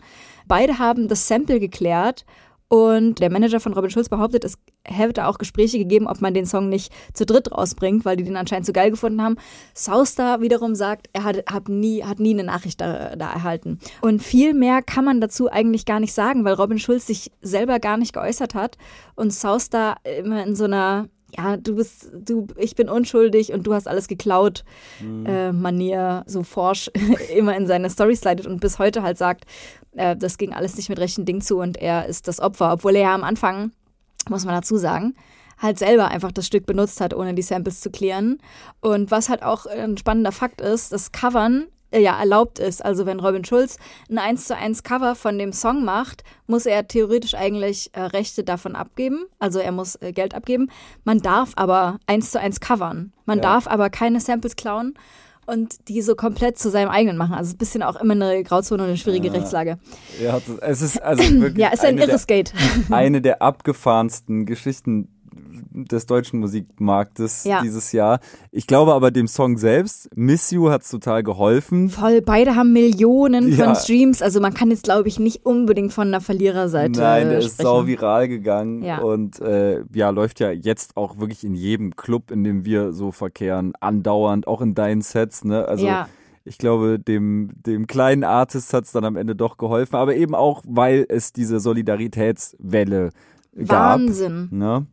Beide haben das Sample geklärt und der Manager von Robin Schulz behauptet, es hätte auch Gespräche gegeben, ob man den Song nicht zu dritt rausbringt, weil die den anscheinend zu geil gefunden haben. Sauster wiederum sagt, er hat, hat, nie, hat nie eine Nachricht da, da erhalten. Und viel mehr kann man dazu eigentlich gar nicht sagen, weil Robin Schulz sich selber gar nicht geäußert hat und Sauster immer in so einer ja, du bist, du, ich bin unschuldig und du hast alles geklaut, mhm. äh, Manier, so forsch immer in seine Story slidet und bis heute halt sagt, äh, das ging alles nicht mit rechten Ding zu und er ist das Opfer, obwohl er ja am Anfang, muss man dazu sagen, halt selber einfach das Stück benutzt hat, ohne die Samples zu klären. Und was halt auch ein spannender Fakt ist, das Covern ja erlaubt ist. Also wenn Robin Schulz ein 1 zu 1 Cover von dem Song macht, muss er theoretisch eigentlich äh, Rechte davon abgeben. Also er muss äh, Geld abgeben. Man darf aber 1 zu 1 covern. Man ja. darf aber keine Samples klauen und die so komplett zu seinem eigenen machen. Also ein bisschen auch immer eine Grauzone und eine schwierige ja. Rechtslage. Ja, es ist also wirklich ja, es ist ein irres Gate. Eine der abgefahrensten Geschichten, des deutschen Musikmarktes ja. dieses Jahr. Ich glaube aber dem Song selbst, Miss You, hat es total geholfen. Voll, beide haben Millionen ja. von Streams. Also man kann jetzt, glaube ich, nicht unbedingt von einer Verliererseite Nein, der sprechen. ist sau viral gegangen ja. und äh, ja, läuft ja jetzt auch wirklich in jedem Club, in dem wir so verkehren, andauernd, auch in deinen Sets. Ne? Also Ich glaube, dem, dem kleinen Artist hat es dann am Ende doch geholfen, aber eben auch, weil es diese Solidaritätswelle gab. Wahnsinn. Ne?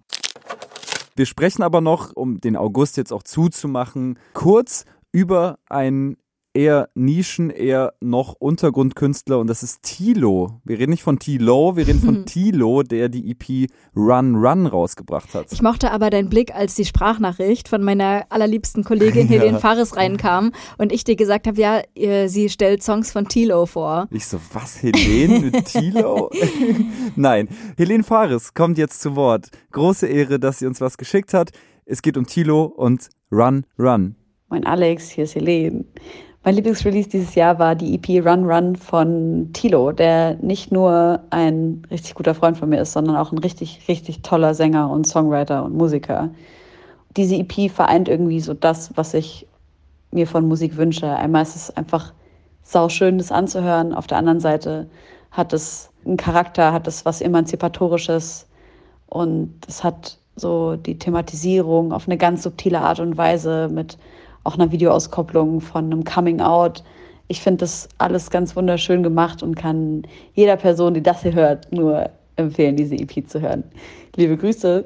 Wir sprechen aber noch, um den August jetzt auch zuzumachen, kurz über ein eher Nischen, eher noch Untergrundkünstler und das ist Tilo. Wir reden nicht von Tilo, wir reden von Tilo, der die EP Run Run rausgebracht hat. Ich mochte aber deinen Blick, als die Sprachnachricht von meiner allerliebsten Kollegin Ja. Helene Fares reinkam und ich dir gesagt habe, ja, sie stellt Songs von Tilo vor. Ich so, was, Helene mit Tilo? Nein, Helene Fares kommt jetzt zu Wort. Große Ehre, dass sie uns was geschickt hat. Es geht um Tilo und Run Run. Moin Alex, hier ist Helene. Mein Lieblingsrelease dieses Jahr war die EP Run Run von Tilo, der nicht nur ein richtig guter Freund von mir ist, sondern auch ein richtig, richtig toller Sänger und Songwriter und Musiker. Diese EP vereint irgendwie so das, was ich mir von Musik wünsche. Einmal ist es einfach sauschön, das anzuhören. Auf der anderen Seite hat es einen Charakter, hat es was Emanzipatorisches und es hat so die Thematisierung auf eine ganz subtile Art und Weise mit auch einer Videoauskopplung von einem Coming Out. Ich finde das alles ganz wunderschön gemacht und kann jeder Person, die das hier hört, nur empfehlen, diese EP zu hören. Liebe Grüße.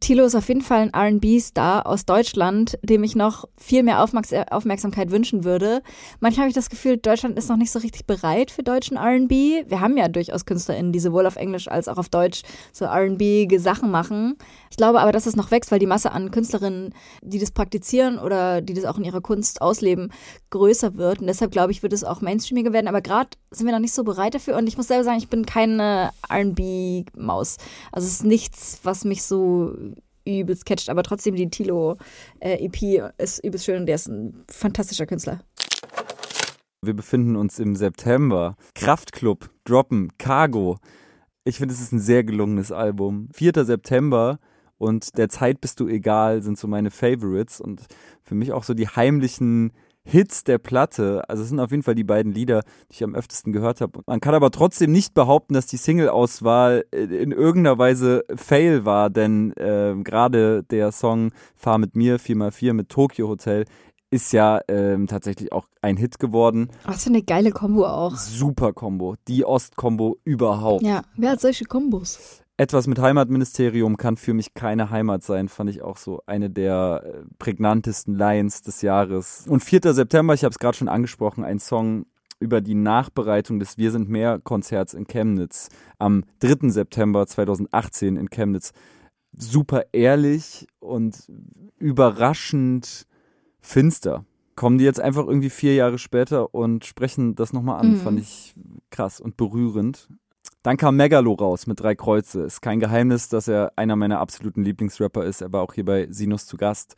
Tilo ist auf jeden Fall ein RB-Star aus Deutschland, dem ich noch viel mehr Aufmerks Aufmerksamkeit wünschen würde. Manchmal habe ich das Gefühl, Deutschland ist noch nicht so richtig bereit für deutschen RB. Wir haben ja durchaus KünstlerInnen, die sowohl auf Englisch als auch auf Deutsch so RB-Sachen machen. Ich glaube aber, dass es noch wächst, weil die Masse an Künstlerinnen, die das praktizieren oder die das auch in ihrer Kunst ausleben, größer wird. Und deshalb glaube ich, wird es auch mainstreamiger werden. Aber gerade sind wir noch nicht so bereit dafür. Und ich muss selber sagen, ich bin keine RB-Maus. Also es ist nichts, was mich so übelst catcht, aber trotzdem die Tilo-EP ist übelst schön und der ist ein fantastischer Künstler. Wir befinden uns im September. Kraftklub, Droppen, Cargo. Ich finde, es ist ein sehr gelungenes Album. 4. September und Der Zeit bist du egal sind so meine Favorites und für mich auch so die heimlichen Hits der Platte. Also es sind auf jeden Fall die beiden Lieder, die ich am öftesten gehört habe. Man kann aber trotzdem nicht behaupten, dass die Single-Auswahl äh, in irgendeiner Weise Fail war, denn äh, gerade der Song Fahr mit mir 4x4 mit Tokyo Hotel ist ja ähm, tatsächlich auch ein Hit geworden. Was für eine geile Kombo auch. Super Kombo, die Ost-Kombo überhaupt. Ja, wer hat solche Kombos? Etwas mit Heimatministerium kann für mich keine Heimat sein, fand ich auch so eine der äh, prägnantesten Lines des Jahres. Und 4. September, ich habe es gerade schon angesprochen, ein Song über die Nachbereitung des Wir sind mehr Konzerts in Chemnitz am 3. September 2018 in Chemnitz. Super ehrlich und überraschend finster. Kommen die jetzt einfach irgendwie vier Jahre später und sprechen das nochmal an. Mhm. Fand ich krass und berührend. Dann kam Megalo raus mit drei Kreuze. Ist kein Geheimnis, dass er einer meiner absoluten Lieblingsrapper ist. Er war auch hier bei Sinus zu Gast.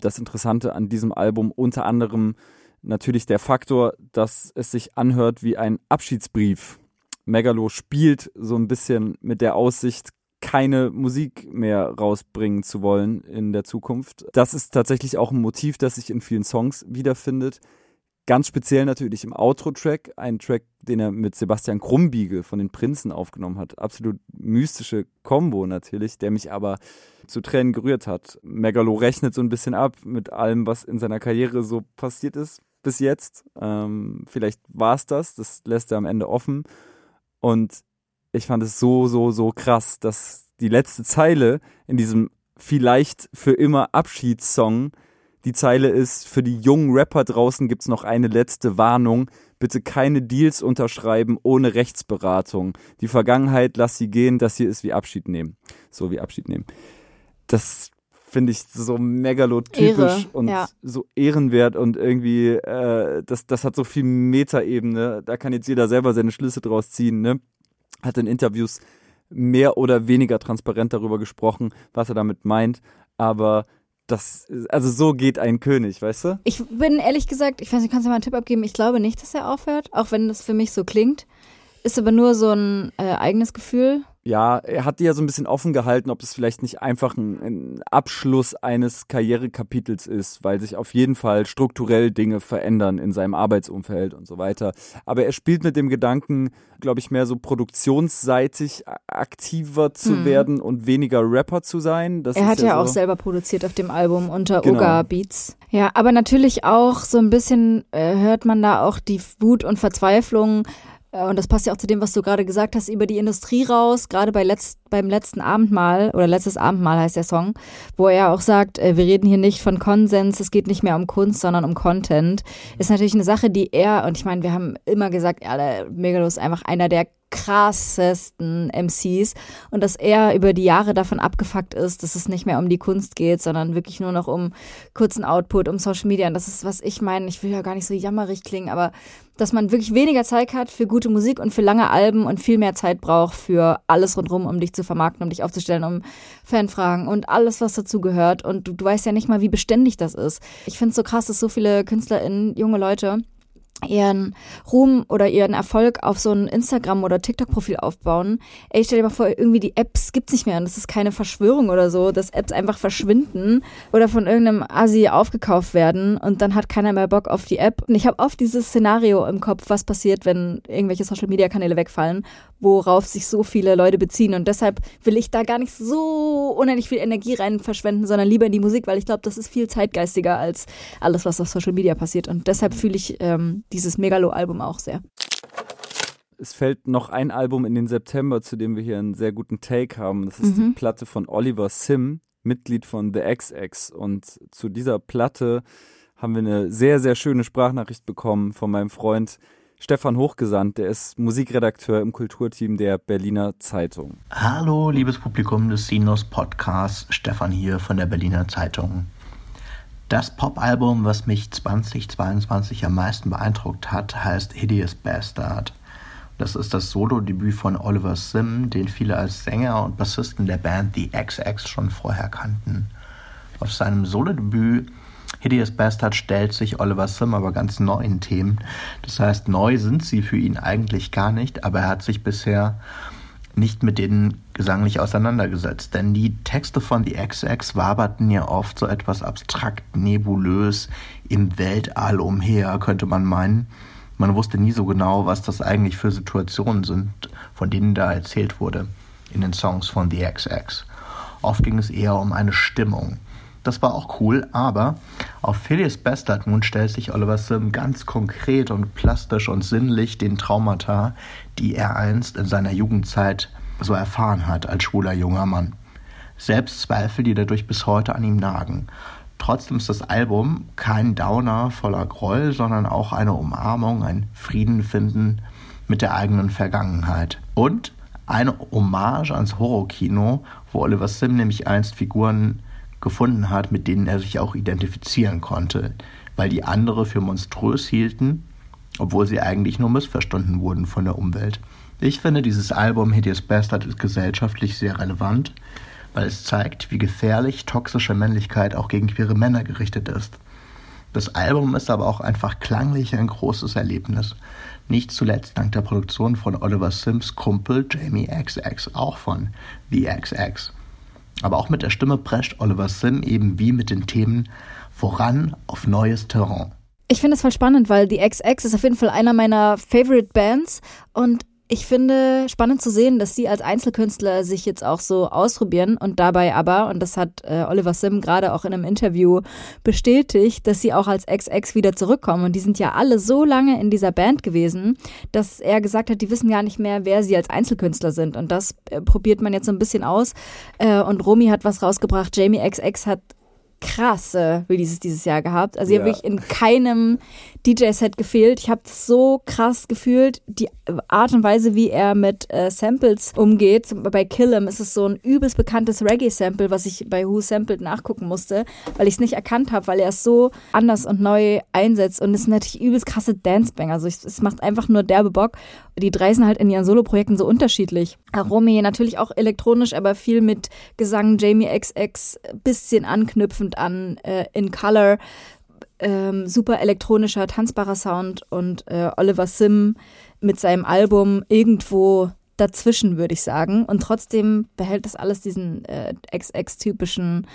Das Interessante an diesem Album unter anderem natürlich der Faktor, dass es sich anhört wie ein Abschiedsbrief. Megalo spielt so ein bisschen mit der Aussicht, keine Musik mehr rausbringen zu wollen in der Zukunft. Das ist tatsächlich auch ein Motiv, das sich in vielen Songs wiederfindet. Ganz speziell natürlich im Outro-Track, ein Track, den er mit Sebastian Krumbiegel von den Prinzen aufgenommen hat. Absolut mystische Combo natürlich, der mich aber zu Tränen gerührt hat. Megalo rechnet so ein bisschen ab mit allem, was in seiner Karriere so passiert ist bis jetzt. Ähm, vielleicht war es das, das lässt er am Ende offen. Und ich fand es so, so, so krass, dass die letzte Zeile in diesem vielleicht für immer Abschiedssong die Zeile ist, für die jungen Rapper draußen gibt's noch eine letzte Warnung. Bitte keine Deals unterschreiben ohne Rechtsberatung. Die Vergangenheit, lass sie gehen, das hier ist wie Abschied nehmen. So wie Abschied nehmen. Das finde ich so megalotypisch Ehre, und ja. so ehrenwert und irgendwie, äh, das, das hat so viel Metaebene. Da kann jetzt jeder selber seine Schlüsse draus ziehen. Ne? Hat in Interviews mehr oder weniger transparent darüber gesprochen, was er damit meint. Aber das, also so geht ein König, weißt du? Ich bin ehrlich gesagt, ich weiß nicht, kannst du mal einen Tipp abgeben? Ich glaube nicht, dass er aufhört, auch wenn das für mich so klingt. Ist aber nur so ein äh, eigenes Gefühl. Ja, er hat die ja so ein bisschen offen gehalten, ob es vielleicht nicht einfach ein, ein, Abschluss eines Karrierekapitels ist, weil sich auf jeden Fall strukturell Dinge verändern in seinem Arbeitsumfeld und so weiter. Aber er spielt mit dem Gedanken, glaube ich, mehr so produktionsseitig aktiver zu mhm. werden und weniger Rapper zu sein. Das er hat ja, ja so auch selber produziert auf dem Album unter genau. Oga Beats. Ja, aber natürlich auch so ein bisschen äh, hört man da auch die Wut und Verzweiflung und das passt ja auch zu dem, was du gerade gesagt hast, über die Industrie raus, gerade bei letzt, beim letzten Abendmahl oder letztes Abendmahl heißt der Song, wo er auch sagt, äh, wir reden hier nicht von Konsens, es geht nicht mehr um Kunst, sondern um Content. Ist natürlich eine Sache, die er, und ich meine, wir haben immer gesagt, ja, Megalo ist einfach einer der krassesten MCs und dass er über die Jahre davon abgefuckt ist, dass es nicht mehr um die Kunst geht, sondern wirklich nur noch um kurzen Output, um Social Media. Und das ist, was ich meine. Ich will ja gar nicht so jammerig klingen, aber dass man wirklich weniger Zeit hat für gute Musik und für lange Alben und viel mehr Zeit braucht für alles rundherum, um dich zu vermarkten, um dich aufzustellen, um Fanfragen und alles, was dazu gehört. Und du, du weißt ja nicht mal, wie beständig das ist. Ich finde es so krass, dass so viele KünstlerInnen, junge Leute, ihren Ruhm oder ihren Erfolg auf so ein Instagram- oder TikTok-Profil aufbauen. Ey, stell dir mal vor, irgendwie die Apps gibt's nicht mehr und das ist keine Verschwörung oder so, dass Apps einfach verschwinden oder von irgendeinem Asi aufgekauft werden und dann hat keiner mehr Bock auf die App. Und ich habe oft dieses Szenario im Kopf, was passiert, wenn irgendwelche Social-Media-Kanäle wegfallen, worauf sich so viele Leute beziehen und deshalb will ich da gar nicht so unendlich viel Energie rein verschwenden, sondern lieber in die Musik, weil ich glaube, das ist viel zeitgeistiger als alles, was auf Social Media passiert und deshalb fühle ich ähm, dieses Megalo-Album auch sehr. Es fällt noch ein Album in den September, zu dem wir hier einen sehr guten Take haben. Das ist mhm. die Platte von Oliver Sim, Mitglied von The XX. Und zu dieser Platte haben wir eine sehr, sehr schöne Sprachnachricht bekommen von meinem Freund Stefan Hochgesandt, der ist Musikredakteur im Kulturteam der Berliner Zeitung. Hallo, liebes Publikum des Sinus Podcasts, Stefan hier von der Berliner Zeitung. Das Popalbum, was mich 2022 am meisten beeindruckt hat, heißt Hideous Bastard. Das ist das Solo-Debüt von Oliver Sim, den viele als Sänger und Bassisten der Band The XX schon vorher kannten. Auf seinem Solo-Debüt Hideous Bastard stellt sich Oliver Sim aber ganz neuen Themen. Das heißt, neu sind sie für ihn eigentlich gar nicht, aber er hat sich bisher nicht mit denen gesanglich auseinandergesetzt. Denn die Texte von The XX waberten ja oft so etwas abstrakt, nebulös im Weltall umher, könnte man meinen. Man wusste nie so genau, was das eigentlich für Situationen sind, von denen da erzählt wurde in den Songs von The XX. Oft ging es eher um eine Stimmung. Das war auch cool, aber auf Phileas Bastard nun stellt sich Oliver Sim ganz konkret und plastisch und sinnlich den Traumata, die er einst in seiner Jugendzeit so erfahren hat als schwuler junger Mann. Selbstzweifel, die dadurch bis heute an ihm nagen. Trotzdem ist das Album kein Downer voller Groll, sondern auch eine Umarmung, ein Frieden finden mit der eigenen Vergangenheit. Und eine Hommage ans Horrorkino, wo Oliver Sim nämlich einst Figuren gefunden hat, mit denen er sich auch identifizieren konnte, weil die andere für monströs hielten, obwohl sie eigentlich nur missverstanden wurden von der Umwelt. Ich finde, dieses Album Hideous Bastard ist gesellschaftlich sehr relevant, weil es zeigt, wie gefährlich toxische Männlichkeit auch gegen queere Männer gerichtet ist. Das Album ist aber auch einfach klanglich ein großes Erlebnis. Nicht zuletzt dank der Produktion von Oliver Sims Kumpel Jamie XX, auch von The XX. Aber auch mit der Stimme prescht Oliver Sim eben wie mit den Themen voran auf neues Terrain. Ich finde es voll spannend, weil die XX ist auf jeden Fall einer meiner Favorite Bands und ich finde spannend zu sehen, dass sie als Einzelkünstler sich jetzt auch so ausprobieren und dabei aber, und das hat äh, Oliver Sim gerade auch in einem Interview bestätigt, dass sie auch als XX wieder zurückkommen. Und die sind ja alle so lange in dieser Band gewesen, dass er gesagt hat, die wissen gar nicht mehr, wer sie als Einzelkünstler sind. Und das äh, probiert man jetzt so ein bisschen aus. Äh, und Romy hat was rausgebracht, Jamie XX hat krasse Releases dieses Jahr gehabt. Also ja. ich habe wirklich in keinem DJ-Set gefehlt. Ich habe so krass gefühlt, die Art und Weise, wie er mit äh, Samples umgeht. Bei Killem ist es so ein übelst bekanntes Reggae-Sample, was ich bei Who Sampled nachgucken musste, weil ich es nicht erkannt habe, weil er es so anders und neu einsetzt. Und es sind natürlich übelst krasse Dance-Banger. Also es macht einfach nur derbe Bock. Die drei sind halt in ihren Solo-Projekten so unterschiedlich. Romy natürlich auch elektronisch, aber viel mit Gesang, Jamie XX, bisschen anknüpfend an äh, In Color ähm, super elektronischer, tanzbarer Sound und äh, Oliver Sim mit seinem Album irgendwo dazwischen, würde ich sagen. Und trotzdem behält das alles diesen äh, XX-typischen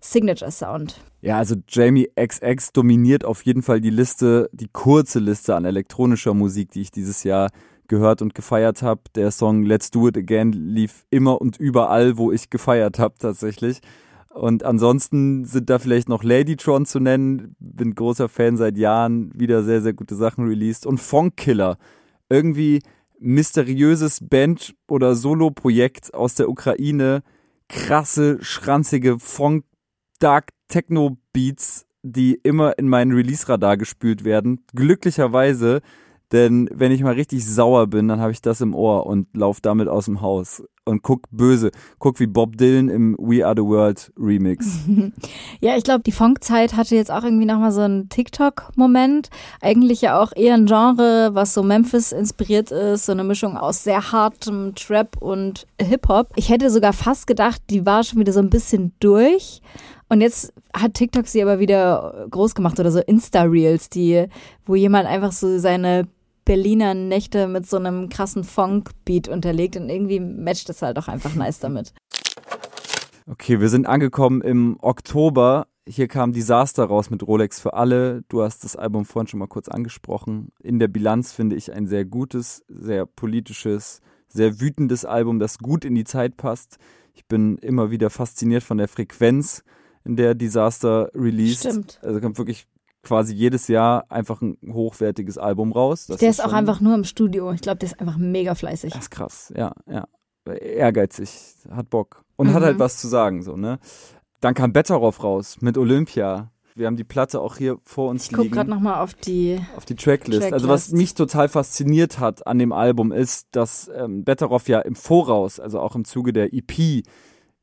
Signature-Sound. Ja, also Jamie XX dominiert auf jeden Fall die Liste, die kurze Liste an elektronischer Musik, die ich dieses Jahr gehört und gefeiert habe. Der Song Let's Do It Again lief immer und überall, wo ich gefeiert habe tatsächlich. Und ansonsten sind da vielleicht noch Ladytron zu nennen. Bin großer Fan seit Jahren, wieder sehr, sehr gute Sachen released. Und Funk Killer. Irgendwie mysteriöses Band- oder Solo-Projekt aus der Ukraine. Krasse, schranzige Funk Dark Techno Beats, die immer in meinen Release-Radar gespült werden. Glücklicherweise, denn wenn ich mal richtig sauer bin, dann habe ich das im Ohr und laufe damit aus dem Haus und guck böse. Guck wie Bob Dylan im We Are the World Remix. ja, ich glaube, die Funkzeit hatte jetzt auch irgendwie nochmal so einen TikTok-Moment. Eigentlich ja auch eher ein Genre, was so Memphis inspiriert ist. So eine Mischung aus sehr hartem Trap und Hip-Hop. Ich hätte sogar fast gedacht, die war schon wieder so ein bisschen durch. Und jetzt hat TikTok sie aber wieder groß gemacht oder so Insta-Reels, die, wo jemand einfach so seine Berliner Nächte mit so einem krassen Funk-Beat unterlegt und irgendwie matcht es halt auch einfach nice damit. Okay, wir sind angekommen im Oktober. Hier kam Disaster raus mit Rolex für alle. Du hast das Album vorhin schon mal kurz angesprochen. In der Bilanz finde ich ein sehr gutes, sehr politisches, sehr wütendes Album, das gut in die Zeit passt. Ich bin immer wieder fasziniert von der Frequenz, in der Disaster released. Stimmt. Also kommt wirklich quasi jedes Jahr einfach ein hochwertiges Album raus. Das der ist, ist auch einfach nur im Studio. Ich glaube, der ist einfach mega fleißig. Das ist krass, ja, ja. Ehrgeizig, hat Bock und mhm. hat halt was zu sagen, so, ne? Dann kam Betteroff raus mit Olympia. Wir haben die Platte auch hier vor uns ich liegen. Ich gucke gerade nochmal auf die, auf die Tracklist. Tracklist. Also was mich total fasziniert hat an dem Album ist, dass ähm, Betteroff ja im Voraus, also auch im Zuge der EP,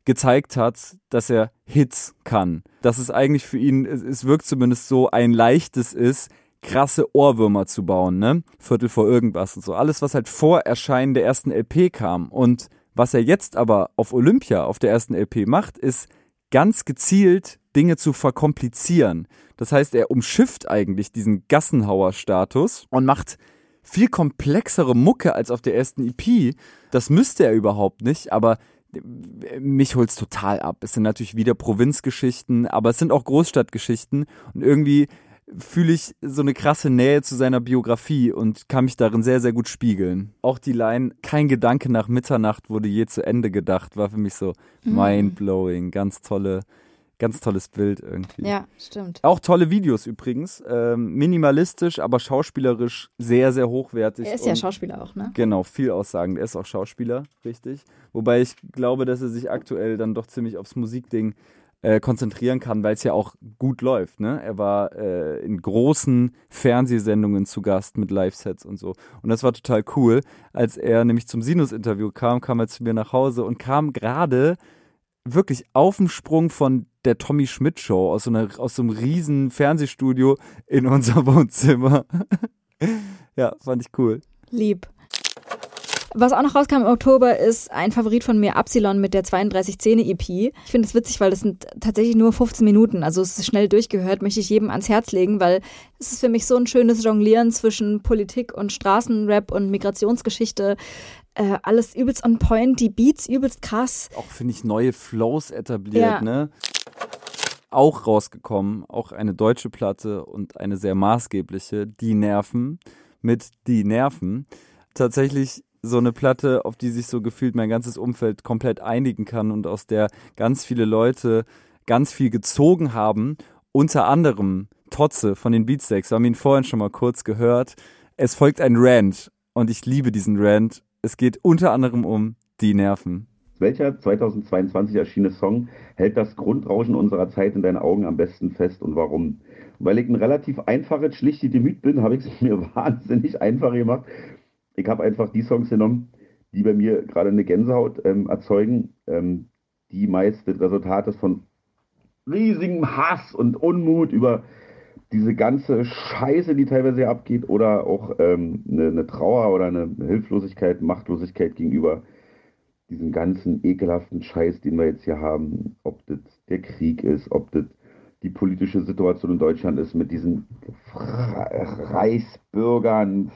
gezeigt hat, dass er Hits kann. Dass es eigentlich für ihn, es, wirkt zumindest so, ein leichtes ist, krasse Ohrwürmer zu bauen, ne? Viertel vor irgendwas und so. Alles, was halt vor Erscheinen der ersten LP kam. Und was er jetzt aber auf Olympia, auf der ersten LP macht, ist ganz gezielt Dinge zu verkomplizieren. Das heißt, er umschifft eigentlich diesen Gassenhauer-Status und macht viel komplexere Mucke als auf der ersten EP. Das müsste er überhaupt nicht, aber mich holt's total ab. Es sind natürlich wieder Provinzgeschichten, aber es sind auch Großstadtgeschichten und irgendwie fühle ich so eine krasse Nähe zu seiner Biografie und kann mich darin sehr, sehr gut spiegeln. Auch die Line, kein Gedanke nach Mitternacht wurde je zu Ende gedacht, war für mich so mhm. mind-blowing, ganz tolle, ganz tolles Bild irgendwie. Ja, stimmt. Auch tolle Videos übrigens. Ähm, minimalistisch, aber schauspielerisch sehr, sehr hochwertig. Er ist ja Schauspieler auch, ne? Genau, viel aussagend. Er ist auch Schauspieler, richtig. Wobei ich glaube, dass er sich aktuell dann doch ziemlich aufs Musikding äh, konzentrieren kann, weil es ja auch gut läuft. Ne? Er war äh, in großen Fernsehsendungen zu Gast mit Live-Sets und so. Und das war total cool. Als er nämlich zum Sinus-Interview kam, kam er zu mir nach Hause und kam gerade wirklich auf dem Sprung von der Tommy Schmidt Show aus so, einer, aus so einem riesen Fernsehstudio in unser Wohnzimmer. ja, fand ich cool. Lieb. Was auch noch rauskam im Oktober ist ein Favorit von mir, Absilon mit der 3210 EP. Ich finde es witzig, weil das sind tatsächlich nur 15 Minuten, also es ist schnell durchgehört, möchte ich jedem ans Herz legen, weil es ist für mich so ein schönes Jonglieren zwischen Politik und Straßenrap und Migrationsgeschichte. Äh, alles übelst on point, die Beats übelst krass. Auch finde ich neue Flows etabliert, ja. ne? Auch rausgekommen, auch eine deutsche Platte und eine sehr maßgebliche, Die Nerven mit Die Nerven. Tatsächlich so eine Platte, auf die sich so gefühlt mein ganzes Umfeld komplett einigen kann und aus der ganz viele Leute ganz viel gezogen haben. Unter anderem Totze von den Beatsteaks. Wir haben ihn vorhin schon mal kurz gehört. Es folgt ein Rant und ich liebe diesen Rant es geht unter anderem um die Nerven. Welcher 2022 erschienene Song hält das Grundrauschen unserer Zeit in deinen Augen am besten fest und warum? Weil ich ein relativ einfaches, schlichtes Gemüt bin, habe ich es mir wahnsinnig einfach gemacht. Ich habe einfach die Songs genommen, die bei mir gerade eine Gänsehaut ähm, erzeugen, ähm, die meist das Resultat ist von riesigem Hass und Unmut über diese ganze Scheiße, die teilweise abgeht, oder auch ähm, eine, eine, Trauer oder eine Hilflosigkeit, Machtlosigkeit gegenüber diesem ganzen ekelhaften Scheiß, den wir jetzt hier haben, ob das der Krieg ist, ob das die politische Situation in Deutschland ist mit diesen Reichsbürgern,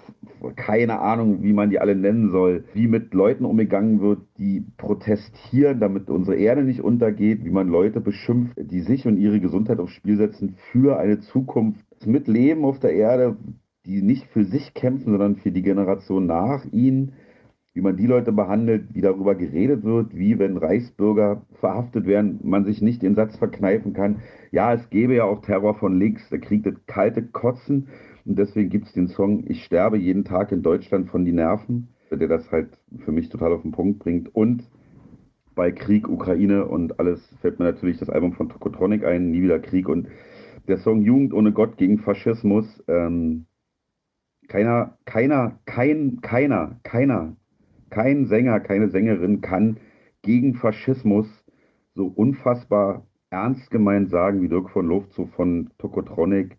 keine Ahnung, wie man die alle nennen soll, wie mit Leuten umgegangen wird, die protestieren, damit unsere Erde nicht untergeht, wie man Leute beschimpft, die sich und ihre Gesundheit aufs Spiel setzen für eine Zukunft mit Leben auf der Erde, die nicht für sich kämpfen, sondern für die Generation nach ihnen wie man die Leute behandelt, wie darüber geredet wird, wie wenn Reichsbürger verhaftet werden, man sich nicht den Satz verkneifen kann, ja, es gäbe ja auch Terror von links, der Krieg das kalte Kotzen. Und deswegen gibt es den Song Ich sterbe jeden Tag in Deutschland von die Nerven, der das halt für mich total auf den Punkt bringt. Und bei Krieg, Ukraine und alles fällt mir natürlich das Album von Tokotronic ein, Nie wieder Krieg. Und der Song Jugend ohne Gott gegen Faschismus, ähm, keiner, keiner, kein, keiner, keiner kein Sänger, keine Sängerin kann gegen Faschismus so unfassbar ernst gemeint sagen wie Dirk von Lofzow von Tokotronic.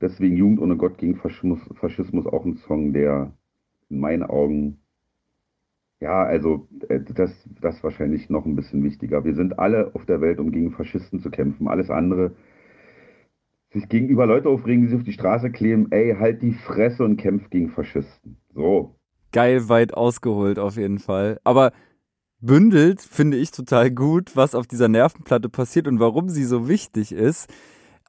Deswegen Jugend ohne Gott gegen Faschismus, Faschismus auch ein Song, der in meinen Augen, ja, also äh, das, das wahrscheinlich noch ein bisschen wichtiger. Wir sind alle auf der Welt, um gegen Faschisten zu kämpfen. Alles andere, sich gegenüber Leute aufregen, die sich auf die Straße kleben, ey, halt die Fresse und kämpf gegen Faschisten. So, geil weit ausgeholt auf jeden Fall. Aber bündelt finde ich total gut, was auf dieser Nervenplatte passiert und warum sie so wichtig ist.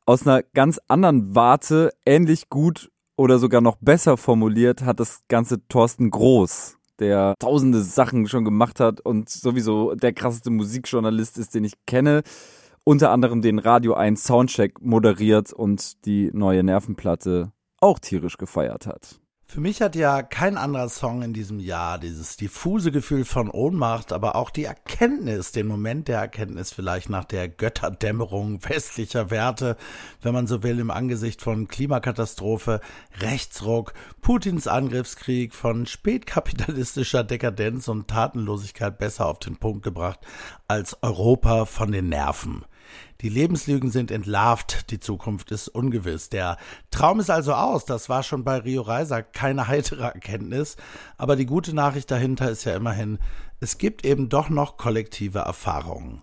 Aus einer ganz anderen Warte, ähnlich gut oder sogar noch besser formuliert, hat das ganze Thorsten Groß, der tausende Sachen schon gemacht hat und sowieso der krasseste Musikjournalist ist, den ich kenne. Unter anderem den Radio 1 Soundcheck moderiert und die neue Nervenplatte auch tierisch gefeiert hat. Für mich hat ja kein anderer Song in diesem Jahr dieses diffuse Gefühl von Ohnmacht, aber auch die Erkenntnis, den Moment der Erkenntnis vielleicht nach der Götterdämmerung westlicher Werte, wenn man so will, im Angesicht von Klimakatastrophe, Rechtsruck, Putins Angriffskrieg, von spätkapitalistischer Dekadenz und Tatenlosigkeit besser auf den Punkt gebracht als Europa von den Nerven. Die Lebenslügen sind entlarvt, die Zukunft ist ungewiss. Der Traum ist also aus, das war schon bei Rio Reiser keine heitere Erkenntnis, aber die gute Nachricht dahinter ist ja immerhin, es gibt eben doch noch kollektive Erfahrungen.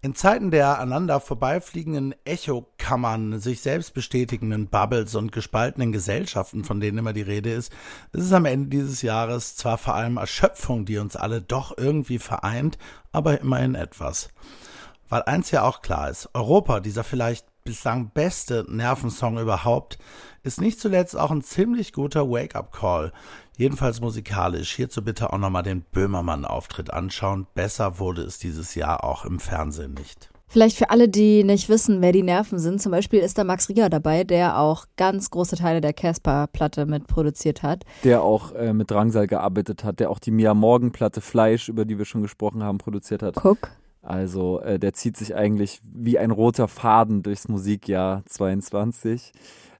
In Zeiten der aneinander vorbeifliegenden Echokammern, sich selbst bestätigenden Bubbles und gespaltenen Gesellschaften, von denen immer die Rede ist, ist es am Ende dieses Jahres zwar vor allem Erschöpfung, die uns alle doch irgendwie vereint, aber immerhin etwas. Weil eins ja auch klar ist, Europa, dieser vielleicht bislang beste Nervensong überhaupt, ist nicht zuletzt auch ein ziemlich guter Wake-up-Call. Jedenfalls musikalisch. Hierzu bitte auch nochmal den Böhmermann-Auftritt anschauen. Besser wurde es dieses Jahr auch im Fernsehen nicht. Vielleicht für alle, die nicht wissen, wer die Nerven sind, zum Beispiel ist da Max Rieger dabei, der auch ganz große Teile der Casper-Platte mitproduziert hat. Der auch äh, mit Drangsal gearbeitet hat, der auch die Mia Morgan-Platte Fleisch, über die wir schon gesprochen haben, produziert hat. Guck. Also äh, der zieht sich eigentlich wie ein roter Faden durchs Musikjahr 22.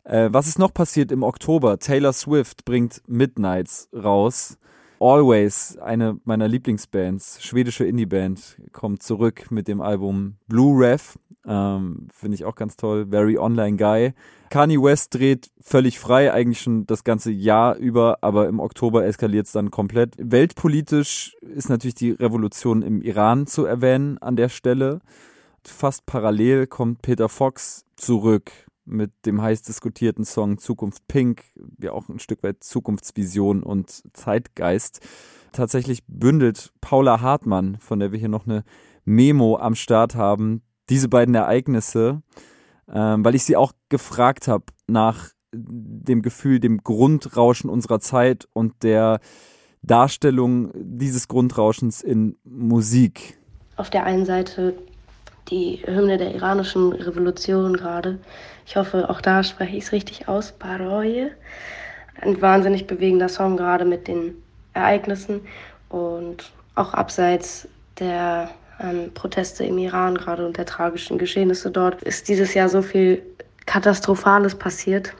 Äh, was ist noch passiert im Oktober? Taylor Swift bringt Midnights raus. Always, eine meiner Lieblingsbands, schwedische Indie-Band, kommt zurück mit dem Album Blue Rev. Ähm, Finde ich auch ganz toll. Very Online Guy. Kanye West dreht völlig frei, eigentlich schon das ganze Jahr über, aber im Oktober eskaliert es dann komplett. Weltpolitisch ist natürlich die Revolution im Iran zu erwähnen an der Stelle. Fast parallel kommt Peter Fox zurück mit dem heiß diskutierten Song Zukunft Pink, ja auch ein Stück weit Zukunftsvision und Zeitgeist. Tatsächlich bündelt Paula Hartmann, von der wir hier noch eine Memo am Start haben, diese beiden Ereignisse, ähm, weil ich sie auch gefragt habe nach dem Gefühl, dem Grundrauschen unserer Zeit und der Darstellung dieses Grundrauschens in Musik. Auf der einen Seite die Hymne der iranischen Revolution gerade. Ich hoffe, auch da spreche ich es richtig aus. Baroye. Ein wahnsinnig bewegender Song, gerade mit den Ereignissen und auch abseits der ähm, Proteste im Iran gerade und der tragischen Geschehnisse dort, ist dieses Jahr so viel Katastrophales passiert,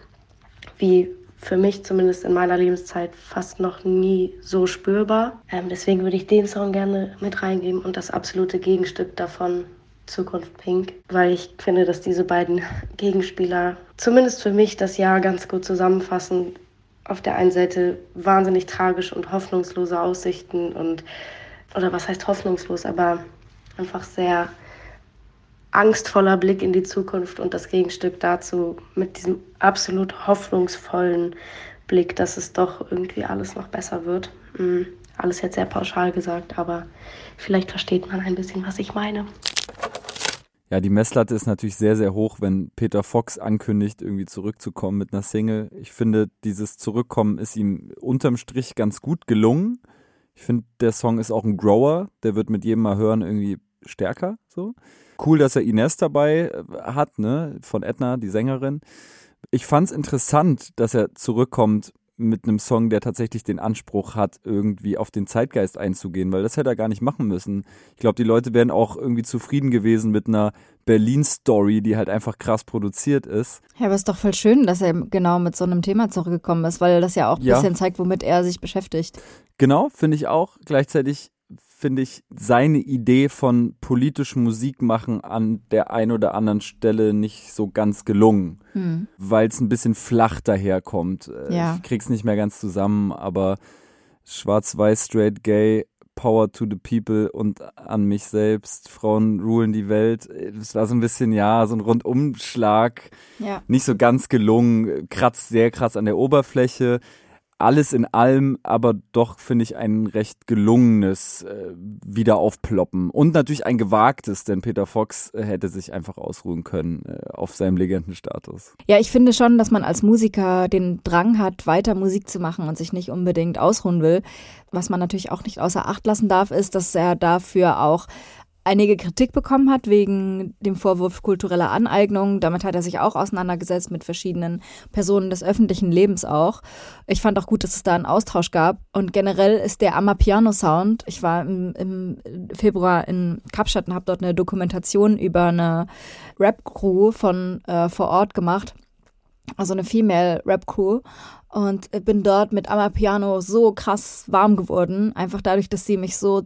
wie für mich zumindest in meiner Lebenszeit fast noch nie so spürbar. Ähm, deswegen würde ich den Song gerne mit reingeben und das absolute Gegenstück davon, Zukunft Pink, weil ich finde, dass diese beiden Gegenspieler zumindest für mich das Jahr ganz gut zusammenfassen. Auf der einen Seite wahnsinnig tragisch und hoffnungslose Aussichten und, oder was heißt hoffnungslos, aber einfach sehr angstvoller Blick in die Zukunft und das Gegenstück dazu mit diesem absolut hoffnungsvollen Blick, dass es doch irgendwie alles noch besser wird. Mhm. Alles jetzt sehr pauschal gesagt, aber vielleicht versteht man ein bisschen, was ich meine. Ja, die Messlatte ist natürlich sehr, sehr hoch, wenn Peter Fox ankündigt, irgendwie zurückzukommen mit einer Single. Ich finde, dieses Zurückkommen ist ihm unterm Strich ganz gut gelungen. Ich finde, der Song ist auch ein Grower. Der wird mit jedem Mal hören irgendwie stärker, so. Cool, dass er Ines dabei äh, hat, ne, von Edna, die Sängerin. Ich fand's interessant, dass er zurückkommt mit einem Song, der tatsächlich den Anspruch hat, irgendwie auf den Zeitgeist einzugehen, weil das hätte er gar nicht machen müssen. Ich glaube, die Leute wären auch irgendwie zufrieden gewesen mit einer Berlin-Story, die halt einfach krass produziert ist. Ja, aber es ist doch voll schön, dass er genau mit so einem Thema zurückgekommen ist, weil das ja auch ein Ja. bisschen zeigt, womit er sich beschäftigt. Genau, finde ich auch. Gleichzeitig finde ich seine Idee von politisch Musik machen an der ein oder anderen Stelle nicht so ganz gelungen, Hm. weil es ein bisschen flach daherkommt. Äh, Ja. Ich krieg's nicht mehr ganz zusammen, aber schwarz-weiß, straight, gay, Power to the people und an mich selbst, Frauen rulen die Welt. Das war so ein bisschen, ja, so ein Rundumschlag. Ja. Nicht so ganz gelungen, kratzt sehr krass an der Oberfläche. Alles in allem, aber doch finde ich ein recht gelungenes äh, Wiederaufploppen und natürlich ein gewagtes, denn Peter Fox äh, hätte sich einfach ausruhen können äh, auf seinem Legendenstatus. Ja, ich finde schon, dass man als Musiker den Drang hat, weiter Musik zu machen und sich nicht unbedingt ausruhen will. Was man natürlich auch nicht außer Acht lassen darf, ist, dass er dafür auch einige Kritik bekommen hat wegen dem Vorwurf kultureller Aneignung. Damit hat er sich auch auseinandergesetzt mit verschiedenen Personen des öffentlichen Lebens auch. Ich fand auch gut, dass es da einen Austausch gab. Und generell ist der Amapiano-Sound, ich war im, im Februar in Kapstadt und habe dort eine Dokumentation über eine Rap-Crew von äh, vor Ort gemacht also eine Female Rap Crew und bin dort mit Amapiano so krass warm geworden, einfach dadurch, dass sie mich so äh,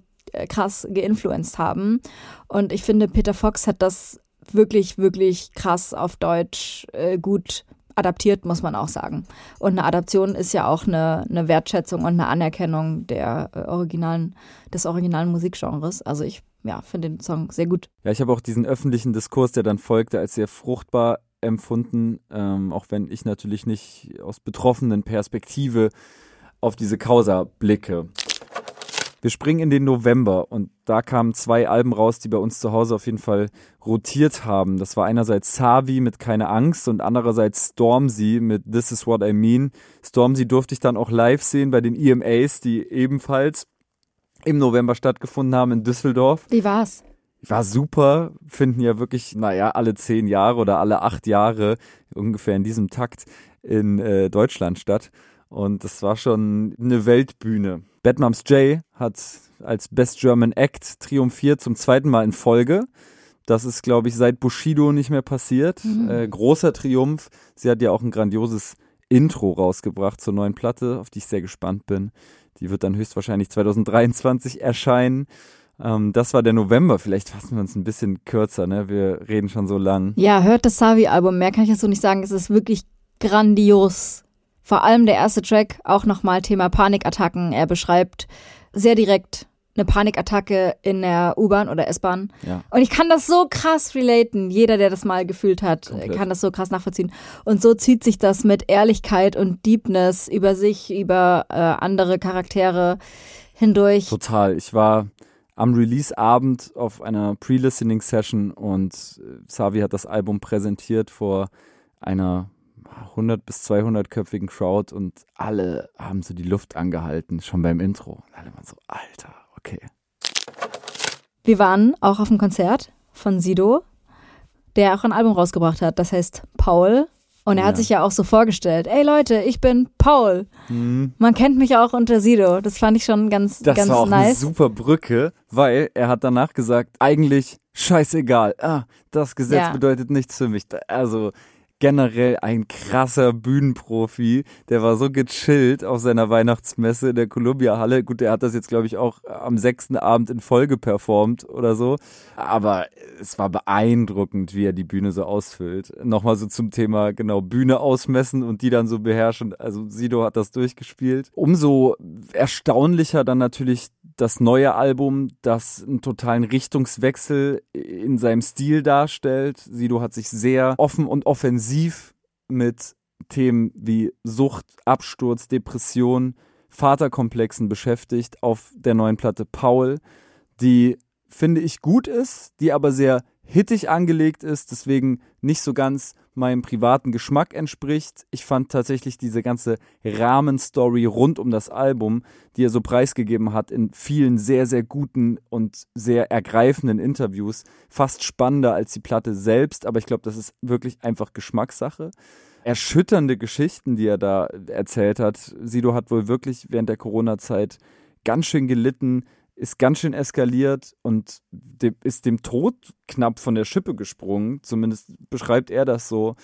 krass geinfluenced haben und ich finde Peter Fox hat das wirklich wirklich krass auf Deutsch äh, gut adaptiert, muss man auch sagen. Und eine Adaption ist ja auch eine, eine Wertschätzung und eine Anerkennung der äh, originalen, des originalen Musikgenres. Also ich ja, finde den Song sehr gut. Ja, ich habe auch diesen öffentlichen Diskurs, der dann folgte, als sehr fruchtbar empfunden, ähm, auch wenn ich natürlich nicht aus betroffenen Perspektive auf diese Causa blicke. Wir springen in den November und da kamen zwei Alben raus, die bei uns zu Hause auf jeden Fall rotiert haben. Das war einerseits Savi mit Keine Angst und andererseits Stormzy mit This Is What I Mean. Stormzy durfte ich dann auch live sehen bei den EMAs, die ebenfalls im November stattgefunden haben in Düsseldorf. Wie war's? War super, finden ja wirklich, naja, alle zehn Jahre oder alle acht Jahre ungefähr in diesem Takt in äh, Deutschland statt. Und das war schon eine Weltbühne. Bad Moms J hat als Best German Act triumphiert zum zweiten Mal in Folge. Das ist, glaube ich, seit Bushido nicht mehr passiert. Mhm. Äh, großer Triumph. Sie hat ja auch ein grandioses Intro rausgebracht zur neuen Platte, auf die ich sehr gespannt bin. Die wird dann höchstwahrscheinlich 2023 erscheinen. Ähm, das war der November. Vielleicht fassen wir uns ein bisschen kürzer, ne? Wir reden schon so lang. Ja, hört das Savi-Album. Mehr kann ich dazu nicht sagen. Es ist wirklich grandios. Vor allem der erste Track, auch nochmal Thema Panikattacken. Er beschreibt sehr direkt eine Panikattacke in der U-Bahn oder S-Bahn. Ja. Und ich kann das so krass relaten. Jeder, der das mal gefühlt hat, Komplett. kann das so krass nachvollziehen. Und so zieht sich das mit Ehrlichkeit und Deepness über sich, über äh, andere Charaktere hindurch. Total. Ich war am Release-Abend auf einer Pre-Listening-Session und äh, Savi hat das Album präsentiert vor einer 100 bis 200-köpfigen Crowd und alle haben so die Luft angehalten, schon beim Intro. Und alle waren so, Alter, okay. Wir waren auch auf dem Konzert von Sido, der auch ein Album rausgebracht hat. Das heißt Paul. Und er hat Ja. sich ja auch so vorgestellt. Ey Leute, ich bin Paul. Hm. Man kennt mich auch unter Sido. Das fand ich schon ganz, Das ganz war auch eine nice. super Brücke, weil er hat danach gesagt, eigentlich scheißegal. Ah, das Gesetz Ja. bedeutet nichts für mich. Also generell ein krasser Bühnenprofi. Der war so gechillt auf seiner Weihnachtsmesse in der Columbia Halle. Gut, der hat das jetzt, glaube ich, auch am sechsten Abend in Folge performt oder so. Aber es war beeindruckend, wie er die Bühne so ausfüllt. Nochmal so zum Thema, genau, Bühne ausmessen und die dann so beherrschen. Also Sido hat das durchgespielt. Umso erstaunlicher dann natürlich das neue Album, das einen totalen Richtungswechsel in seinem Stil darstellt. Sido hat sich sehr offen und offensiv mit Themen wie Sucht, Absturz, Depression, Vaterkomplexen beschäftigt auf der neuen Platte Paul, die finde ich gut ist, die aber sehr hittig angelegt ist, deswegen nicht so ganz meinem privaten Geschmack entspricht. Ich fand tatsächlich diese ganze Rahmenstory rund um das Album, die er so preisgegeben hat, in vielen sehr, sehr guten und sehr ergreifenden Interviews, fast spannender als die Platte selbst. Aber ich glaube, das ist wirklich einfach Geschmackssache. Erschütternde Geschichten, die er da erzählt hat. Sido hat wohl wirklich während der Corona-Zeit ganz schön gelitten, ist ganz schön eskaliert und dem, ist dem Tod knapp von der Schippe gesprungen. Zumindest beschreibt er das so.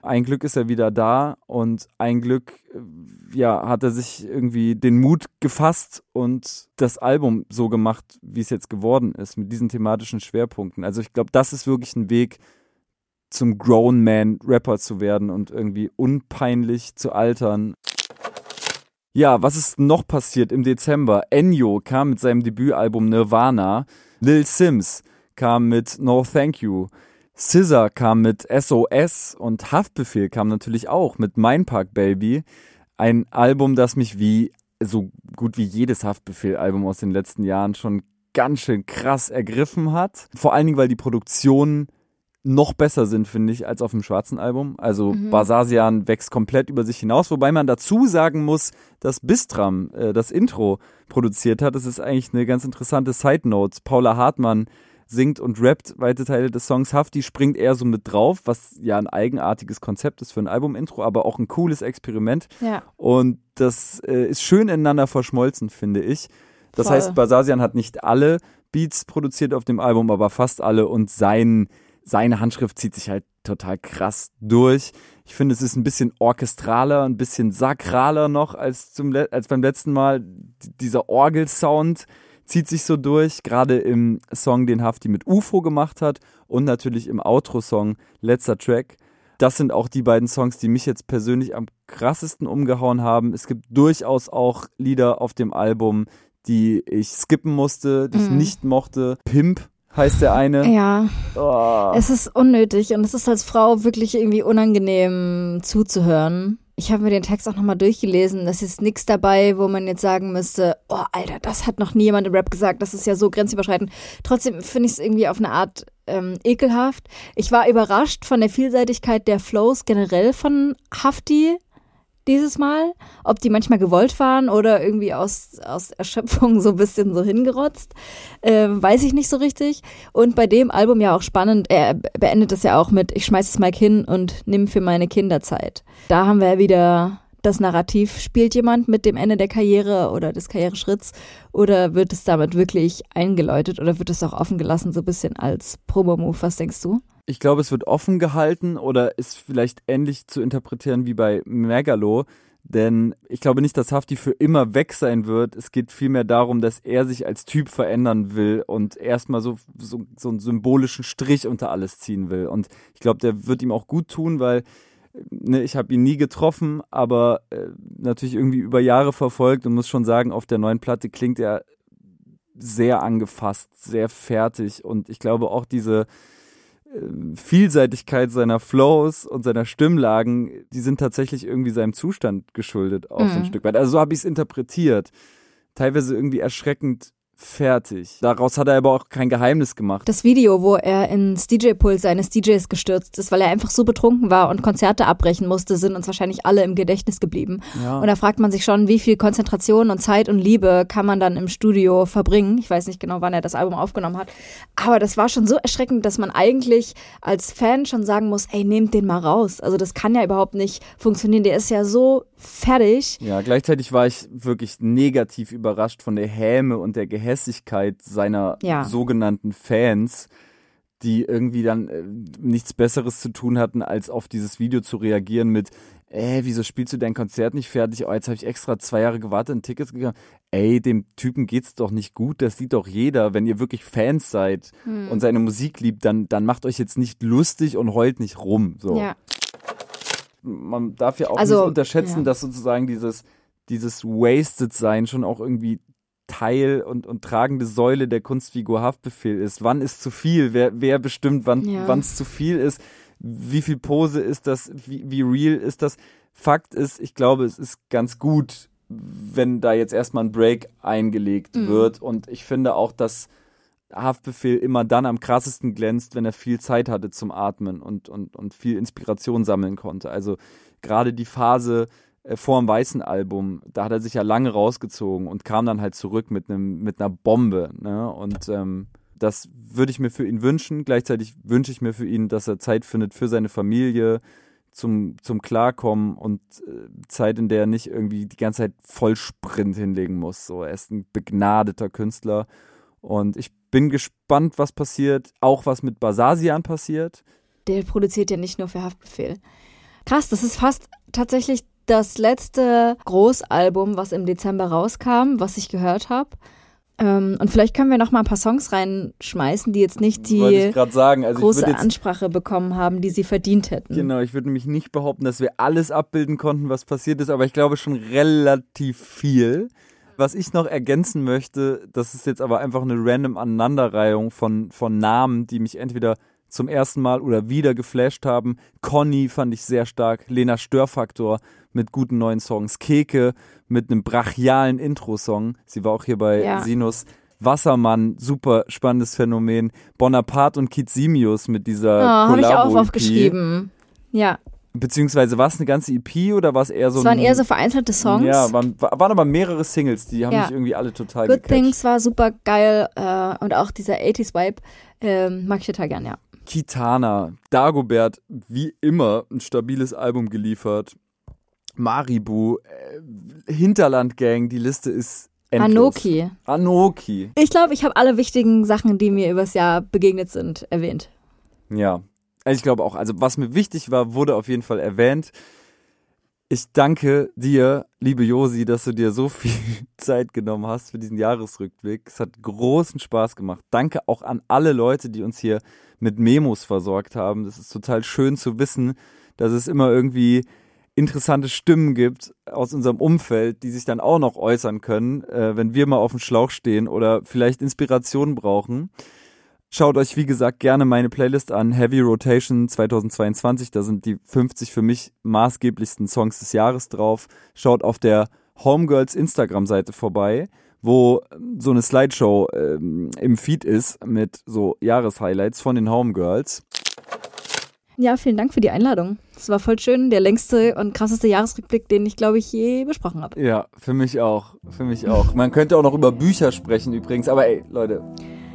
Ein Glück ist er wieder da und ein Glück, äh, ja, hat er sich irgendwie den Mut gefasst und das Album so gemacht, wie es jetzt geworden ist, mit diesen thematischen Schwerpunkten. Also ich glaube, das ist wirklich ein Weg, zum Grown Man Rapper zu werden und irgendwie unpeinlich zu altern. Ja, was ist noch passiert im Dezember? Enyo kam mit seinem Debütalbum Nirvana. Lil Sims kam mit No Thank You. Scissor kam mit SOS und Haftbefehl kam natürlich auch mit Mein Park Baby. Ein Album, das mich wie so gut wie jedes Haftbefehl-Album aus den letzten Jahren schon ganz schön krass ergriffen hat. Vor allen Dingen, weil die Produktion noch besser sind, finde ich, als auf dem schwarzen Album. Also mhm. Basasian wächst komplett über sich hinaus, wobei man dazu sagen muss, dass Bistram äh, das Intro produziert hat. Das ist eigentlich eine ganz interessante Side Note. Paula Hartmann singt und rappt weite Teile des Songs. Hafti springt eher so mit drauf, was ja ein eigenartiges Konzept ist für ein Album-Intro, aber auch ein cooles Experiment. Ja. Und das äh, ist schön ineinander verschmolzen, finde ich. Das Voll. heißt, Basasian hat nicht alle Beats produziert auf dem Album, aber fast alle und sein seine Handschrift zieht sich halt total krass durch. Ich finde, es ist ein bisschen orchestraler, ein bisschen sakraler noch als, zum, als beim letzten Mal. Dieser Orgelsound zieht sich so durch, gerade im Song, den Hafti mit UFO gemacht hat und natürlich im Outro-Song Letzter Track. Das sind auch die beiden Songs, die mich jetzt persönlich am krassesten umgehauen haben. Es gibt durchaus auch Lieder auf dem Album, die ich skippen musste, die ich Mhm. nicht mochte. Pimp heißt der eine. Ja. Oh. Es ist unnötig und es ist als Frau wirklich irgendwie unangenehm zuzuhören. Ich habe mir den Text auch nochmal durchgelesen. Das ist nichts dabei, wo man jetzt sagen müsste, oh Alter, das hat noch nie jemand im Rap gesagt. Das ist ja so grenzüberschreitend. Trotzdem finde ich es irgendwie auf eine Art ähm, ekelhaft. Ich war überrascht von der Vielseitigkeit der Flows generell von Hafti dieses Mal. Ob die manchmal gewollt waren oder irgendwie aus, aus Erschöpfung so ein bisschen so hingerotzt, ähm, weiß ich nicht so richtig. Und bei dem Album ja auch spannend, er beendet es ja auch mit Ich schmeiß das Mic hin und nimm für meine Kinderzeit. Da haben wir ja wieder das Narrativ, spielt jemand mit dem Ende der Karriere oder des Karriereschritts oder wird es damit wirklich eingeläutet oder wird es auch offen gelassen, so ein bisschen als Promo-Move? Was denkst du? Ich glaube, es wird offen gehalten oder ist vielleicht ähnlich zu interpretieren wie bei Megalo. Denn ich glaube nicht, dass Hafti für immer weg sein wird. Es geht vielmehr darum, dass er sich als Typ verändern will und erstmal so, so, so einen symbolischen Strich unter alles ziehen will. Und ich glaube, der wird ihm auch gut tun, weil ne, ich habe ihn nie getroffen, aber äh, natürlich irgendwie über Jahre verfolgt und muss schon sagen, auf der neuen Platte klingt er sehr angefasst, sehr fertig und ich glaube auch diese Vielseitigkeit seiner Flows und seiner Stimmlagen, die sind tatsächlich irgendwie seinem Zustand geschuldet, auch so ein Mhm. Stück weit. Also so habe ich es interpretiert. Teilweise irgendwie erschreckend fertig. Daraus hat er aber auch kein Geheimnis gemacht. Das Video, wo er ins DJ-Pult seines DJs gestürzt ist, weil er einfach so betrunken war und Konzerte abbrechen musste, sind uns wahrscheinlich alle im Gedächtnis geblieben. Ja. Und da fragt man sich schon, wie viel Konzentration und Zeit und Liebe kann man dann im Studio verbringen. Ich weiß nicht genau, wann er das Album aufgenommen hat. Aber das war schon so erschreckend, dass man eigentlich als Fan schon sagen muss, ey, nehmt den mal raus. Also das kann ja überhaupt nicht funktionieren. Der ist ja so fertig. Ja, gleichzeitig war ich wirklich negativ überrascht von der Häme und der Gehässigkeit seiner Ja. sogenannten Fans, die irgendwie dann äh, nichts Besseres zu tun hatten, als auf dieses Video zu reagieren mit, äh, wieso spielst du dein Konzert nicht fertig? Oh, jetzt habe ich extra zwei Jahre gewartet und Tickets gegangen. Ey, dem Typen geht's doch nicht gut, das sieht doch jeder. Wenn ihr wirklich Fans seid Hm. und seine Musik liebt, dann, dann macht euch jetzt nicht lustig und heult nicht rum. So Ja. man darf ja auch Also, nicht unterschätzen, ja. dass sozusagen dieses, dieses Wasted-Sein schon auch irgendwie Teil und, und tragende Säule der Kunstfigur Haftbefehl ist. Wann ist zu viel? Wer, wer bestimmt, wann Ja. es zu viel ist? wie viel Pose ist das, wie, wie real ist das. Fakt ist, ich glaube, es ist ganz gut, wenn da jetzt erstmal ein Break eingelegt Mhm. wird. Und ich finde auch, dass Haftbefehl immer dann am krassesten glänzt, wenn er viel Zeit hatte zum Atmen und, und, und viel Inspiration sammeln konnte. Also gerade die Phase vor dem weißen Album, da hat er sich ja lange rausgezogen und kam dann halt zurück mit einem mit einer Bombe. Ne? Und ähm, das würde ich mir für ihn wünschen. Gleichzeitig wünsche ich mir für ihn, dass er Zeit findet für seine Familie, zum, zum Klarkommen und äh, Zeit, in der er nicht irgendwie die ganze Zeit Vollsprint hinlegen muss. So, er ist ein begnadeter Künstler. Und ich bin gespannt, was passiert, auch was mit Basasian passiert. Der produziert ja nicht nur für Haftbefehl. Krass, das ist fast tatsächlich das letzte Großalbum, was im Dezember rauskam, was ich gehört habe. Ähm, und vielleicht können wir noch mal ein paar Songs reinschmeißen, die jetzt nicht die sagen. Also große jetzt- Ansprache bekommen haben, die sie verdient hätten. Genau, ich würde nämlich nicht behaupten, dass wir alles abbilden konnten, was passiert ist, aber ich glaube schon relativ viel. Was ich noch ergänzen möchte, das ist jetzt aber einfach eine random Aneinanderreihung von, von Namen, die mich entweder zum ersten Mal oder wieder geflasht haben. Conny fand ich sehr stark, Lena Störfaktor mit guten neuen Songs, Keke mit einem brachialen Intro-Song. Sie war auch hier bei Ja. Sinus. Wassermann, super spannendes Phänomen. Bonaparte und Kitsimius mit dieser Oh, habe ich auch aufgeschrieben. Ja, Beziehungsweise war es eine ganze EP oder war es eher so es waren ein, eher so vereinzelte Songs. Ja, waren, waren aber mehrere Singles, die haben Ja. mich irgendwie alle total Good gecatcht. Things war super geil äh, und auch dieser 80s-Vibe ähm, mag ich total gern, ja. Kitana, Dagobert, wie immer ein stabiles Album geliefert. Maribu, äh, Hinterland Gang, die Liste ist endlos. Anoki. Anoki. Ich glaube, ich habe alle wichtigen Sachen, die mir übers Jahr begegnet sind, erwähnt. Ja, also ich glaube auch, also was mir wichtig war, wurde auf jeden Fall erwähnt. Ich danke dir, liebe Josi, dass du dir so viel Zeit genommen hast für diesen Jahresrückblick. Es hat großen Spaß gemacht. Danke auch an alle Leute, die uns hier mit Memos versorgt haben. Das ist total schön zu wissen, dass es immer irgendwie interessante Stimmen gibt aus unserem Umfeld, die sich dann auch noch äußern können, äh, wenn wir mal auf dem Schlauch stehen oder vielleicht Inspiration brauchen. Schaut euch, wie gesagt, gerne meine Playlist an, Heavy Rotation 2022. Da sind die 50 für mich maßgeblichsten Songs des Jahres drauf. Schaut auf der Homegirls Instagram-Seite vorbei, wo so eine Slideshow ähm, im Feed ist mit so Jahreshighlights von den Homegirls. Ja, vielen Dank für die Einladung. Es war voll schön, der längste und krasseste Jahresrückblick, den ich, glaube ich, je besprochen habe. Ja, für mich auch. Für mich auch. Man könnte auch noch über Bücher sprechen übrigens, aber ey, Leute,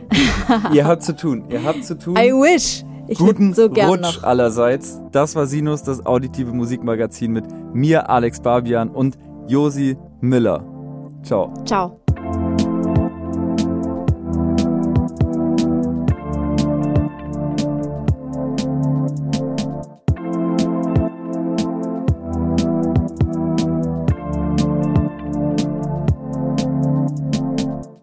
ihr habt zu tun. Ihr habt zu tun. I wish. Ich Guten so gern Rutsch noch. allerseits. Das war Sinus, das auditive Musikmagazin mit mir, Alex Barbian und Josi Miller. Ciao. Ciao.